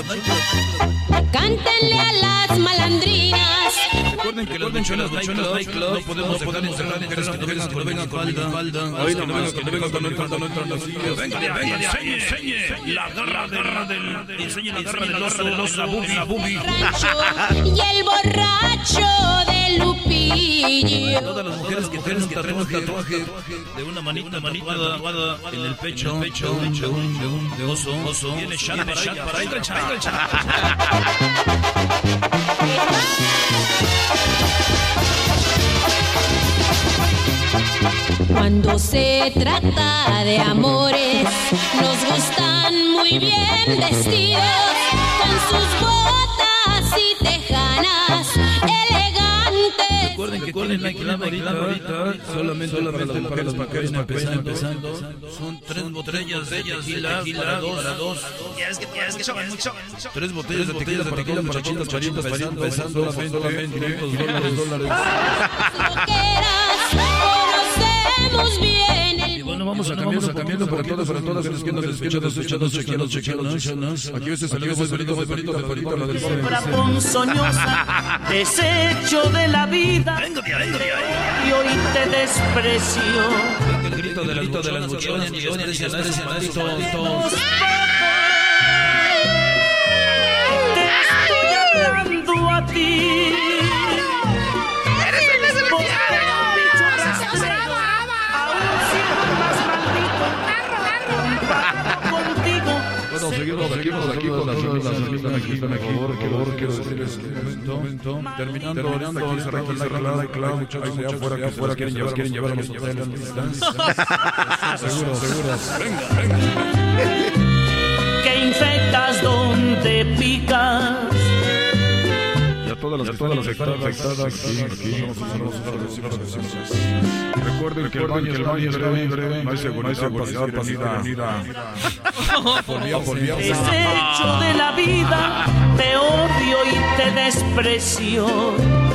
Cántenle a las malandrinas. Recuerden que los buchonas nightclub no podemos dejar encerrar mujeres que no vengan que no vengan con falda. No vengan que no vengan con el falda, no entran las sillas. Venga, venga, enseñe, enseñe la garra del, enseñe la garra del oso, la bubi, la bubi. Y el borracho de Lupillo. bolsillo. Todas las mujeres que tienen un tatuaje, tatuaje de una manita, manita tatuada en el pecho, en el pecho de un, de un, de un de oso, oso. Viene chat para ella, para ella, para Cuando se trata de amores, nos gustan muy bien vestidos, con sus botas y tejanas que la ahorita, solamente, solamente para empezando, empezando, son tres botellas de tequila, para dos. Ya es que, ya es que chocan mucho. Tres botellas de tequila para dos muchachitos, muchachitos, empezando, empezando, solamente 500 dólares. Conocemos bien vamos a cambiando, cambiando para todas, para todas las que nos escuchan, escuchando, chequeando, chequeando, Aquí ese saludo muy bonito, muy bonito, muy bonito, la del Siembra ponzoñosa, desecho de la vida. Y hoy te desprecio. El grito de las de las buchonas. Te estoy hablando a ti. Seguimos, seguimos aquí con las las aquí, por favor, por favor, quiero decirles un momento, terminando, terminando, aquí cerrando la clave, clave, muchachos allá afuera, que afuera quieren llevar, quieren llevar a los hoteles, seguro, seguro, venga, venga. Que infectas donde picas. Usar los decimos así. Recuerden que el baño, el baño es breve, breve, no hay seguridad, seguridad para ir a, ir a, por vía, por vía. Desecho de la vida, te odio y te desprecio.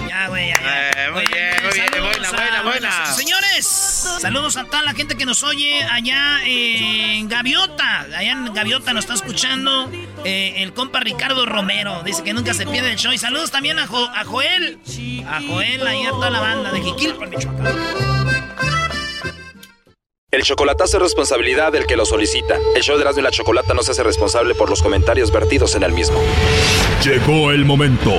Ya, güey, ya, muy bien, muy bien, buena, buena, buena. Señores, saludos a toda la gente que nos oye allá en Gaviota. Allá en Gaviota nos está escuchando eh, el compa Ricardo Romero. Dice que nunca se pierde el show. Y saludos también a, Jo- a Joel. A Joel, ahí a toda la banda de Jiquilpan, Michoacán. El chocolatazo es responsabilidad del que lo solicita. El show de Erasmo y la Chocolata no se hace responsable por los comentarios vertidos en el mismo. Llegó el momento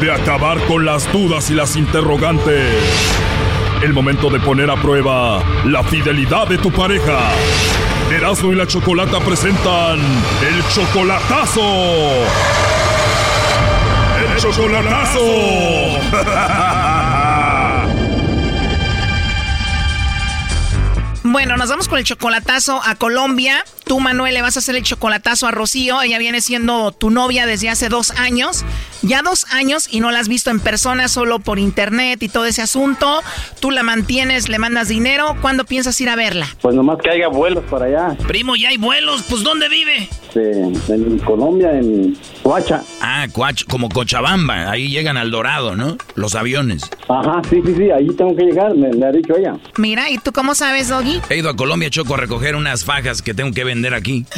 de acabar con las dudas y las interrogantes. El momento de poner a prueba la fidelidad de tu pareja. Erasmo y la Chocolata presentan el chocolatazo. El chocolatazo. Bueno, nos vamos con el chocolatazo a Colombia. Tú, Manuel, le vas a hacer el chocolatazo a Rocío. Ella viene siendo tu novia desde hace dos años. Ya dos años y no la has visto en persona, solo por internet y todo ese asunto. Tú la mantienes, le mandas dinero. ¿Cuándo piensas ir a verla? Pues nomás que haya vuelos para allá. Primo, ya hay vuelos. Pues, ¿dónde vive? En Colombia, en Coacha. Ah, Coach, como Cochabamba, ahí llegan al Dorado, ¿no? Los aviones. Ajá, sí, sí, sí, ahí tengo que llegar, me, me ha dicho ella. Mira, ¿y tú cómo sabes, Doggy? He ido a Colombia, Choco, a recoger unas fajas que tengo que vender aquí.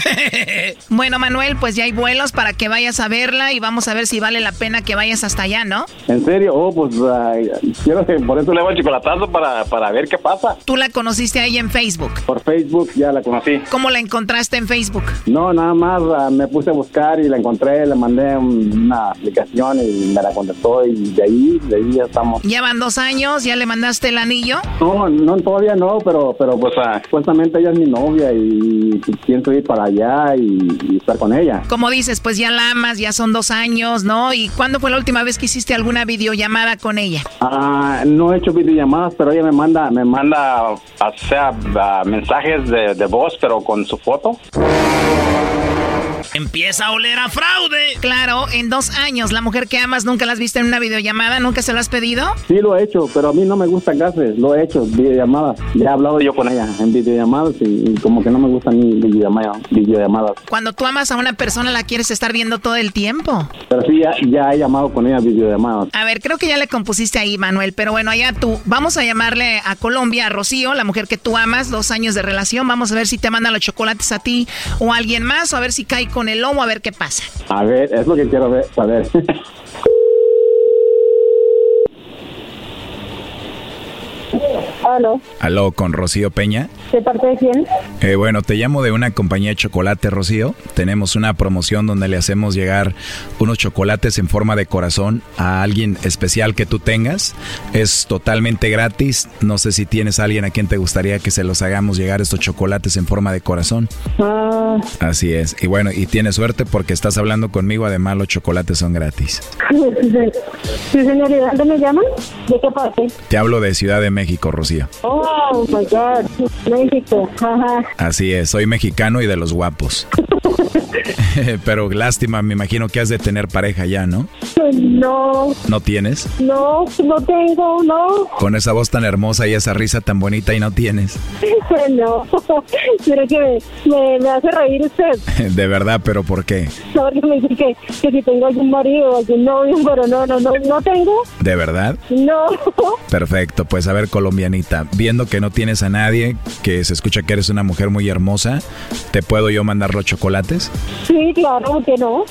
Bueno, Manuel, pues ya hay vuelos para que vayas a verla y vamos a ver si vale la pena que vayas hasta allá, ¿no? ¿En serio? Oh, pues ay, quiero que por eso le hago el chocolatazo para, para ver qué pasa. Tú la conociste ahí en Facebook. Por Facebook ya la conocí. ¿Cómo la encontraste en Facebook? No, nada más ah, me puse a buscar y la encontré, le mandé un- una aplicación y me la contestó y de ahí, de ahí ya estamos. Ya van dos años, ya le mandaste el anillo. No, no, todavía no, pero, pero pues ah, supuestamente ella es mi novia y pienso ir para allá y, y estar con ella. Como dices, pues ya la amas, ya son dos años, ¿no? ¿Y cuándo fue la última vez que hiciste alguna videollamada con ella? Ah, no he hecho videollamadas, pero ella me manda, me manda, o sea, mensajes de, de voz, pero con su foto. Empieza a oler a fraude. Claro, en dos años, la mujer que amas nunca la has visto en una videollamada, nunca se lo has pedido. Sí lo he hecho, pero a mí no me gustan gases, lo he hecho, videollamadas. Ya he hablado yo con ella en videollamadas y, y como que no me gustan ni videollamadas. videollamadas. Cuando tú amas a una persona, la quieres estar viendo todo el tiempo. Pero sí, ya, ya he llamado con ella videollamadas. A ver, creo que ya le compusiste ahí, Manuel, pero bueno, allá tú. Vamos a llamarle a Colombia, a Rocío, la mujer que tú amas, dos años de relación. Vamos a ver si te manda los chocolates a ti o a alguien más, o a ver si cae con el lomo, a ver qué pasa. A ver, es lo que quiero ver, saber. Aló. Aló, con Rocío Peña. ¿De parte de quién? Eh, bueno, te llamo de una compañía de chocolate, Rocío. Tenemos una promoción donde le hacemos llegar unos chocolates en forma de corazón a alguien especial que tú tengas. Es totalmente gratis. No sé si tienes a alguien a quien te gustaría que se los hagamos llegar estos chocolates en forma de corazón. Ah, Así es. Y bueno, y tienes suerte porque estás hablando conmigo. Además, los chocolates son gratis. sí, sí, señor, ¿y de dónde me llaman? ¿De qué parte? Te hablo de Ciudad de México, Rocío. Oh, my God. México. Ajá. Así es, soy mexicano y de los guapos. Pero lástima, me imagino que has de tener pareja ya, ¿no? No, ¿No tienes? no, no tengo, no. Con esa voz tan hermosa y esa risa tan bonita y no tienes. No, pero que me, me hace reír usted. De verdad, pero ¿por qué? No, porque me dice que, que si tengo algún marido algún novio, pero no, no, no, no tengo. ¿De verdad? No. Perfecto, pues a ver, viendo que no tienes a nadie, que se escucha que eres una mujer muy hermosa, ¿te puedo yo mandar los chocolates? Sí, claro, ¿por qué no?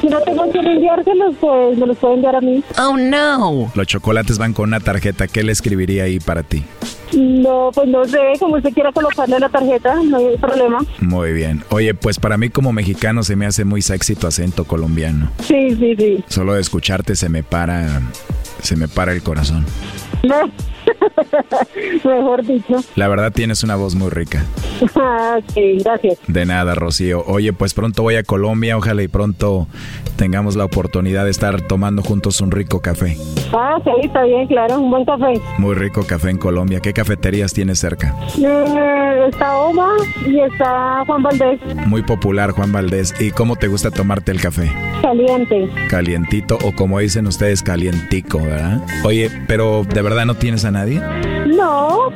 Si no tengo que enviárselos, pues me los pueden enviar a mí. Oh, no. Los chocolates van con una tarjeta, ¿qué le escribiría ahí para ti? No, pues no sé, como usted quiera colocarle la tarjeta, no hay problema. Muy bien. Oye, pues para mí como mexicano se me hace muy sexy tu acento colombiano. Sí, sí, sí. Solo de escucharte se me para, se me para el corazón. No. Mejor dicho. La verdad tienes una voz muy rica. Ah, sí, gracias. De nada, Rocío. Oye, pues pronto voy a Colombia, ojalá y pronto tengamos la oportunidad de estar tomando juntos un rico café. Ah, sí, está bien, claro, un buen café. Muy rico café en Colombia. ¿Qué cafeterías tienes cerca? Eh, está Oma y está Juan Valdés, Muy popular, Juan Valdés. ¿Y cómo te gusta tomarte el café? caliente. Calientito o como dicen ustedes, calientico, ¿verdad? Oye, pero ¿de verdad no tienes a nadie? No.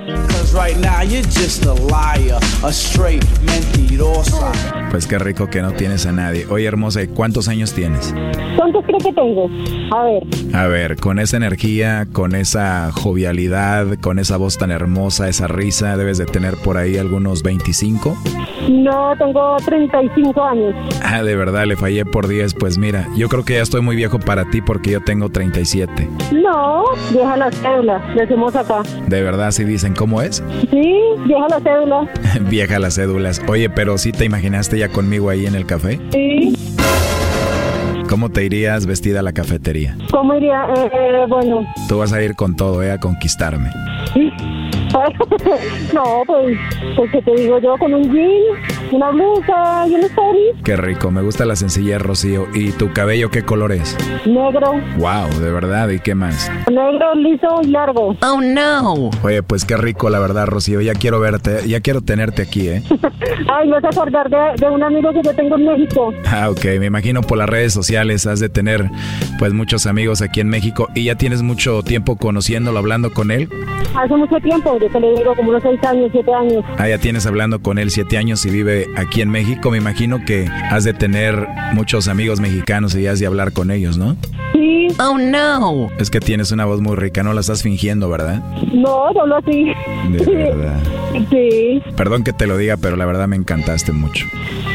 Pues qué rico que no tienes a nadie. Oye, hermosa, ¿y cuántos años tienes? ¿cuántos cree que tengo? A ver, A ver, con esa energía, con esa jovialidad, con esa voz tan hermosa, esa risa, debes de tener por ahí algunos 25. no, tengo 35 años. Ah, de verdad, le fallé por 10. Pues mira, yo creo que ya estoy muy viejo para ti porque yo tengo 37. No, deja la cédula, decimos acá. De verdad, si dicen cómo es. Sí, deja la cédula. Vieja las cédulas. Oye, pero ¿sí te imaginaste ya conmigo ahí en el café? Sí, ¿Cómo te irías vestida a la cafetería? ¿cómo iría? Eh, eh, bueno, Tú vas a ir con todo, ¿eh? A conquistarme. no, pues, pues que te digo yo, con un jean, una blusa y un tenis, Qué rico, me gusta la sencillez, Rocío. ¿Y tu cabello qué color es? negro, Wow, de verdad, ¿y qué más? negro, liso y largo. Oh no. Oye, pues qué rico, la verdad, Rocío. Ya quiero verte, ya quiero tenerte aquí, ¿eh? Ay, me vas a acordar de, de un amigo que yo tengo en México. Ah, ok, me imagino por las redes sociales has de tener pues muchos amigos aquí en México y ya tienes mucho tiempo conociéndolo, hablando con él. Hace mucho tiempo, yo digo como unos 6 años, 7 años. Ah, ya tienes hablando con él siete años y vive aquí en México. Me imagino que has de tener muchos amigos mexicanos y has de hablar con ellos, ¿no? Sí. Oh no. Es que tienes una voz muy rica, no la estás fingiendo, ¿verdad? No, solo así. De verdad. Sí. Perdón que te lo diga, pero la verdad me encantaste mucho.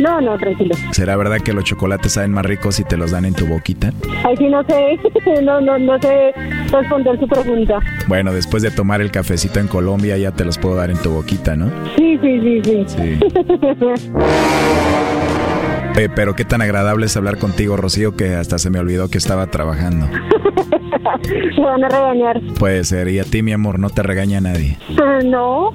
No, no, tranquilo. ¿Será verdad que los chocolates saben más ricos si te los dan en tu boquita? Ay, sí, no sé, no, no, no sé responder su pregunta. Bueno, después de tomar el cafecito en Colombia ya te los puedo dar en tu boquita, ¿no? Sí, sí, sí, sí. Sí. Eh, pero qué tan agradable es hablar contigo, Rocío, que hasta se me olvidó que estaba trabajando. Se van a regañar. Puede ser, y a ti, mi amor, no te regaña nadie. Ah, No,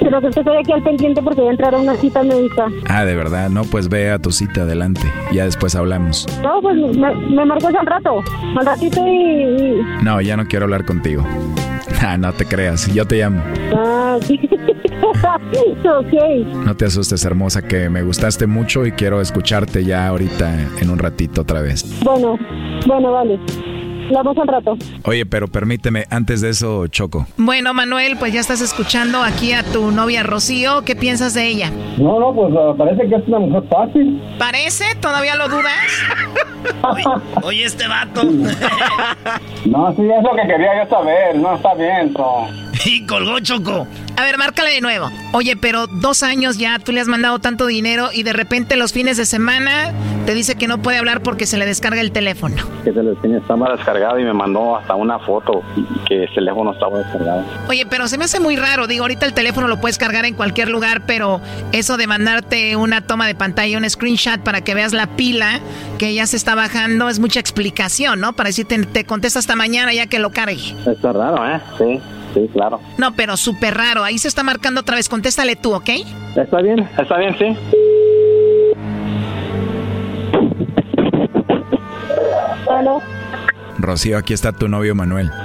pero que estoy aquí al pendiente porque voy a entrar a una cita médica. Ah, de verdad, no, pues ve a tu cita adelante. Ya después hablamos. No, pues me, me marcas al rato, al ratito y... y- No, ya no quiero hablar contigo. Ah, no te creas, yo te llamo. Ah, sí. No te asustes, hermosa, que me gustaste mucho y quiero escucharte ya ahorita en un ratito otra vez. Bueno, bueno, vale. Hablamos al rato. Oye, pero permíteme, antes de eso, Choco. Bueno, Manuel, pues ya estás escuchando aquí a tu novia Rocío. ¿Qué piensas de ella? No, no, pues ah, parece que es una mujer fácil. ¿Parece? ¿Todavía lo dudas? Oye, este vato. No, sí, es lo que quería yo saber. No, está bien, so. Y colgó Choco. A ver, márcale de nuevo. Oye, pero dos años ya tú le has mandado tanto dinero y de repente los fines de semana te dice que no puede hablar porque se le descarga el teléfono. Que se le estaba descargado y me mandó hasta una foto que el teléfono estaba descargado. Oye, pero se me hace muy raro. Digo, ahorita el teléfono lo puedes cargar en cualquier lugar, pero eso de mandarte una toma de pantalla, un screenshot para que veas la pila que ya se está bajando es mucha explicación, ¿no? Para decirte, te contesta hasta mañana ya que lo cargue. Está raro, ¿eh? Sí, sí, claro. No, pero súper raro. Ahí se está marcando otra vez. Contéstale tú, ¿ok? Está bien, está bien, sí. Rocío, aquí está tu novio Manuel.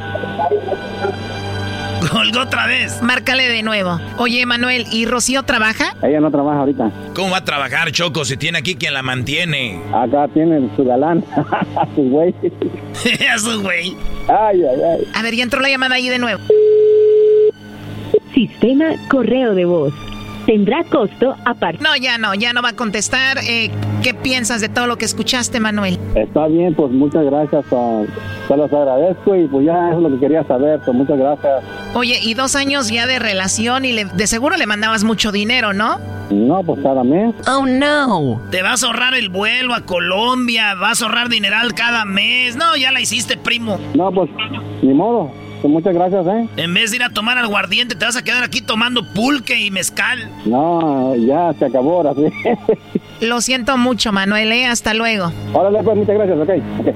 Colgó otra vez. Márcale de nuevo. Oye, Manuel, ¿y Rocío trabaja? Ella no trabaja ahorita. ¿Cómo va a trabajar, Choco, si tiene aquí quien la mantiene? Acá tiene su galán, a su güey. a su güey. Ay, ay, ay. A ver, ya entró la llamada ahí de nuevo. Sistema correo de voz. Tendrá costo aparte. No, ya no, ya no va a contestar. Eh, ¿Qué piensas de todo lo que escuchaste, Manuel? Está bien, pues muchas gracias. ah, se los agradezco y pues ya es lo que quería saber. Pues muchas gracias. Oye, y dos años ya de relación y le- de seguro le mandabas mucho dinero, ¿no? No, pues cada mes. Oh, no. Te vas a ahorrar el vuelo a Colombia, vas a ahorrar dineral cada mes. No, ya la hiciste, primo. No, pues ni modo. Pues muchas gracias, ¿eh? En vez de ir a tomar aguardiente, te vas a quedar aquí tomando pulque y mezcal. No, ya se acabó ahora sí. Lo siento mucho, Manuel. ¿eh? Hasta luego. Órale, pues muchas gracias, ok. ok.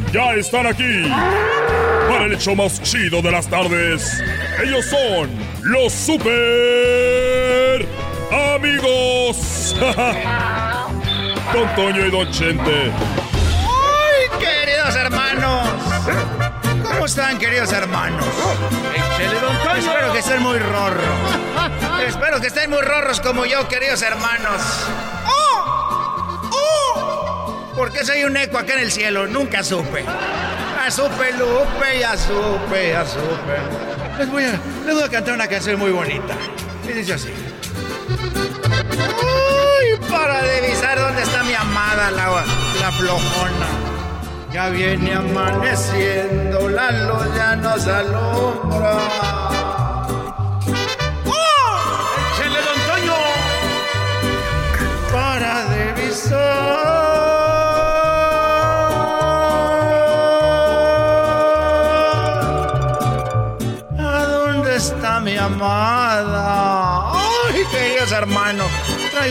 ya están aquí para el hecho más chido de las tardes. Ellos son los super amigos. Don Toño y Don Chente. ¡Ay, queridos hermanos! ¿Cómo están, queridos hermanos? Espero que estén muy rorros. Espero que estén muy rorros como yo, queridos hermanos. ¿Por qué soy un eco acá en el cielo? Nunca supe. Ya supe, Lupe, ya supe, ya supe. Les voy a, les voy a cantar una canción muy bonita. Y dice así. Uy, para divisar dónde está mi amada, la, la flojona. Ya viene amaneciendo, la luz ya nos alumbra. ¡Oh! ¡Échale, don Toño! Para divisar.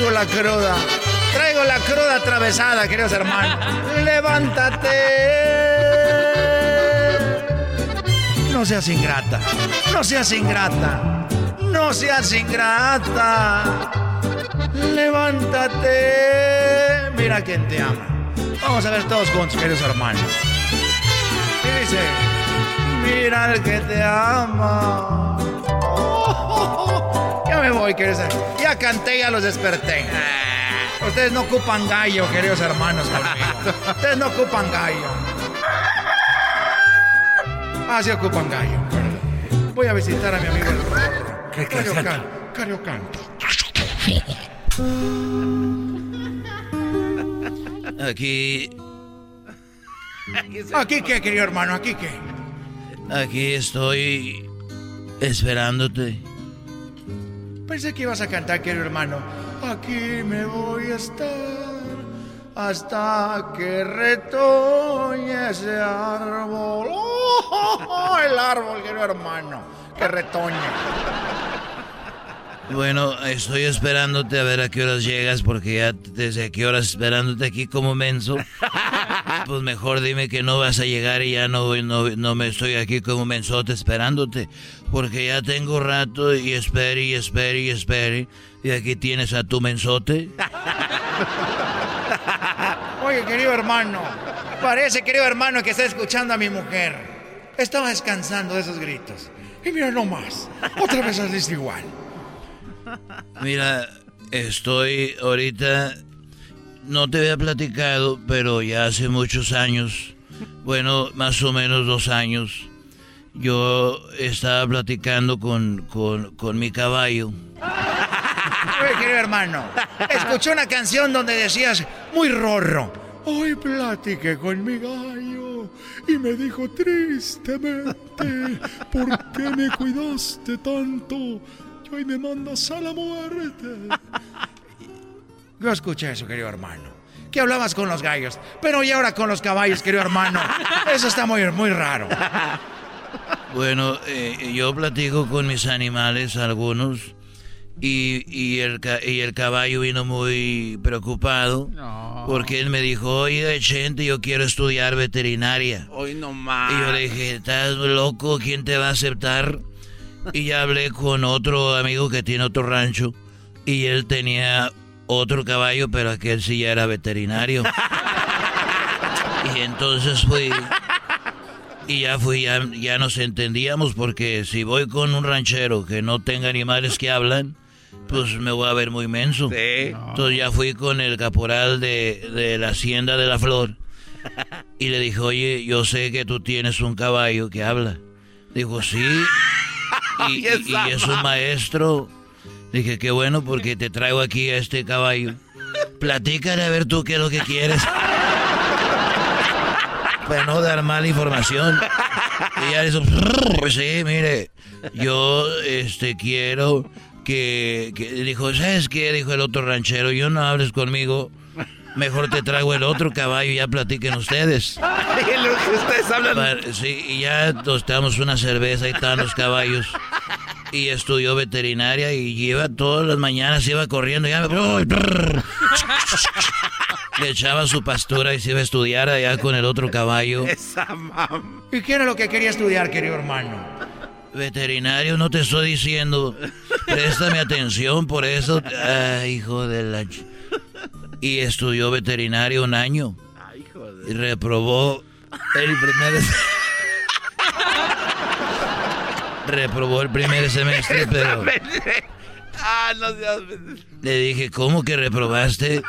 Traigo la cruda. Traigo la cruda atravesada, queridos hermanos. ¡Levántate! No seas ingrata. No seas ingrata. No seas ingrata. Levántate. Mira quién te ama. Vamos a ver todos juntos, queridos hermanos. Y dice, mira al que te ama. Ya me voy, queridos hermanos. Ya canté, ya los desperté. Ustedes no ocupan gallo, queridos hermanos, conmigo. Ustedes no ocupan gallo. Ah, sí ocupan gallo. Voy a visitar a mi amigo el Rorro. Cariocan, Cariocanto. Aquí, ¿Aquí qué, querido hermano? ¿Aquí qué? aquí estoy esperándote. Pensé que ibas a cantar, querido hermano. Aquí me voy a estar hasta que retoñe ese árbol. ¡Oh, el árbol, querido hermano, que retoñe. Bueno, estoy esperándote a ver a qué horas llegas porque ya desde qué horas esperándote aquí como menso. Pues mejor dime que no vas a llegar y ya no, no, no me estoy aquí como mensote esperándote. Porque ya tengo rato y espere y espere y espere. Y aquí tienes a tu mensote. Oye, querido hermano, parece, querido hermano, que está escuchando a mi mujer. Estaba descansando de esos gritos. Y mira nomás, otra vez saliste igual. Mira, estoy ahorita, no te había platicado, pero ya hace muchos años, bueno, más o menos dos años, yo estaba platicando con, con, con mi caballo. Oye, querido hermano, escuché una canción donde decías, muy rorro. Hoy platiqué con mi gallo y me dijo tristemente, ¿por qué me cuidaste tanto? Y hoy me mandas a la muerte. Yo escuché eso, querido hermano. Que hablabas con los gallos, pero y ahora con los caballos, querido hermano. Eso está muy, muy raro. Bueno, eh, yo platico con mis animales, algunos, y, y, el, y el caballo vino muy preocupado porque él me dijo, oye, gente, yo quiero estudiar veterinaria. Hoy no más. Y yo le dije, ¿estás loco? ¿Quién te va a aceptar? Y ya hablé con otro amigo que tiene otro rancho y él tenía otro caballo, pero aquel sí ya era veterinario. Y entonces fui y ya fui, ya, ya nos entendíamos porque si voy con un ranchero que no tenga animales que hablan, pues me voy a ver muy menso. Entonces ya fui con el caporal de, de la hacienda de la flor y le dije, oye, yo sé que tú tienes un caballo que habla. Dijo, sí. Y, y- y es un maestro. Dije, qué bueno porque te traigo aquí a este caballo. Platícale a ver tú qué es lo que quieres. Para no dar mala información. Y ya pues sí, mire, yo este quiero que, que- dijo, ¿sabes qué? Dijo el otro ranchero, yo no hables conmigo. Mejor te traigo el otro caballo y ya platiquen ustedes. lo que ustedes hablan. Sí, y ya tostamos una cerveza y estaban los caballos. Y estudió veterinaria y lleva todas las mañanas, iba corriendo. Ya, le echaba su pastura y se iba a estudiar allá con el otro caballo. Esa mam. ¿Y qué era lo que quería estudiar, querido hermano? Veterinario, no te estoy diciendo. Préstame atención por eso. Ay, hijo de la... Y estudió veterinario un año. Y reprobó el primer... reprobó el primer semestre, pero... ah, no seas... Le dije, ¿cómo que reprobaste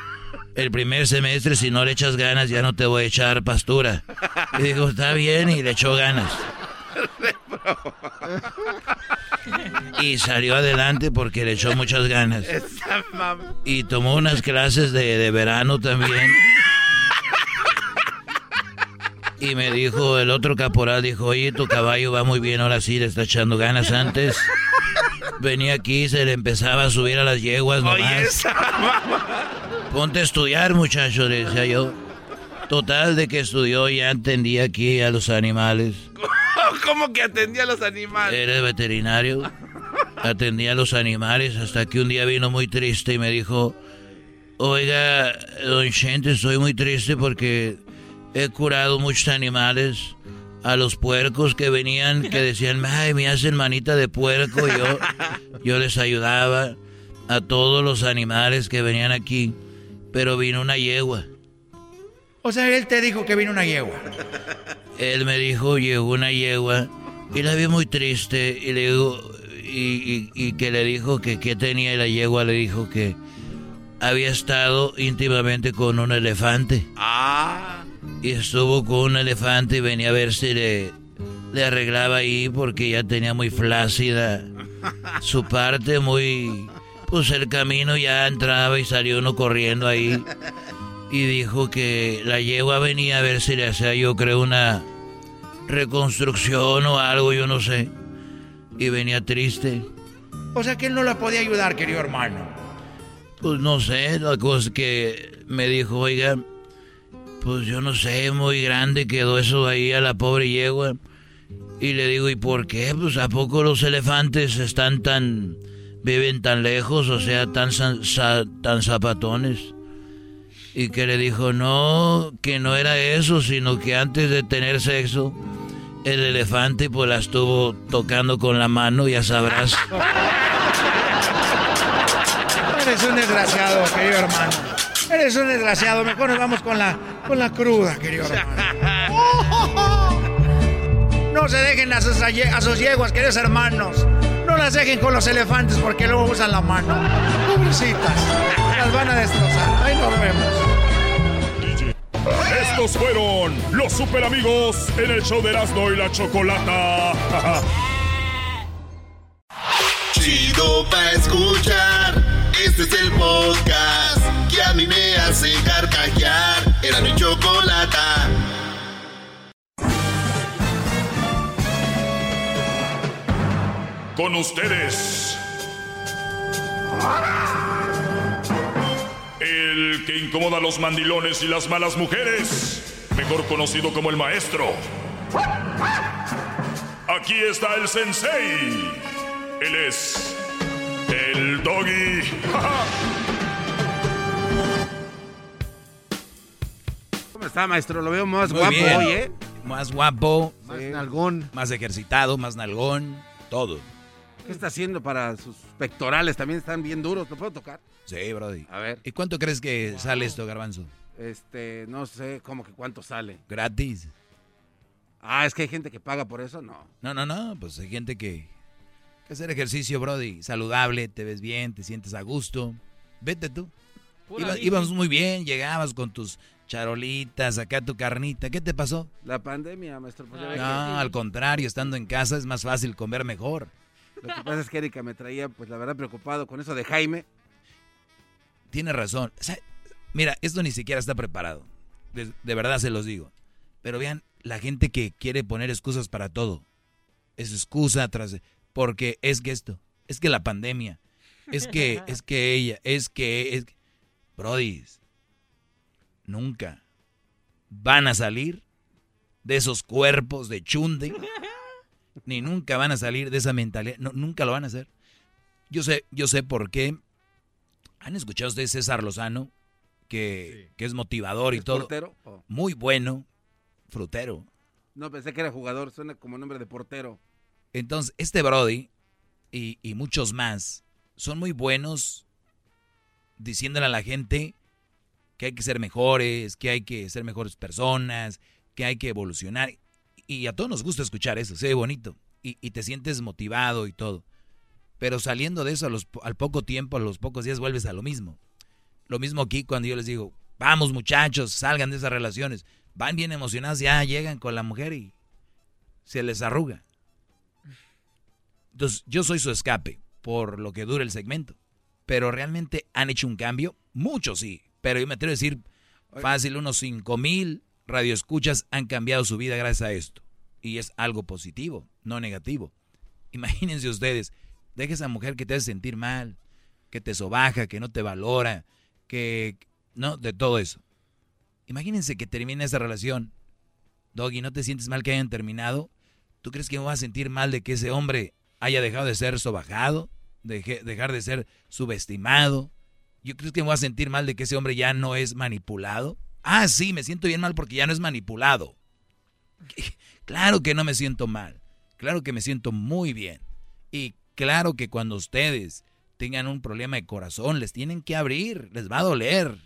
el primer semestre? Si no le echas ganas, ya no te voy a echar pastura. Y dijo, está bien, y le echó ganas. Y salió adelante porque le echó muchas ganas. Y tomó unas clases de, de verano también. Y me dijo, el otro caporal dijo, oye, tu caballo va muy bien, ahora sí le está echando ganas antes. Venía aquí, se le empezaba a subir a las yeguas nomás. Oye, esa mam. Ponte a estudiar, muchacho, le decía yo. Total, de que estudió ya entendía aquí a los animales. ¿Cómo que atendía a los animales? Era veterinario. Atendía a los animales hasta que un día vino muy triste y me dijo, oiga, don Chente, estoy muy triste porque he curado muchos animales. A los puercos que venían, que decían, ay, me hacen manita de puerco. y Yo, yo les ayudaba a todos los animales que venían aquí. Pero vino una yegua. O sea, él te dijo que vino una yegua. Él me dijo, llegó una yegua y la vi muy triste y le digo, y, y- y que le dijo que qué tenía y la yegua le dijo que había estado íntimamente con un elefante. Ah. Y estuvo con un elefante y venía a ver si le, le arreglaba ahí porque ya tenía muy flácida su parte, muy... Pues el camino ya entraba y salió uno corriendo ahí. Y dijo que la yegua venía a ver si le hacía yo creo una reconstrucción o algo, yo no sé. Y venía triste. O sea que él no la podía ayudar, querido hermano. Pues no sé, la cosa que me dijo, oiga, pues yo no sé, muy grande quedó eso ahí a la pobre yegua. Y le digo, ¿y por qué? Pues ¿a poco los elefantes están tan... viven tan lejos, o sea, tan, san- sa- tan zapatones? Y que le dijo, no, que no era eso, sino que antes de tener sexo, el elefante pues la estuvo tocando con la mano, ya sabrás. Eres un desgraciado, querido hermano. Eres un desgraciado. Mejor nos vamos con la, con la cruda, querido hermano. No se dejen a sus, a sus yeguas, queridos hermanos. No las dejen con los elefantes porque luego usan la mano. Pobrecitas. Las van a destrozar. Ahí nos vemos. Estos fueron los super amigos en el show de Erasmo y la Chocolata. Chido pa' escuchar. Este es el podcast que a mí me hace carcajear. Era mi chocolata. Con ustedes. El que incomoda a los mandilones y las malas mujeres. Mejor conocido como el maestro. Aquí está el sensei. Él es el doggy. ¿Cómo está, maestro? Lo veo más Muy guapo bien. hoy, ¿eh? Más guapo. Más nalgón. Más ejercitado, más nalgón. Todo. ¿Qué está haciendo para sus pectorales? También están bien duros. ¿Lo puedo tocar? Sí, Brody. A ver. ¿Y cuánto crees que sale esto, Garbanzo? Este, no sé, como que cuánto sale. ¿Gratis? Ah, es que hay gente que paga por eso, no. No, no, no. Pues hay gente que, que hacer ejercicio, Brody. Saludable, te ves bien, te sientes a gusto. Vete tú. Iba- íbamos muy bien, llegabas con tus charolitas, acá tu carnita. ¿Qué te pasó? La pandemia, maestro. pues que- No, al contrario, estando en casa es más fácil comer mejor. Lo que pasa es que Erika me traía, pues la verdad, preocupado con eso de Jaime. Tiene razón. O sea, mira, esto ni siquiera está preparado. De, de verdad se los digo. Pero vean, la gente que quiere poner excusas para todo. Es excusa tras... Porque es que esto, es que la pandemia, es que, es que ella, es que... Es que... Brody, nunca van a salir de esos cuerpos de chunde, ni nunca van a salir de esa mentalidad, no, nunca lo van a hacer. Yo sé, yo sé por qué. ¿Han escuchado ustedes César Lozano? Que, que es motivador y ¿Es todo. portero? Oh. Muy bueno, frutero. No, pensé que era jugador, suena como nombre de portero. Entonces, este Brody y, y muchos más son muy buenos diciéndole a la gente que hay que ser mejores, que hay que ser mejores personas, que hay que evolucionar. Y a todos nos gusta escuchar eso, se ve bonito. Y, y te sientes motivado y todo. Pero saliendo de eso a los, po- al poco tiempo, a los pocos días, vuelves a lo mismo. Lo mismo aquí cuando yo les digo, vamos muchachos, salgan de esas relaciones. Van bien emocionados, ya llegan con la mujer y se les arruga. Entonces, yo soy su escape por lo que dura el segmento. Pero realmente han hecho un cambio. Muchos sí. Pero yo me atrevo a decir, fácil, unos 5 mil radioescuchas han cambiado su vida gracias a esto. Y es algo positivo, no negativo. Imagínense ustedes, deja esa mujer que te hace sentir mal, que te sobaja, que no te valora, que... No, de todo eso. Imagínense que termine esa relación. Doggy, ¿no te sientes mal que hayan terminado? ¿Tú crees que me voy a sentir mal de que ese hombre haya dejado de ser sobajado? Deje- dejar de ser subestimado. ¿Yo creo que me voy a sentir mal de que ese hombre ya no es manipulado? Ah, sí, me siento bien mal porque ya no es manipulado. Claro que no me siento mal. Claro que me siento muy bien. Y claro que cuando ustedes tengan un problema de corazón, les tienen que abrir, les va a doler.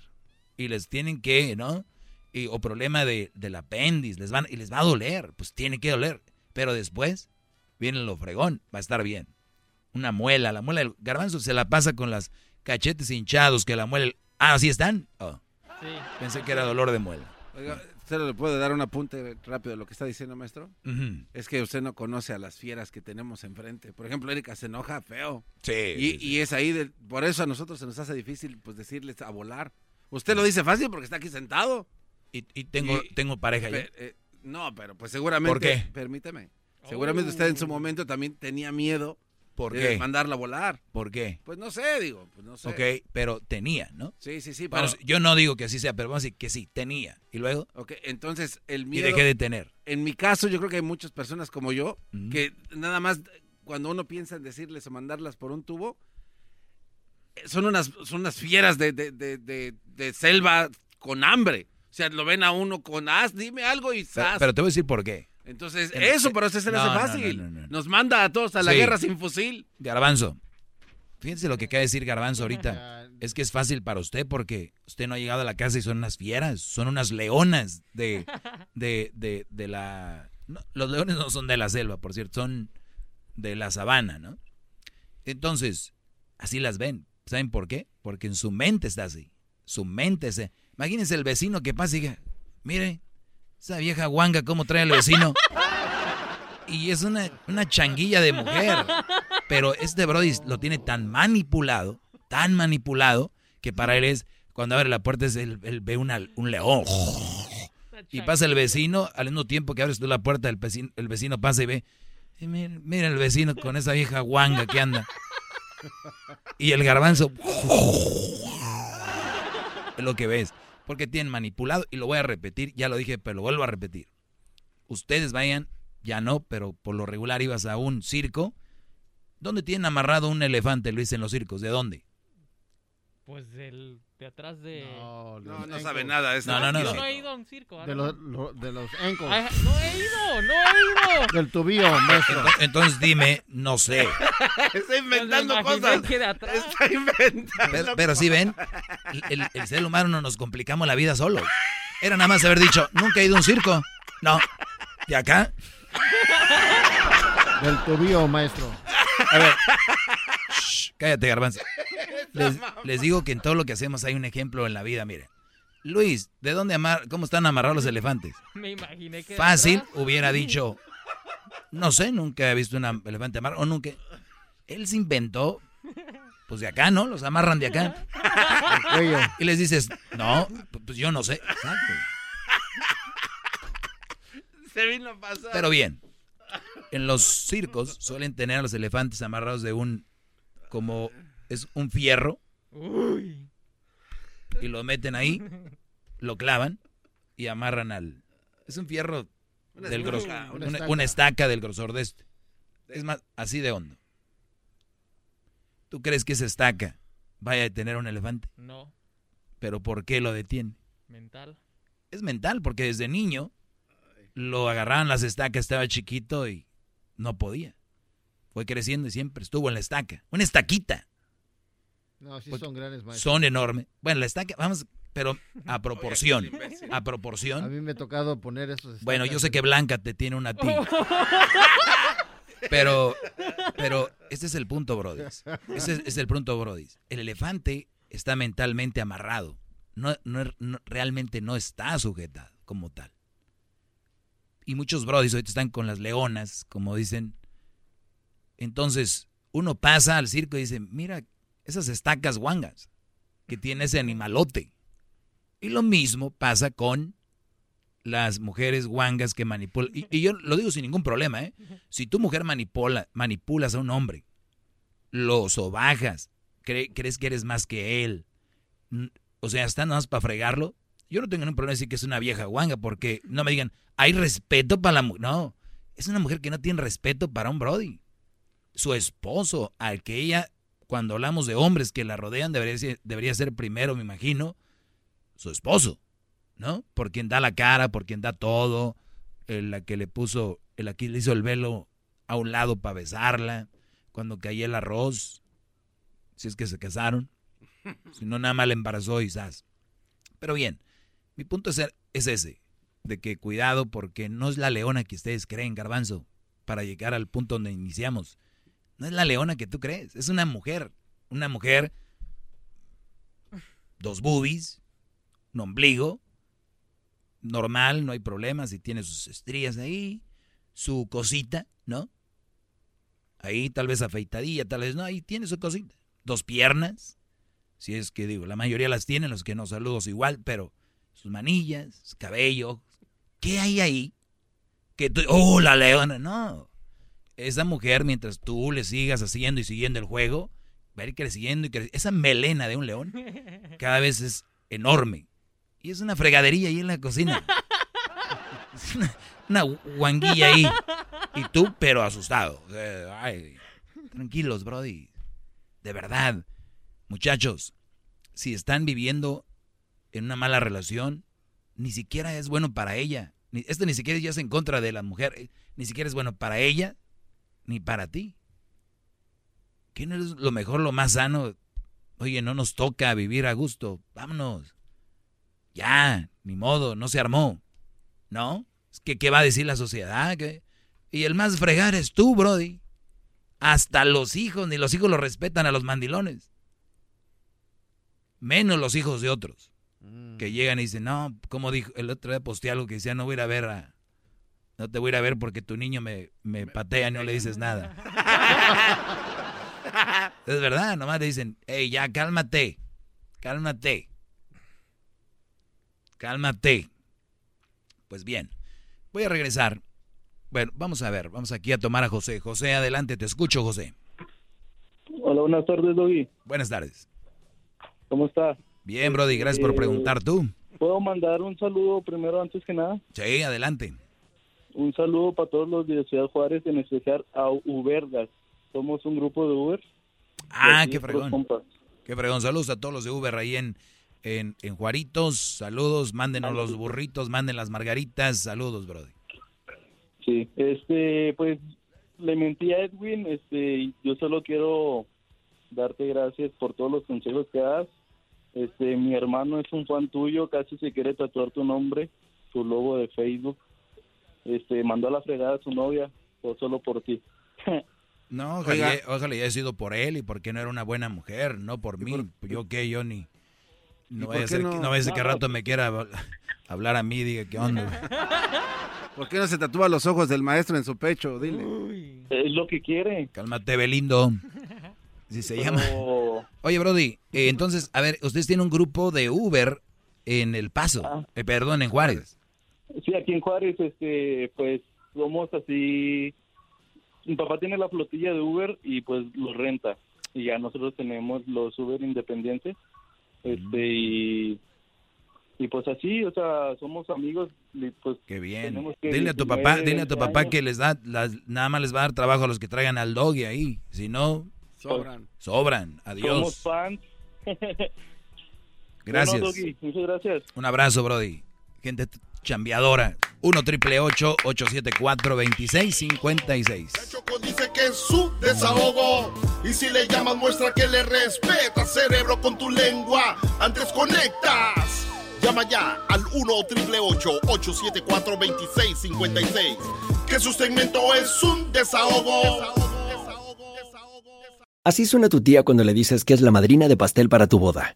Y les tienen que, ¿no? Y- o problema de, del apéndice, les van, y les va a doler, pues tiene que doler. Pero después viene lo fregón, va a estar bien. Una muela, la muela del garbanzo se la pasa con las cachetes hinchados, que la muela... Ah, ¿así están? Oh, pensé que era dolor de muela. Oiga, ¿usted le puede dar un apunte rápido de lo que está diciendo, maestro? Es que usted no conoce a las fieras que tenemos enfrente. Por ejemplo, Erika se enoja feo. Sí. Y, sí, sí. y es ahí, por eso a nosotros se nos hace difícil pues decirles a volar. Usted lo dice fácil porque está aquí sentado. Y, y tengo, Y- tengo pareja ya. Eh, no, pero pues seguramente. ¿Por qué? Permíteme. Seguramente usted en su momento también tenía miedo ¿Por qué? mandarla a volar. ¿Por qué? Pues no sé, digo, pues no sé. Ok, pero tenía, ¿no? Sí, sí, sí. Yo no digo que así sea, pero vamos a decir que sí, tenía. ¿Y luego? Ok, entonces el Y miedo. dejé de tener. En mi caso, yo creo que hay muchas personas como yo que nada más cuando uno piensa en decirles o mandarlas por un tubo, eh, son unas, son unas fieras de, de, de, de- de selva con hambre. O sea, lo ven a uno con as, dime algo y Pero, zas. pero te voy a decir por qué. Entonces, En- eso para usted se le No, hace no, fácil. no, no, no. Nos manda a todos a la Sí. guerra sin fusil. Garbanzo. Fíjense lo que acaba de decir Garbanzo ahorita. Es que es fácil para usted porque usted no ha llegado a la casa y son unas fieras, son unas leonas de, de, de, de la los leones no son de la selva, por cierto, son de la sabana, ¿no? Entonces, así las ven. ¿Saben por qué? Porque en su mente está así. Su mente se... Imagínense el vecino que pasa y diga, mire, esa vieja guanga, ¿cómo trae al vecino? Y es una, una changuilla de mujer. Pero este Brody lo tiene tan manipulado, tan manipulado, que para él es, cuando abre la puerta, es él, ve una, un león. Y pasa el vecino, al mismo tiempo que abres tú la puerta, el vecino, el vecino pasa y ve, mira, el vecino con esa vieja guanga que anda. Y el garbanzo, es lo que ves. Porque tienen manipulado, y lo voy a repetir, ya lo dije, pero lo vuelvo a repetir. Ustedes vayan, ya no, pero por lo regular ibas a un circo. ¿Dónde tienen amarrado un elefante, Luis, en los circos? ¿De dónde? Pues del de atrás de. No, no, no sabe nada. no, no, no, Yo no he ido a un circo. De los, de los ankles. Ay, no he ido, no he ido. Del tubillo, maestro. Entonces dime, no sé. Está inventando cosas. Está inventando. Pero, pero sí ven, el, el, ser humano no nos complicamos la vida solo. Era nada más haber dicho, nunca he ido a un circo. No. ¿Y acá? Del tubillo, maestro. A ver. Cállate, garbanzo. Les, les, digo que en todo lo que hacemos hay un ejemplo en la vida, miren. Luis, ¿de dónde amar, cómo están amarrados los elefantes? Me imaginé que Fácil, hubiera dicho, no sé, nunca he visto un elefante amarrado, o nunca. Él se inventó, pues de acá, ¿no? Los amarran de acá. Y les dices, no, pues yo no sé. Exacto. Se vino a pasar. Pero bien, en los circos suelen tener a los elefantes amarrados de un, como es un fierro. Uy. Y lo meten ahí, lo clavan y amarran al... Es un fierro Una del grosor, una una, estaca. una estaca del grosor de este. Es más, así de hondo. ¿Tú crees que esa estaca vaya a detener a un elefante? No, ¿Pero por qué lo detiene? mental. Es mental, porque desde niño lo agarraban las estacas, estaba chiquito y no podía. Fue creciendo y siempre estuvo en la estaca. Una estaquita. No, sí son grandes, maestro. Son enormes. Bueno, la estaca, vamos, pero a proporción. A A proporción. mí me ha tocado poner esos. Bueno, yo sé que Blanca te tiene una a ti. Pero, pero este es el punto, Brody. Ese es, es el punto, Brody. El elefante está mentalmente amarrado. No, no- no- realmente no está sujetado como tal. Y muchos Brodis ahorita están con las leonas, como dicen. Entonces, uno pasa al circo y dice, mira esas estacas guangas que tiene ese animalote. Y lo mismo pasa con las mujeres guangas que manipulan. Y, yo lo digo sin ningún problema, ¿eh? Si tu mujer manipula, manipulas a un hombre, lo sobajas, cre- crees que eres más que él, o sea, está nada más para fregarlo, yo no tengo ningún problema en decir que es una vieja guanga, porque no me digan, hay respeto para la mujer. No, es una mujer que no tiene respeto para un Brody. Su esposo, al que ella, cuando hablamos de hombres que la rodean, debería ser, debería ser primero, me imagino, su esposo. ¿no? Por quien da la cara, por quien da todo, la que le puso, el aquí le hizo el velo a un lado para besarla, cuando caía el arroz, si es que se casaron, si no nada más le embarazó zas. Pero bien, mi punto es, es ese, de que cuidado porque no es la leona que ustedes creen, garbanzo, para llegar al punto donde iniciamos. No es la leona que tú crees, es una mujer, una mujer, dos boobies, un ombligo, normal, no hay problema, si tiene sus estrías ahí, su cosita, ¿no? Ahí tal vez afeitadilla, tal vez no, ahí tiene su cosita. Dos piernas, si es que digo, la mayoría las tienen, los que no saludos igual, pero sus manillas, cabello, ¿qué hay ahí? Que tú, oh, la leona, no. Esa mujer, mientras tú le sigas haciendo y siguiendo el juego, va a ir creciendo y creciendo. Esa melena de un león cada vez es enorme. Y es una fregadería ahí en la cocina. Es una, una guanguilla ahí. Y tú, pero asustado. Ay, tranquilos, Brody. De verdad. Muchachos, si están viviendo en una mala relación, ni siquiera es bueno para ella. Esto ni siquiera ya es en contra de la mujer. eh, Ni siquiera es bueno para ella, ni para ti. ¿Qué no es lo mejor, lo más sano? Oye, no nos toca vivir a gusto. Vámonos. Ya, ni modo, no se armó. ¿No? ¿Qué, qué va a decir la sociedad? ¿Qué? Y el más fregar es tú, Brody. Hasta los hijos, ni los hijos lo respetan a los mandilones. Menos los hijos de otros. Que llegan y dicen, no, como dijo, el otro día posteé algo que decía, no voy a ir a ver a... No te voy a ir a ver porque tu niño me, me patea y no le dices nada. es verdad, nomás le dicen, hey, ya, cálmate, cálmate, cálmate. Pues bien, voy a regresar. Bueno, vamos a ver, vamos aquí a tomar a José. José, adelante, te escucho, José. Hola, buenas tardes, Doggy. Buenas tardes. ¿Cómo está? Bien, Brody, gracias por Eh, preguntar tú. ¿Puedo mandar un saludo primero, antes que nada? Sí, adelante. Un saludo para todos los de Ciudad Juárez, en especial a Ubergas. Somos un grupo de Uber. Ah, qué fregón. Qué fregón. Saludos a todos los de Uber ahí en, en, en Juaritos. Saludos, mándenos los burritos, manden las margaritas. Saludos, Brody. Sí, este, pues le mentí a Edwin, este, yo solo quiero darte gracias por todos los consejos que das. Este, mi hermano es un fan tuyo, casi se quiere tatuar tu nombre, tu logo de Facebook. Este, mandó a la fregada a su novia, o solo por ti. No, ojalá, Oiga. ojalá haya sido por él y porque no era una buena mujer, no por mí. Yo qué, yo ni. No por ser, no? que- no que No, rato me quiera habl- hablar a mí, diga qué onda. ¿Por qué no se tatúa los ojos del maestro en su pecho? Dile. Es lo que quiere. Cálmate, Belindo. Si se llama. Oye, Brody, eh, entonces, a ver, ustedes tienen un grupo de Uber en El Paso, eh, perdón, en Juárez. Sí, aquí en Juárez, este, pues somos así. Mi papá tiene la flotilla de Uber y pues lo renta. Y ya nosotros tenemos los Uber independientes. Este, y, y pues así, o sea, somos amigos. Y pues Qué bien. tenemos que Dile a tu 19, papá, dile a tu 20 papá años. que les da, las, nada más les va a dar trabajo a los que traigan al doggy ahí. Si no, Sobran. sobran. Somos Adiós. fans. Gracias. Bueno, Doggy, muchas gracias. Un abrazo, Brody. Gente chambeadora. 1 triple 874 2656 Choco dice que es su desahogo. Y si le llamas, muestra que le respeta, cerebro, con tu lengua. Antes conectas. Llama ya al 1 triple 874 2656. Que su segmento es un desahogo. Así suena tu tía cuando le dices que es la madrina de pastel para tu boda.